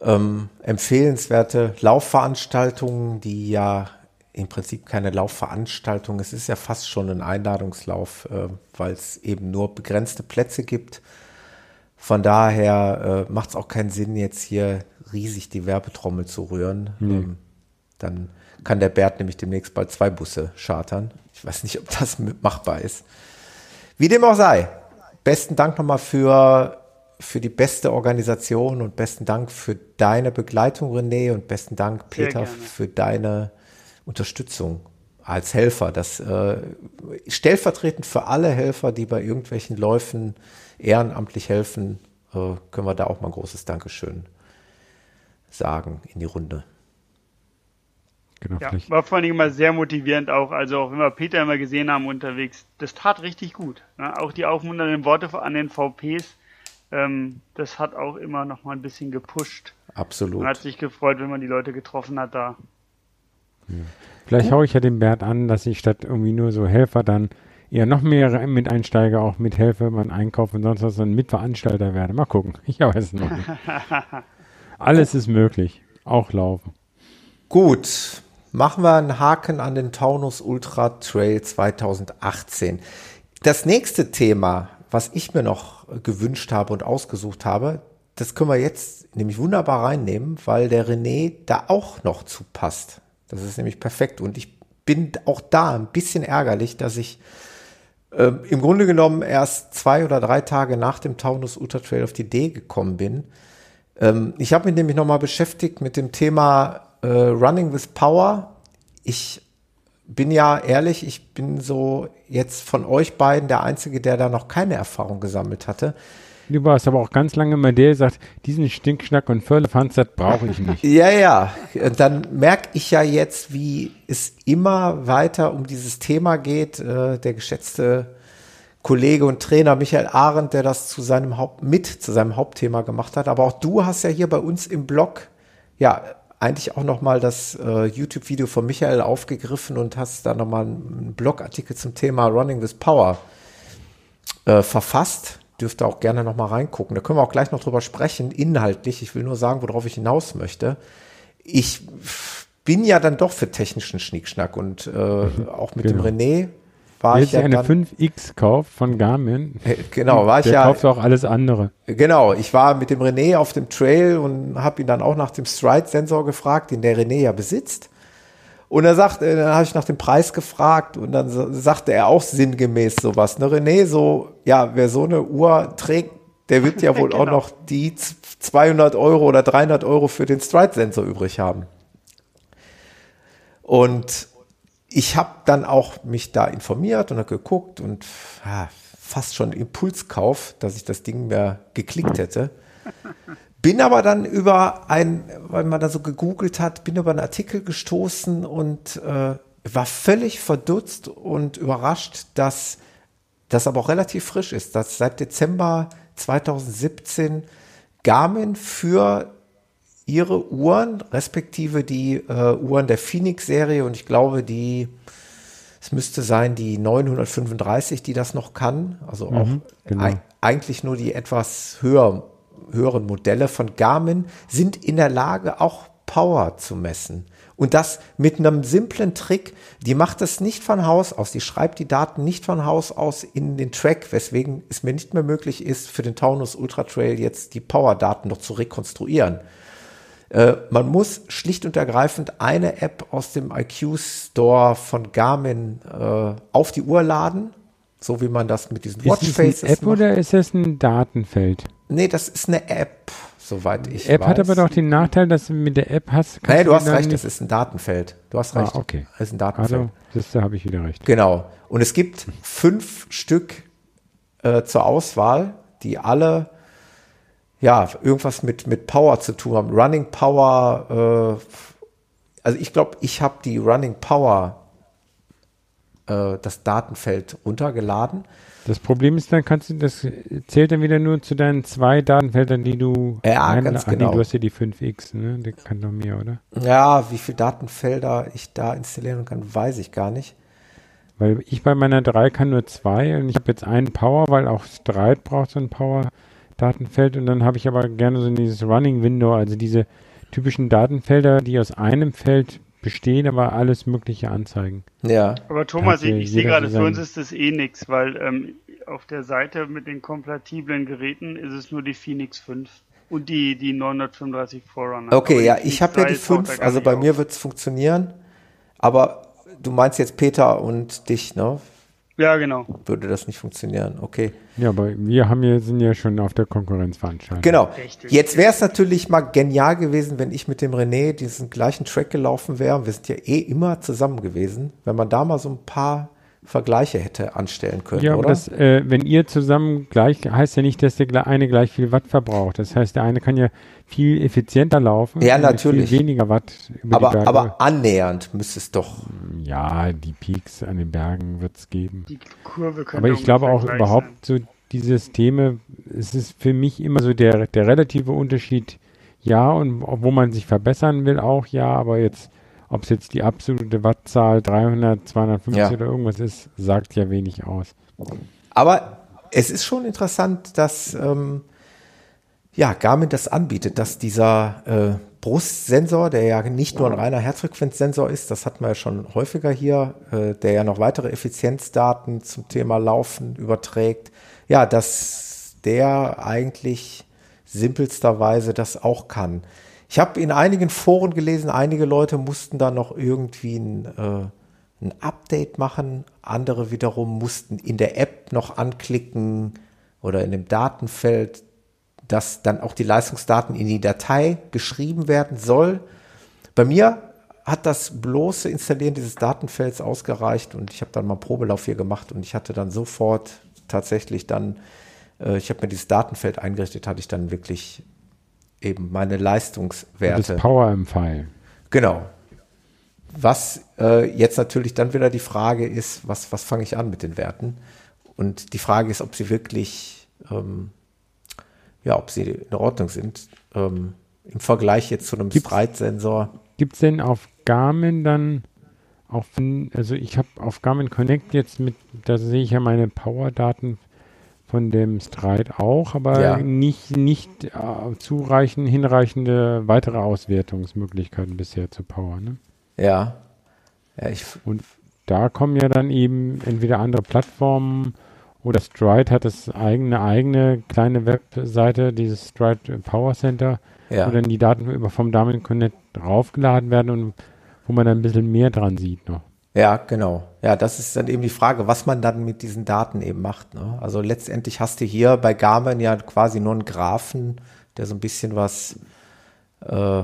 ähm, empfehlenswerte Laufveranstaltung, die ja im Prinzip keine Laufveranstaltung, es ist ja fast schon ein Einladungslauf, äh, weil es eben nur begrenzte Plätze gibt von daher äh, macht es auch keinen Sinn, jetzt hier riesig die Werbetrommel zu rühren. Mhm. Ähm, dann kann der Bert nämlich demnächst bald zwei Busse chartern. Ich weiß nicht, ob das machbar ist. Wie dem auch sei, besten Dank nochmal für, für die beste Organisation und besten Dank für deine Begleitung, René, und besten Dank, Peter, für deine Unterstützung als Helfer. Das äh, stellvertretend für alle Helfer, die bei irgendwelchen Läufen ehrenamtlich helfen, äh, können wir da auch mal ein großes Dankeschön sagen in die Runde. Genau, ja, war vor allen Dingen immer sehr motivierend auch. Also auch wenn wir Peter immer gesehen haben unterwegs, das tat richtig gut. Ne? Auch die aufmunternden Worte an den VPs, ähm, das hat auch immer noch mal ein bisschen gepusht. Absolut. Man hat sich gefreut, wenn man die Leute getroffen hat da. Ja. Vielleicht haue ich ja den Bert an, dass ich statt irgendwie nur so Helfer dann eher noch mehr mit Einsteiger auch mithelfe beim Einkauf und sonst was, dann Mitveranstalter werde. Mal gucken. Ich weiß es noch nicht. Alles ist möglich. Auch laufen. Gut. Machen wir einen Haken an den Taunus Ultra Trail 2018. Das nächste Thema, was ich mir noch gewünscht habe und ausgesucht habe, das können wir jetzt nämlich wunderbar reinnehmen, weil der René da auch noch zu passt. Das ist nämlich perfekt. Und ich bin auch da ein bisschen ärgerlich, dass ich äh, im Grunde genommen erst zwei oder drei Tage nach dem Taunus Ultra Trail auf die Idee gekommen bin. Ähm, ich habe mich nämlich nochmal beschäftigt mit dem Thema äh, Running with Power. Ich bin ja ehrlich, ich bin so jetzt von euch beiden der Einzige, der da noch keine Erfahrung gesammelt hatte. Du warst aber auch ganz lange immer der, der sagt, diesen Stinkschnack und Firlefanz, das brauche ich nicht. Ja, ja. Dann merke ich ja jetzt, wie es immer weiter um dieses Thema geht. Äh, der geschätzte Kollege und Trainer Michael Arendt, der das zu seinem Haupt, mit zu seinem Hauptthema gemacht hat. Aber auch du hast ja hier bei uns im Blog, ja, eigentlich auch nochmal das äh, YouTube-Video von Michael aufgegriffen und hast da nochmal einen Blogartikel zum Thema Running with Power äh, verfasst. Dürft ihr auch gerne nochmal reingucken. Da können wir auch gleich noch drüber sprechen, inhaltlich. Ich will nur sagen, worauf ich hinaus möchte. Ich bin ja dann doch für technischen Schnickschnack und äh, auch mit Genau. dem René war Wer ich jetzt ja eine dann, 5X kauft von Garmin, Äh, genau, war ich der ja kauft auch alles andere. Genau, ich war mit dem René auf dem Trail und habe ihn dann auch nach dem Stride-Sensor gefragt, den der René ja besitzt. Und er sagt, äh, dann habe ich nach dem Preis gefragt und dann sa- sagte er auch sinngemäß sowas. Ne, René, so, ja, wer so eine Uhr trägt, der wird ja wohl auch Genau. noch die z- 200 Euro oder 300 Euro für den Stride-Sensor übrig haben. Und ich habe dann auch mich da informiert und habe geguckt und ja, fast schon Impulskauf, dass ich das Ding mehr geklickt hätte. Bin aber dann über ein, weil man da so gegoogelt hat, bin über einen Artikel gestoßen und äh, war völlig verdutzt und überrascht, dass das aber auch relativ frisch ist, dass seit Dezember 2017 Garmin für ihre Uhren, respektive die äh, Uhren der Phoenix-Serie und ich glaube, die, es müsste sein, die 935, die das noch kann, also auch genau. ei- eigentlich nur die etwas höher, höheren Modelle von Garmin, sind in der Lage, auch Power zu messen. Und das mit einem simplen Trick, die macht das nicht von Haus aus, die schreibt die Daten nicht von Haus aus in den Track, weswegen es mir nicht mehr möglich ist, für den Taunus Ultra Trail jetzt die Power-Daten noch zu rekonstruieren. Äh, man muss schlicht und ergreifend eine App aus dem IQ Store von Garmin äh, auf die Uhr laden, so wie man das mit diesen Ist das Watchfaces eine App macht. oder ist das ein Datenfeld? Nee, das ist eine App, soweit ich App weiß. hat aber doch den Nachteil, dass du mit der App hast. Nee, du hast recht, das ist ein Datenfeld. Du hast Ah, recht. okay. Das ist ein Datenfeld. Also, das, da habe ich wieder recht. Genau. Und es gibt fünf Stück äh, zur Auswahl, die alle ja irgendwas mit, mit Power zu tun haben. Running Power, äh, also ich glaube, ich habe die Running Power, äh, das Datenfeld runtergeladen. Das Problem ist, dann kannst du, das zählt dann wieder nur zu deinen zwei Datenfeldern, die du. Ja, rein- ganz Ach nee, genau. du hast ja die 5X, ne? Der kann doch mehr, oder? Ja, wie viele Datenfelder ich da installieren kann, weiß ich gar nicht. Weil ich bei meiner 3 kann nur zwei und ich habe jetzt einen Power, weil auch Stride braucht so ein Power-Datenfeld und dann habe ich aber gerne so dieses Running Window, also diese typischen Datenfelder, die aus einem Feld bestehen, aber alles Mögliche anzeigen. Ja. Aber Thomas, Hat ja ich, ich sehe gerade, für uns ist das eh nix, weil ähm, auf der Seite mit den kompatiblen Geräten ist es nur die Phoenix 5 und die, die 935 Forerunner. Okay, Aber ja, ich habe ja die Phoenix 3 taucht da fünf, gar also nicht bei mir wird es funktionieren. Aber du meinst jetzt Peter und dich, ne? Ja, genau. Würde das nicht funktionieren, okay. Ja, aber wir haben ja, sind ja schon auf der Konkurrenzveranstaltung. Genau. Richtig. Jetzt wäre es natürlich mal genial gewesen, wenn ich mit dem René diesen gleichen Track gelaufen wäre. Wir sind ja eh immer zusammen gewesen, wenn man da mal so ein paar Vergleiche hätte anstellen können, Ja, aber oder? das, äh, wenn ihr zusammen gleich, heißt ja nicht, dass der eine gleich viel Watt verbraucht. Das heißt, der eine kann ja viel effizienter laufen. Ja, natürlich. Viel weniger Watt über die aber, Berge. aber annähernd müsste es doch. ja, die Peaks an den Bergen wird es geben. Die Kurve könnte Aber ich glaube auch überhaupt so die Systeme, es ist für mich immer so der, der relative Unterschied, ja, und wo man sich verbessern will, auch ja, aber jetzt, ob es jetzt die absolute Wattzahl 300, 250 Ja. oder irgendwas ist, sagt ja wenig aus. Aber es ist schon interessant, dass ähm, ja, Garmin das anbietet, dass dieser äh, Brustsensor, der ja nicht nur ein reiner Herzfrequenzsensor ist, das hatten wir ja schon häufiger hier, äh, der ja noch weitere Effizienzdaten zum Thema Laufen überträgt, ja, dass der eigentlich simpelsterweise das auch kann. Ich habe in einigen Foren gelesen, einige Leute mussten da noch irgendwie ein, äh, ein Update machen, andere wiederum mussten in der App noch anklicken oder in dem Datenfeld, dass dann auch die Leistungsdaten in die Datei geschrieben werden soll. Bei mir hat das bloße Installieren dieses Datenfelds ausgereicht und ich habe dann mal einen Probelauf hier gemacht und ich hatte dann sofort tatsächlich dann, äh, ich habe mir dieses Datenfeld eingerichtet, hatte ich dann wirklich eben meine Leistungswerte. Das Power im File. Genau. Was äh, jetzt natürlich dann wieder die Frage ist, was, was fange ich an mit den Werten? Und die Frage ist, ob sie wirklich, ähm, ja, ob sie in Ordnung sind. Ähm, Im Vergleich jetzt zu einem Sprite-Sensor. Gibt es denn auf Garmin dann auch, also ich habe auf Garmin Connect jetzt mit, da sehe ich ja meine Power-Daten von dem Stride auch, aber Ja. nicht, nicht äh, zureichend, hinreichende weitere Auswertungsmöglichkeiten bisher zu Power. Ne? Ja. Ja, ich, Und da kommen ja dann eben entweder andere Plattformen oder Stride hat das eigene, eigene kleine Webseite, dieses Stride Power Center, ja. wo dann die Daten über vom Garmin Connect draufgeladen werden und wo man dann ein bisschen mehr dran sieht noch. Ja, genau. Ja, das ist dann eben die Frage, was man dann mit diesen Daten eben macht. Ne? Also letztendlich hast du hier bei Garmin ja quasi nur einen Graphen, der so ein bisschen was äh,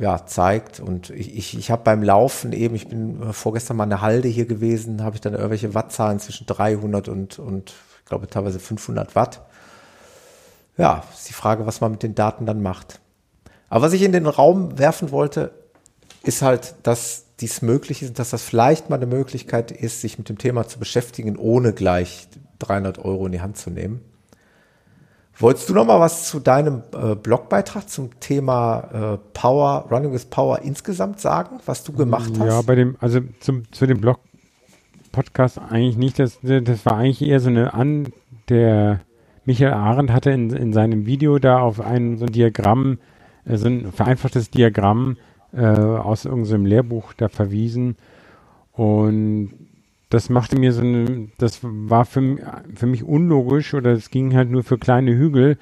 ja, zeigt. Und ich, ich, ich habe beim Laufen eben, ich bin äh, vorgestern mal in der Halde hier gewesen, habe ich dann irgendwelche Wattzahlen zwischen 300 und, und ich glaube teilweise 500 Watt. Ja, ist die Frage, was man mit den Daten dann macht. Aber was ich in den Raum werfen wollte, ist halt, dass dies möglich ist, dass das vielleicht mal eine Möglichkeit ist, sich mit dem Thema zu beschäftigen, ohne gleich 300 Euro in die Hand zu nehmen. Wolltest du noch mal was zu deinem äh, Blogbeitrag zum Thema äh, Power, Running with Power insgesamt sagen, was du gemacht hast? Ja, bei dem, also zum, zu dem Blog-Podcast eigentlich nicht. Das, das war eigentlich eher so eine An, der Michael Arendt hatte in, in seinem Video da auf ein so ein Diagramm, äh, so ein vereinfachtes Diagramm äh, aus irgendeinem Lehrbuch da verwiesen. Und das machte mir so eine, das war für, für mich unlogisch oder es ging halt nur für kleine Hügel,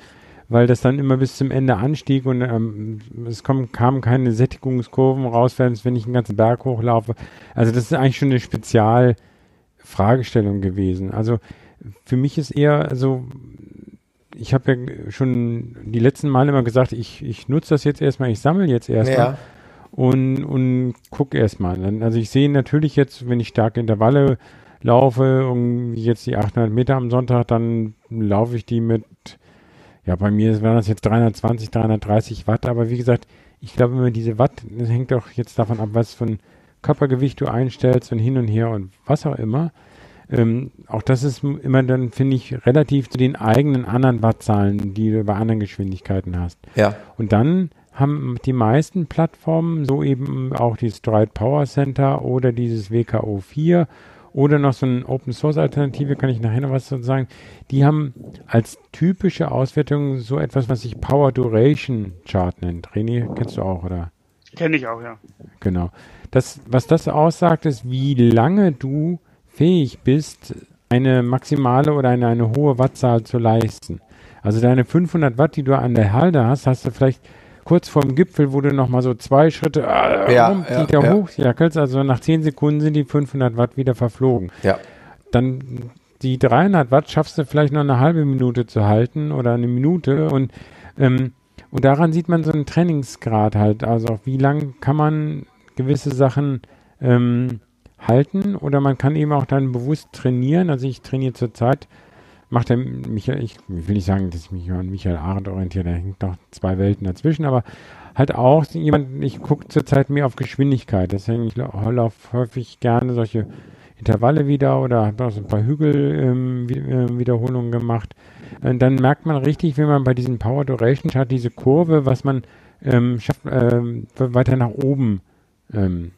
weil das dann immer bis zum Ende anstieg und ähm, es kom, kamen keine Sättigungskurven raus, wenn wenn ich einen ganzen Berg hochlaufe. Also das ist eigentlich schon eine Spezialfragestellung gewesen. Also für mich ist eher so, ich habe ja schon die letzten Male immer gesagt, ich, ich nutze das jetzt erstmal, ich sammle jetzt erstmal ja, und, und gucke erstmal. Also ich sehe natürlich jetzt, wenn ich starke Intervalle laufe, um jetzt die 800 Meter am Sonntag, dann laufe ich die mit, ja, bei mir wären das jetzt 320, 330 Watt, aber wie gesagt, ich glaube immer diese Watt, das hängt doch jetzt davon ab, was ein Körpergewicht du einstellst und hin und her und was auch immer. Ähm, auch das ist immer dann, finde ich, relativ zu den eigenen anderen Wattzahlen, die du bei anderen Geschwindigkeiten hast. ja, Und dann haben die meisten Plattformen, so eben auch die Stride Power Center oder dieses WKO 4 oder noch so eine Open Source Alternative, kann ich nachher noch was dazu sagen, die haben als typische Auswertung so etwas, was sich Power Duration Chart nennt. René, kennst du auch, oder? Kenne ich auch, ja. Genau. Das, was das aussagt, ist, wie lange du fähig bist, eine maximale oder eine, eine hohe Wattzahl zu leisten. Also deine 500 Watt, die du an der Halde hast, hast du vielleicht kurz vorm Gipfel, wo du nochmal so zwei Schritte äh, Ja, rum, ja, ja. hochjackelst. Also nach 10 Sekunden sind die 500 Watt wieder verflogen. ja, Dann die 300 Watt schaffst du vielleicht noch eine halbe Minute zu halten oder eine Minute und ähm, und daran sieht man so einen Trainingsgrad halt, also auch wie lang kann man gewisse Sachen ähm, halten oder man kann eben auch dann bewusst trainieren. Also ich trainiere zurzeit, macht der Michael, ich will nicht sagen, dass ich mich an Michael Arendt orientiere, da hängt noch zwei Welten dazwischen, aber halt auch jemand, ich gucke zurzeit mehr auf Geschwindigkeit, deswegen ich lau- laufe häufig gerne solche Intervalle wieder oder habe auch so ein paar Hügelwiederholungen ähm, äh, gemacht. Und dann merkt man richtig, wenn man bei diesem Power Duration Chart diese Kurve, was man ähm, schafft, ähm, weiter nach oben ähm,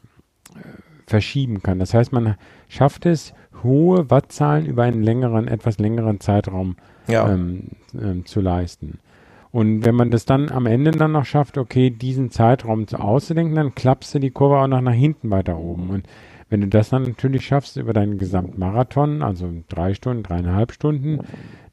äh, verschieben kann. Das heißt, man schafft es, hohe Wattzahlen über einen längeren, etwas längeren Zeitraum ja, ähm, ähm, zu leisten. Und wenn man das dann am Ende dann noch schafft, okay, diesen Zeitraum zu auszudenken, dann klappst du die Kurve auch noch nach hinten weiter oben. Und wenn du das dann natürlich schaffst, über deinen Gesamtmarathon, also drei Stunden, dreieinhalb Stunden,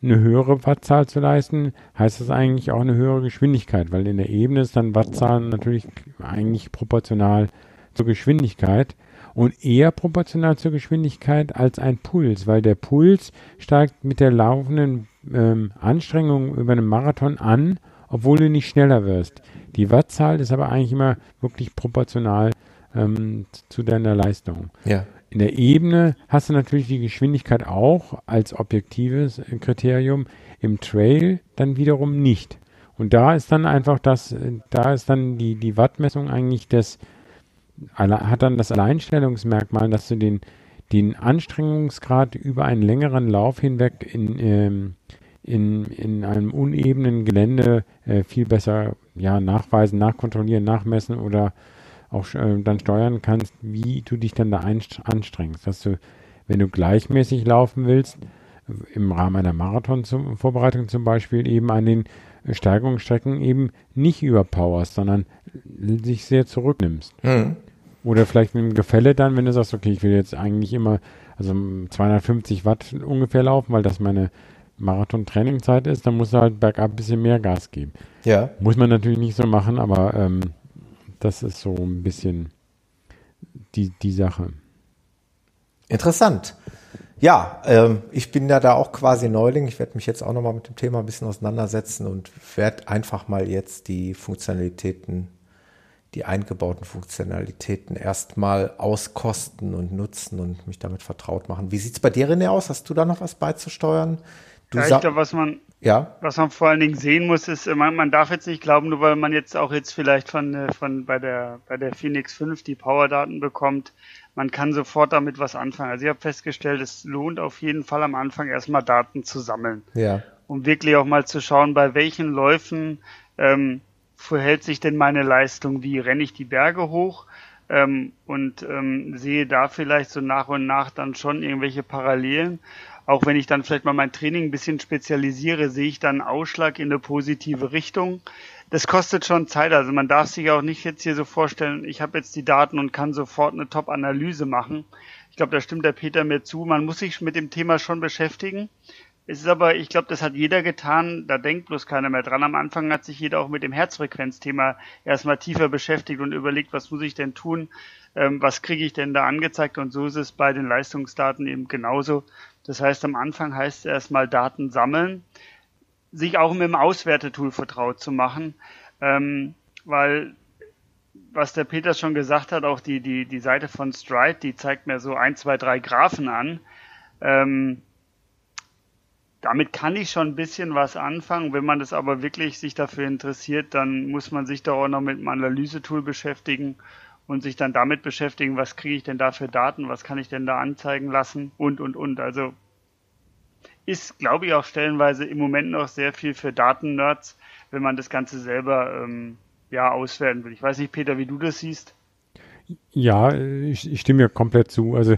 eine höhere Wattzahl zu leisten, heißt das eigentlich auch eine höhere Geschwindigkeit, weil in der Ebene ist dann Wattzahl natürlich eigentlich proportional zur Geschwindigkeit und eher proportional zur Geschwindigkeit als ein Puls, weil der Puls steigt mit der laufenden ähm, Anstrengung über einen Marathon an, obwohl du nicht schneller wirst. Die Wattzahl ist aber eigentlich immer wirklich proportional ähm, zu deiner Leistung. Ja. In der Ebene hast du natürlich die Geschwindigkeit auch als objektives Kriterium, im Trail dann wiederum nicht. Und da ist dann einfach das, da ist dann die, die Wattmessung eigentlich das, hat dann das Alleinstellungsmerkmal, dass du den, den Anstrengungsgrad über einen längeren Lauf hinweg in, ähm, in, in einem unebenen Gelände äh, viel besser ja, nachweisen, nachkontrollieren, nachmessen oder auch äh, dann steuern kannst, wie du dich dann da anstrengst. Dass du, wenn du gleichmäßig laufen willst, im Rahmen einer Marathon-Vorbereitung zum Beispiel eben an den Steigerungsstrecken eben nicht überpowerst, sondern sich sehr zurücknimmst. Mhm. Oder vielleicht mit dem Gefälle dann, wenn du sagst, okay, ich will jetzt eigentlich immer also 250 Watt ungefähr laufen, weil das meine Marathon-Trainingszeit ist, dann musst du halt bergab ein bisschen mehr Gas geben. Ja. Muss man natürlich nicht so machen, aber ähm, das ist so ein bisschen die, die Sache. Interessant. Ja, ähm, ich bin ja da auch quasi Neuling. Ich werde mich jetzt auch nochmal mit dem Thema ein bisschen auseinandersetzen und werde einfach mal jetzt die Funktionalitäten, die eingebauten Funktionalitäten erstmal auskosten und nutzen und mich damit vertraut machen. Wie sieht's bei dir, René, aus? Hast du da noch was beizusteuern? Du ja, ich glaube, was man, ja? was man vor allen Dingen sehen muss, ist, man, man darf jetzt nicht glauben, nur weil man jetzt auch jetzt vielleicht von, äh, von bei der, bei der Phoenix 5 die Powerdaten bekommt, man kann sofort damit was anfangen. Also ich habe festgestellt, es lohnt auf jeden Fall am Anfang erstmal Daten zu sammeln. Ja. Um wirklich auch mal zu schauen, bei welchen Läufen ähm, verhält sich denn meine Leistung, wie renne ich die Berge hoch ähm, und ähm, sehe da vielleicht so nach und nach dann schon irgendwelche Parallelen. Auch wenn ich dann vielleicht mal mein Training ein bisschen spezialisiere, sehe ich dann Ausschlag in eine positive Richtung das kostet schon Zeit. Also man darf sich auch nicht jetzt hier so vorstellen, ich habe jetzt die Daten und kann sofort eine Top-Analyse machen. Ich glaube, da stimmt der Peter mir zu. Man muss sich mit dem Thema schon beschäftigen. Es ist aber, ich glaube, das hat jeder getan, da denkt bloß keiner mehr dran. Am Anfang hat sich jeder auch mit dem Herzfrequenzthema erstmal tiefer beschäftigt und überlegt, was muss ich denn tun, ähm, was kriege ich denn da angezeigt und so ist es bei den Leistungsdaten eben genauso. Das heißt, am Anfang heißt es erstmal Daten sammeln, sich auch mit dem Auswertetool vertraut zu machen, ähm, weil was der Peter schon gesagt hat, auch die, die, die Seite von Stride, die zeigt mir so ein, zwei, drei Graphen an. Ähm, damit kann ich schon ein bisschen was anfangen. Wenn man das aber wirklich sich dafür interessiert, dann muss man sich da auch noch mit einem Analysetool beschäftigen und sich dann damit beschäftigen, was kriege ich denn da für Daten, was kann ich denn da anzeigen lassen und, und, und. Also ist, glaube ich, auch stellenweise im Moment noch sehr viel für Daten-Nerds, wenn man das Ganze selber ähm, ja, auswerten will. Ich weiß nicht, Peter, wie du das siehst. Ja, ich, ich stimme ja komplett zu. Also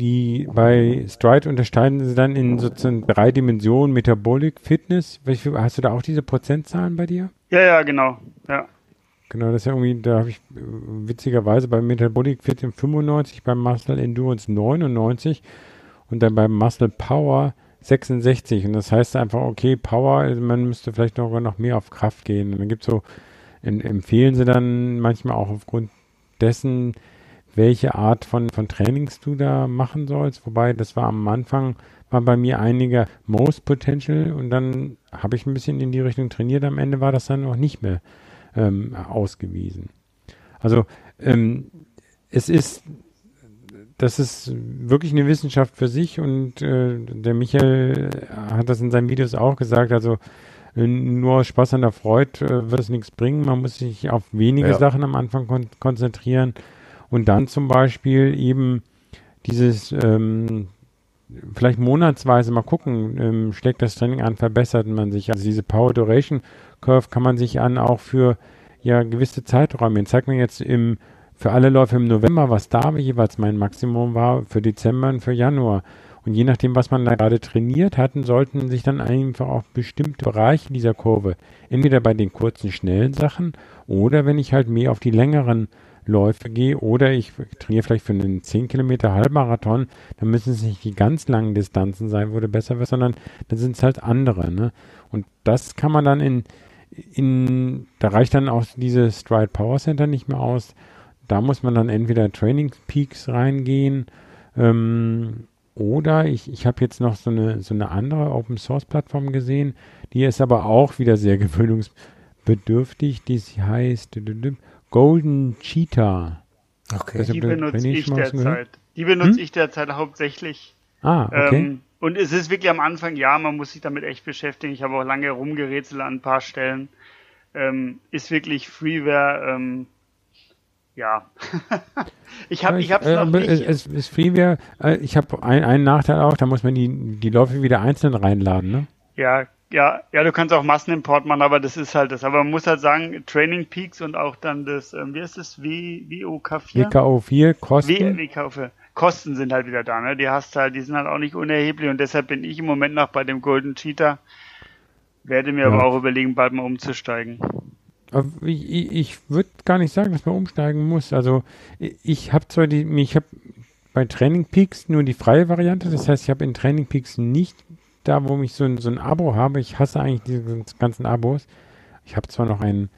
die bei Stride unterscheiden sie dann in sozusagen drei Dimensionen Metabolik, Fitness. Hast du da auch diese Prozentzahlen bei dir? Ja, ja, genau. Ja. Genau, das ist ja irgendwie, da habe ich äh, witzigerweise beim Metabolic Fitness 95, beim Muscle Endurance 99 und dann beim Muscle Power 66 und das heißt einfach, okay, Power, also man müsste vielleicht noch, noch mehr auf Kraft gehen. Und dann gibt so, in, empfehlen sie dann manchmal auch aufgrund dessen, welche Art von, von Trainings du da machen sollst. Wobei, das war am Anfang, war bei mir einiger Most Potential und dann habe ich ein bisschen in die Richtung trainiert. Am Ende war das dann auch nicht mehr ähm, ausgewiesen. Also ähm, es ist das ist wirklich eine Wissenschaft für sich und äh, der Michael hat das in seinen Videos auch gesagt, also äh, nur Spaß an der Freude äh, wird es nichts bringen. Man muss sich auf wenige ja. Sachen am Anfang kon konzentrieren und dann zum Beispiel eben dieses ähm, vielleicht monatsweise mal gucken, ähm, schlägt das Training an, verbessert man sich. Also diese Power Duration Curve kann man sich an auch für ja gewisse Zeiträume. Zeigt man jetzt im für alle Läufe im November, was da jeweils mein Maximum war, für Dezember und für Januar. Und je nachdem, was man da gerade trainiert hatten, sollten sich dann einfach auch bestimmte Bereiche dieser Kurve, entweder bei den kurzen, schnellen Sachen oder wenn ich halt mehr auf die längeren Läufe gehe oder ich trainiere vielleicht für einen 10 Kilometer Halbmarathon, dann müssen es nicht die ganz langen Distanzen sein, wo du besser wirst, sondern dann sind es halt andere. Ne? Und das kann man dann in, in, da reicht dann auch dieses Stride Power Center nicht mehr aus da muss man dann entweder Training Peaks reingehen ähm, oder ich, ich habe jetzt noch so eine, so eine andere Open Source Plattform gesehen, die ist aber auch wieder sehr gewöhnungsbedürftig. Die heißt Golden Cheetah. Okay. Die benutze ich derzeit. Die benutze hm? ich derzeit hauptsächlich. Ah, okay. Ähm, und es ist wirklich am Anfang, ja, man muss sich damit echt beschäftigen. Ich habe auch lange rumgerätselt an ein paar Stellen. Ähm, ist wirklich Freeware, ähm, ja. ich habe ich hab's äh, noch nicht. Es ist Freeware, äh, ich habe ein, einen Nachteil auch, da muss man die, die Läufe wieder einzeln reinladen, ne? Ja, ja, ja, du kannst auch Massenimport machen, aber das ist halt das. Aber man muss halt sagen, Training Peaks und auch dann das, ähm, wie ist das, w, WOK4? WKO4, Kosten. W, WKO4. Kosten sind halt wieder da, ne? Die hast halt, die sind halt auch nicht unerheblich und deshalb bin ich im Moment noch bei dem Golden Cheetah. Werde mir ja. aber auch überlegen, bald mal umzusteigen. Ich, ich würde gar nicht sagen, dass man umsteigen muss. Also ich habe zwar die, ich habe bei Training Peaks nur die freie Variante. Das heißt, ich habe in Training Peaks nicht da, wo ich so ein, so ein Abo habe. Ich hasse eigentlich diese ganzen Abos. Ich habe zwar noch ein,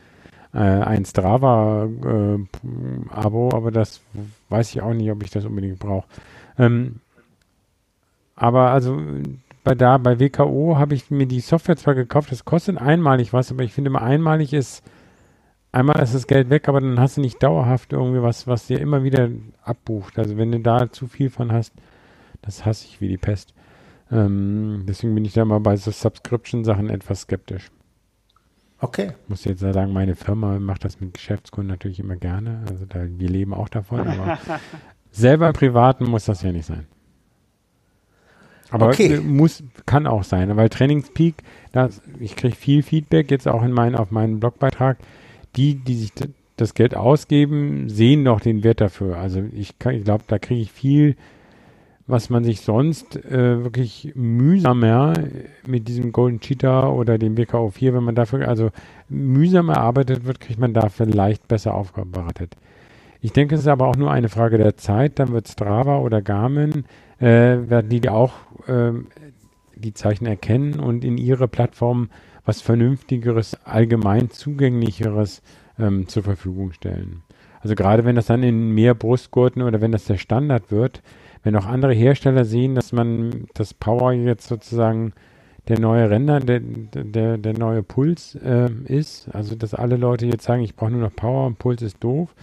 äh, ein Strava-Abo, äh, aber das weiß ich auch nicht, ob ich das unbedingt brauche. Ähm, aber also bei da bei WKO habe ich mir die Software zwar gekauft, das kostet einmalig was, aber ich finde immer einmalig ist einmal ist das Geld weg, aber dann hast du nicht dauerhaft irgendwie was, was dir immer wieder abbucht. Also wenn du da zu viel von hast, das hasse ich wie die Pest. Ähm, deswegen bin ich da mal bei so Subscription-Sachen etwas skeptisch. Okay. Ich muss jetzt sagen, meine Firma macht das mit Geschäftskunden natürlich immer gerne. Also da, wir leben auch davon, aber selber im Privaten muss das ja nicht sein. Aber okay. muss, kann auch sein, weil Trainingspeak, das, ich kriege viel Feedback jetzt auch in meinen, auf meinen Blogbeitrag. Die, die sich das Geld ausgeben, sehen doch den Wert dafür. Also ich, ich glaube, da kriege ich viel was man sich sonst äh, wirklich mühsamer mit diesem Golden Cheetah oder dem WKO 4, wenn man dafür also mühsam erarbeitet wird, kriegt man da vielleicht besser aufbereitet. Ich denke, es ist aber auch nur eine Frage der Zeit. Dann wird Strava oder Garmin, äh, werden die auch äh, die Zeichen erkennen und in ihre Plattform was Vernünftigeres, allgemein zugänglicheres ähm, zur Verfügung stellen. Also gerade wenn das dann in mehr Brustgurten oder wenn das der Standard wird, wenn auch andere Hersteller sehen, dass man das Power jetzt sozusagen der neue Render, der, der, der neue Puls äh, ist, also dass alle Leute jetzt sagen, ich brauche nur noch Power und Puls ist doof.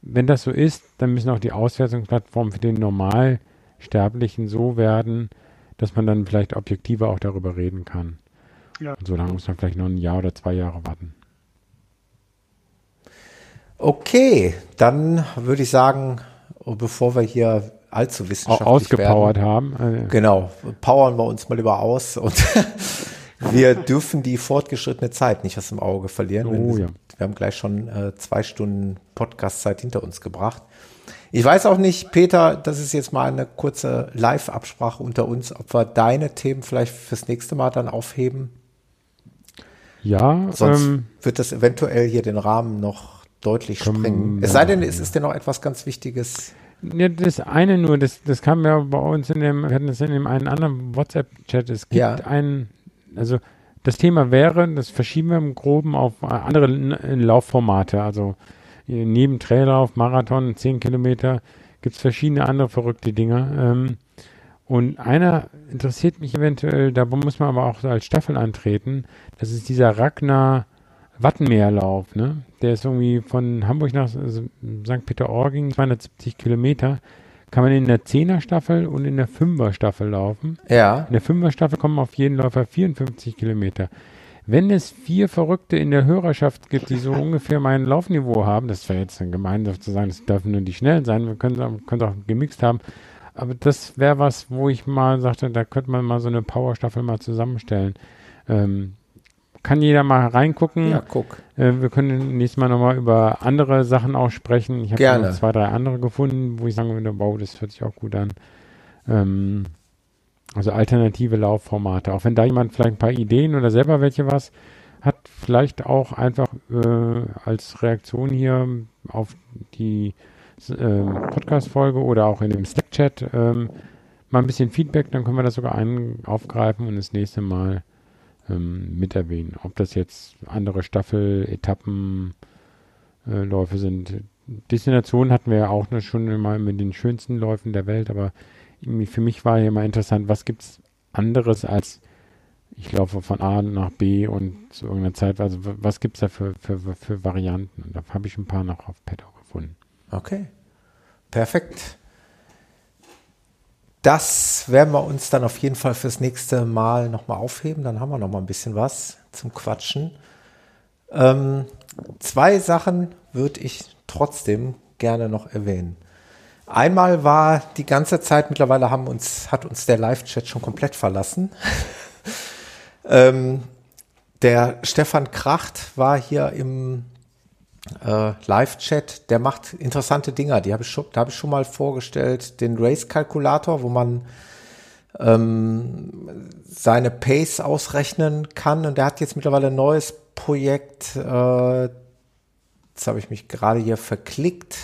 Wenn das so ist, dann müssen auch die Auswertungsplattformen für den Normalsterblichen so werden, dass man dann vielleicht objektiver auch darüber reden kann. Ja. Und so lange muss man vielleicht noch ein Jahr oder zwei Jahre warten. Okay, dann würde ich sagen, bevor wir hier allzu wissenschaftlich ausgepowert werden. haben. Also genau, powern wir uns mal lieber aus und wir dürfen die fortgeschrittene Zeit nicht aus dem Auge verlieren. Oh, wir, ja. wir haben gleich schon äh, zwei Stunden Podcastzeit hinter uns gebracht. Ich weiß auch nicht, Peter, das ist jetzt mal eine kurze Live-Absprache unter uns, ob wir deine Themen vielleicht fürs nächste Mal dann aufheben. Ja, sonst ähm, wird das eventuell hier den Rahmen noch deutlich sprengen. Es sei denn, es ist dir noch etwas ganz Wichtiges ja, das eine nur, das, das kam ja bei uns in dem, wir hatten das in dem einen anderen WhatsApp-Chat. Es gibt ja. einen, also das Thema wäre, das verschieben wir im Groben auf andere Laufformate. Also neben Traillauf, Marathon, 10 Kilometer gibt es verschiedene andere verrückte Dinge. Ähm, und einer interessiert mich eventuell, da muss man aber auch als Staffel antreten. Das ist dieser Ragnar Wattenmeerlauf, ne? Der ist irgendwie von Hamburg nach St. Peter-Ording, 270 Kilometer. Kann man in der 10er Staffel und in der 5er Staffel laufen. Ja. In der 5er Staffel kommen auf jeden Läufer 54 Kilometer. Wenn es vier Verrückte in der Hörerschaft gibt, die so ungefähr mein Laufniveau haben, das wäre jetzt gemein zu sagen, das dürfen nur die Schnellen sein, wir können es auch gemixt haben, aber das wäre was, wo ich mal sagte, da könnte man mal so eine Powerstaffel mal zusammenstellen. Ähm, kann jeder mal reingucken. Ja, guck. Äh, wir können nächstes Mal nochmal über andere Sachen auch sprechen. Ich habe noch zwei, drei andere gefunden, wo ich sagen würde, wow, das hört sich auch gut an. Ähm, also alternative Laufformate. Auch wenn da jemand vielleicht ein paar Ideen oder selber welche was hat, vielleicht auch einfach äh, als Reaktion hier auf die äh, Podcast-Folge oder auch in dem Slack-Chat ähm, mal ein bisschen Feedback, dann können wir das sogar ein, aufgreifen und das nächste Mal ähm, mit erwähnen. Ob das jetzt andere Staffel, Etappen, äh, Läufe sind. Destination hatten wir ja auch schon mal mit den schönsten Läufen der Welt, aber für mich war ja immer interessant, was gibt es anderes als ich laufe von A nach B und zu irgendeiner Zeit, also was gibt es da für, für, für Varianten? Und da habe ich ein paar noch auf Petto gefunden. Okay, perfekt. Das werden wir uns dann auf jeden Fall fürs nächste Mal nochmal aufheben. Dann haben wir nochmal ein bisschen was zum Quatschen. Ähm, zwei Sachen würde ich trotzdem gerne noch erwähnen. Einmal war die ganze Zeit, mittlerweile haben uns, hat uns der Live-Chat schon komplett verlassen. ähm, der Stefan Kracht war hier im äh, Live-Chat, der macht interessante Dinger. Die habe ich schon, da habe ich schon mal vorgestellt, den Race-Kalkulator, wo man ähm, seine Pace ausrechnen kann. Und der hat jetzt mittlerweile ein neues Projekt. Äh, jetzt habe ich mich gerade hier verklickt,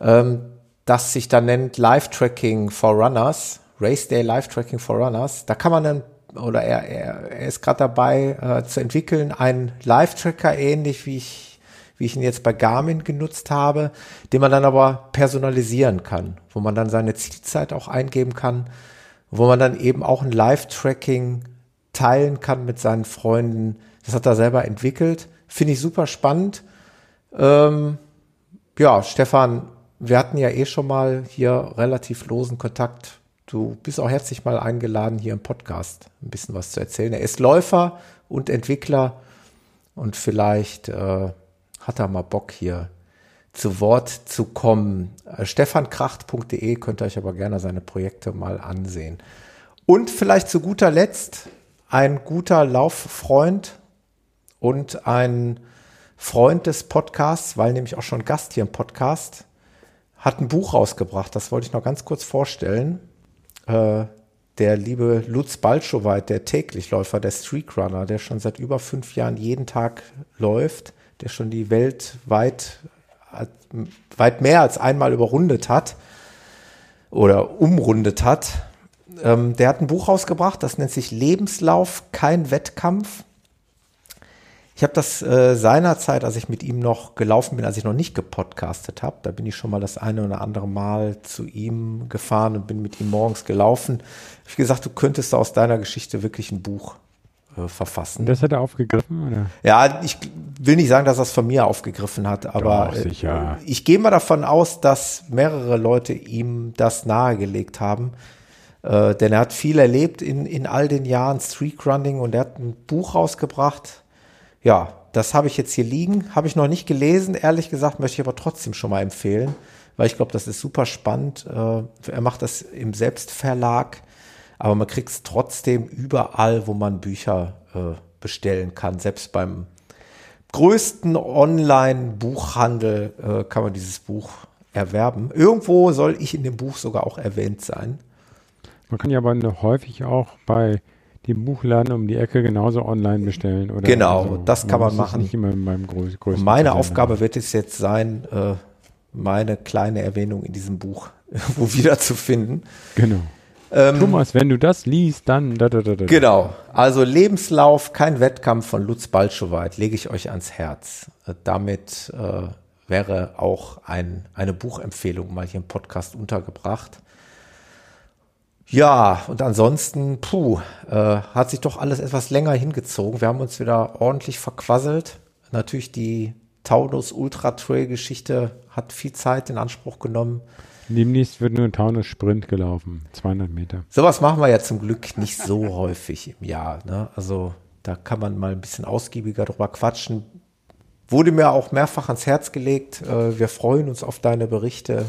ähm, das sich dann nennt Live Tracking for Runners, Race Day Live Tracking for Runners. Da kann man dann oder er, er, er ist gerade dabei äh, zu entwickeln, einen Live-Tracker ähnlich wie ich wie ich ihn jetzt bei Garmin genutzt habe, den man dann aber personalisieren kann, wo man dann seine Zielzeit auch eingeben kann, wo man dann eben auch ein Live-Tracking teilen kann mit seinen Freunden. Das hat er selber entwickelt. Finde ich super spannend. Ähm, ja, Stefan, wir hatten ja eh schon mal hier relativ losen Kontakt. Du bist auch herzlich mal eingeladen, hier im Podcast ein bisschen was zu erzählen. Er ist Läufer und Entwickler und vielleicht äh, hat er mal Bock hier zu Wort zu kommen. Äh, stefankracht.de könnt ihr euch aber gerne seine Projekte mal ansehen. Und vielleicht zu guter Letzt ein guter Lauffreund und ein Freund des Podcasts, weil nämlich auch schon Gast hier im Podcast, hat ein Buch rausgebracht. Das wollte ich noch ganz kurz vorstellen. Äh, der liebe Lutz Balschowait, der Täglichläufer, der Streakrunner, der schon seit über fünf Jahren jeden Tag läuft, der schon die Welt weit, weit mehr als einmal überrundet hat oder umrundet hat. Ähm, der hat ein Buch rausgebracht, das nennt sich Lebenslauf, kein Wettkampf. Ich habe das äh, seinerzeit, als ich mit ihm noch gelaufen bin, als ich noch nicht gepodcastet habe, da bin ich schon mal das eine oder andere Mal zu ihm gefahren und bin mit ihm morgens gelaufen. Hab ich gesagt, du könntest aus deiner Geschichte wirklich ein Buch äh, verfassen. Das hat er aufgegriffen, oder? Ja, ich will nicht sagen, dass er es von mir aufgegriffen hat, aber Doch. Äh, ich gehe mal davon aus, dass mehrere Leute ihm das nahegelegt haben. Äh, denn er hat viel erlebt in, in all den Jahren Streakrunning und er hat ein Buch rausgebracht. Ja, das habe ich jetzt hier liegen. Habe ich noch nicht gelesen. Ehrlich gesagt möchte ich aber trotzdem schon mal empfehlen, weil ich glaube, das ist super spannend. Äh, er macht das im Selbstverlag aber man kriegt es trotzdem überall, wo man Bücher äh, bestellen kann. Selbst beim größten Online-Buchhandel äh, kann man dieses Buch erwerben. Irgendwo soll ich in dem Buch sogar auch erwähnt sein. Man kann ja aber häufig auch bei dem Buchladen um die Ecke genauso online bestellen. Oder genau, also, das kann man, man machen. Nicht immer in meinem größ größten meine Aufgabe haben. wird es jetzt sein, äh, meine kleine Erwähnung in diesem Buch wo wiederzufinden. Genau. Ähm, Thomas, wenn du das liest, dann. Da, da, da, genau. Also Lebenslauf, kein Wettkampf von Lutz Balschowait, lege ich euch ans Herz. Äh, damit äh, wäre auch ein, eine Buchempfehlung mal hier im Podcast untergebracht. Ja, und ansonsten, puh, äh, hat sich doch alles etwas länger hingezogen. Wir haben uns wieder ordentlich verquasselt. Natürlich die Taunus Ultra Trail Geschichte hat viel Zeit in Anspruch genommen. Demnächst wird nur ein Taunus Sprint gelaufen, 200 Meter. Sowas machen wir ja zum Glück nicht so häufig im Jahr. Ne? Also da kann man mal ein bisschen ausgiebiger drüber quatschen. Wurde mir auch mehrfach ans Herz gelegt. Äh, wir freuen uns auf deine Berichte.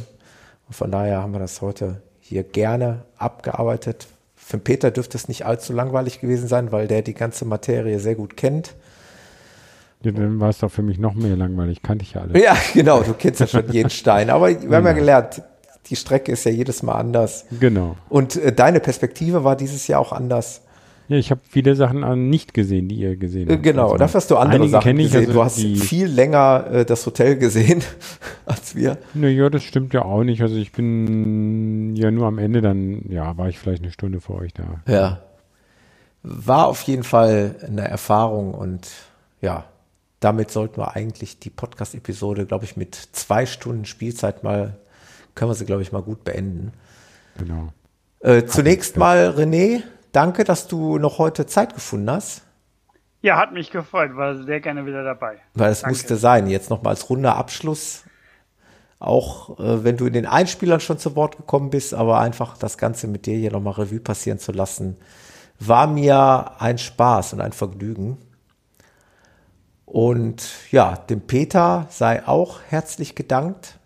Und von daher haben wir das heute hier gerne abgearbeitet. Für Peter dürfte es nicht allzu langweilig gewesen sein, weil der die ganze Materie sehr gut kennt. Ja, dann war es doch für mich noch mehr langweilig. Kannte ich ja alles. Ja, genau. Du kennst ja schon jeden Stein. Aber wir haben ja gelernt, die Strecke ist ja jedes Mal anders. Genau. Und äh, deine Perspektive war dieses Jahr auch anders. Ja, ich habe viele Sachen nicht gesehen, die ihr gesehen habt. Genau, also, dafür hast du andere Sachen ich, gesehen. Also du hast viel länger äh, das Hotel gesehen als wir. Naja, das stimmt ja auch nicht. Also ich bin ja nur am Ende dann, ja, war ich vielleicht eine Stunde vor euch da. Ja. War auf jeden Fall eine Erfahrung und ja, damit sollten wir eigentlich die Podcast-Episode, glaube ich, mit zwei Stunden Spielzeit mal können wir sie, glaube ich, mal gut beenden. Genau. Äh, zunächst mal, René, danke, dass du noch heute Zeit gefunden hast. Ja, hat mich gefreut, war sehr gerne wieder dabei. Weil es musste sein. Jetzt nochmal als runder Abschluss. Auch äh, wenn du in den Einspielern schon zu Wort gekommen bist, aber einfach das Ganze mit dir hier nochmal Revue passieren zu lassen, war mir ein Spaß und ein Vergnügen. Und ja, dem Peter sei auch herzlich gedankt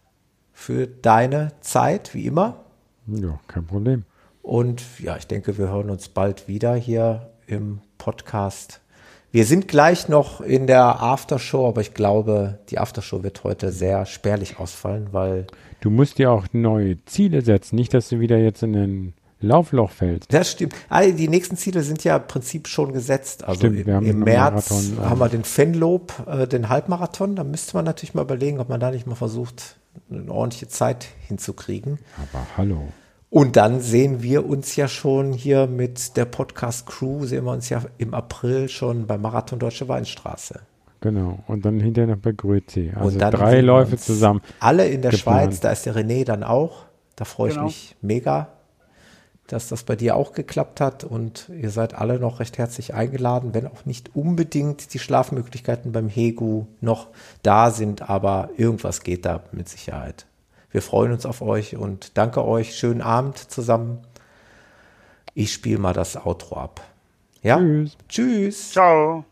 für deine Zeit, wie immer. Ja, kein Problem. Und ja, ich denke, wir hören uns bald wieder hier im Podcast. Wir sind gleich noch in der Aftershow, aber ich glaube, die Aftershow wird heute sehr spärlich ausfallen, weil Du musst dir auch neue Ziele setzen, nicht, dass du wieder jetzt in ein Laufloch fällst. das stimmt. Ah, die nächsten Ziele sind ja im Prinzip schon gesetzt. Also Stimmt, im, wir haben im März Marathon, haben wir den Fenlob, äh, den Halbmarathon. Da müsste man natürlich mal überlegen, ob man da nicht mal versucht, eine ordentliche Zeit hinzukriegen. Aber hallo. Und dann sehen wir uns ja schon hier mit der Podcast-Crew, sehen wir uns ja im April schon beim Marathon Deutsche Weinstraße. Genau. Und dann hinterher noch bei Grözi. Also und dann drei Läufe zusammen. Alle in der geplant. Schweiz, da ist der René dann auch. Da freue ich Genau. mich mega, dass das bei dir auch geklappt hat und ihr seid alle noch recht herzlich eingeladen, wenn auch nicht unbedingt die Schlafmöglichkeiten beim Hegu noch da sind, aber irgendwas geht da mit Sicherheit. Wir freuen uns auf euch und danke euch. Schönen Abend zusammen. Ich spiele mal das Outro ab. Ja? Tschüss. Tschüss. Ciao.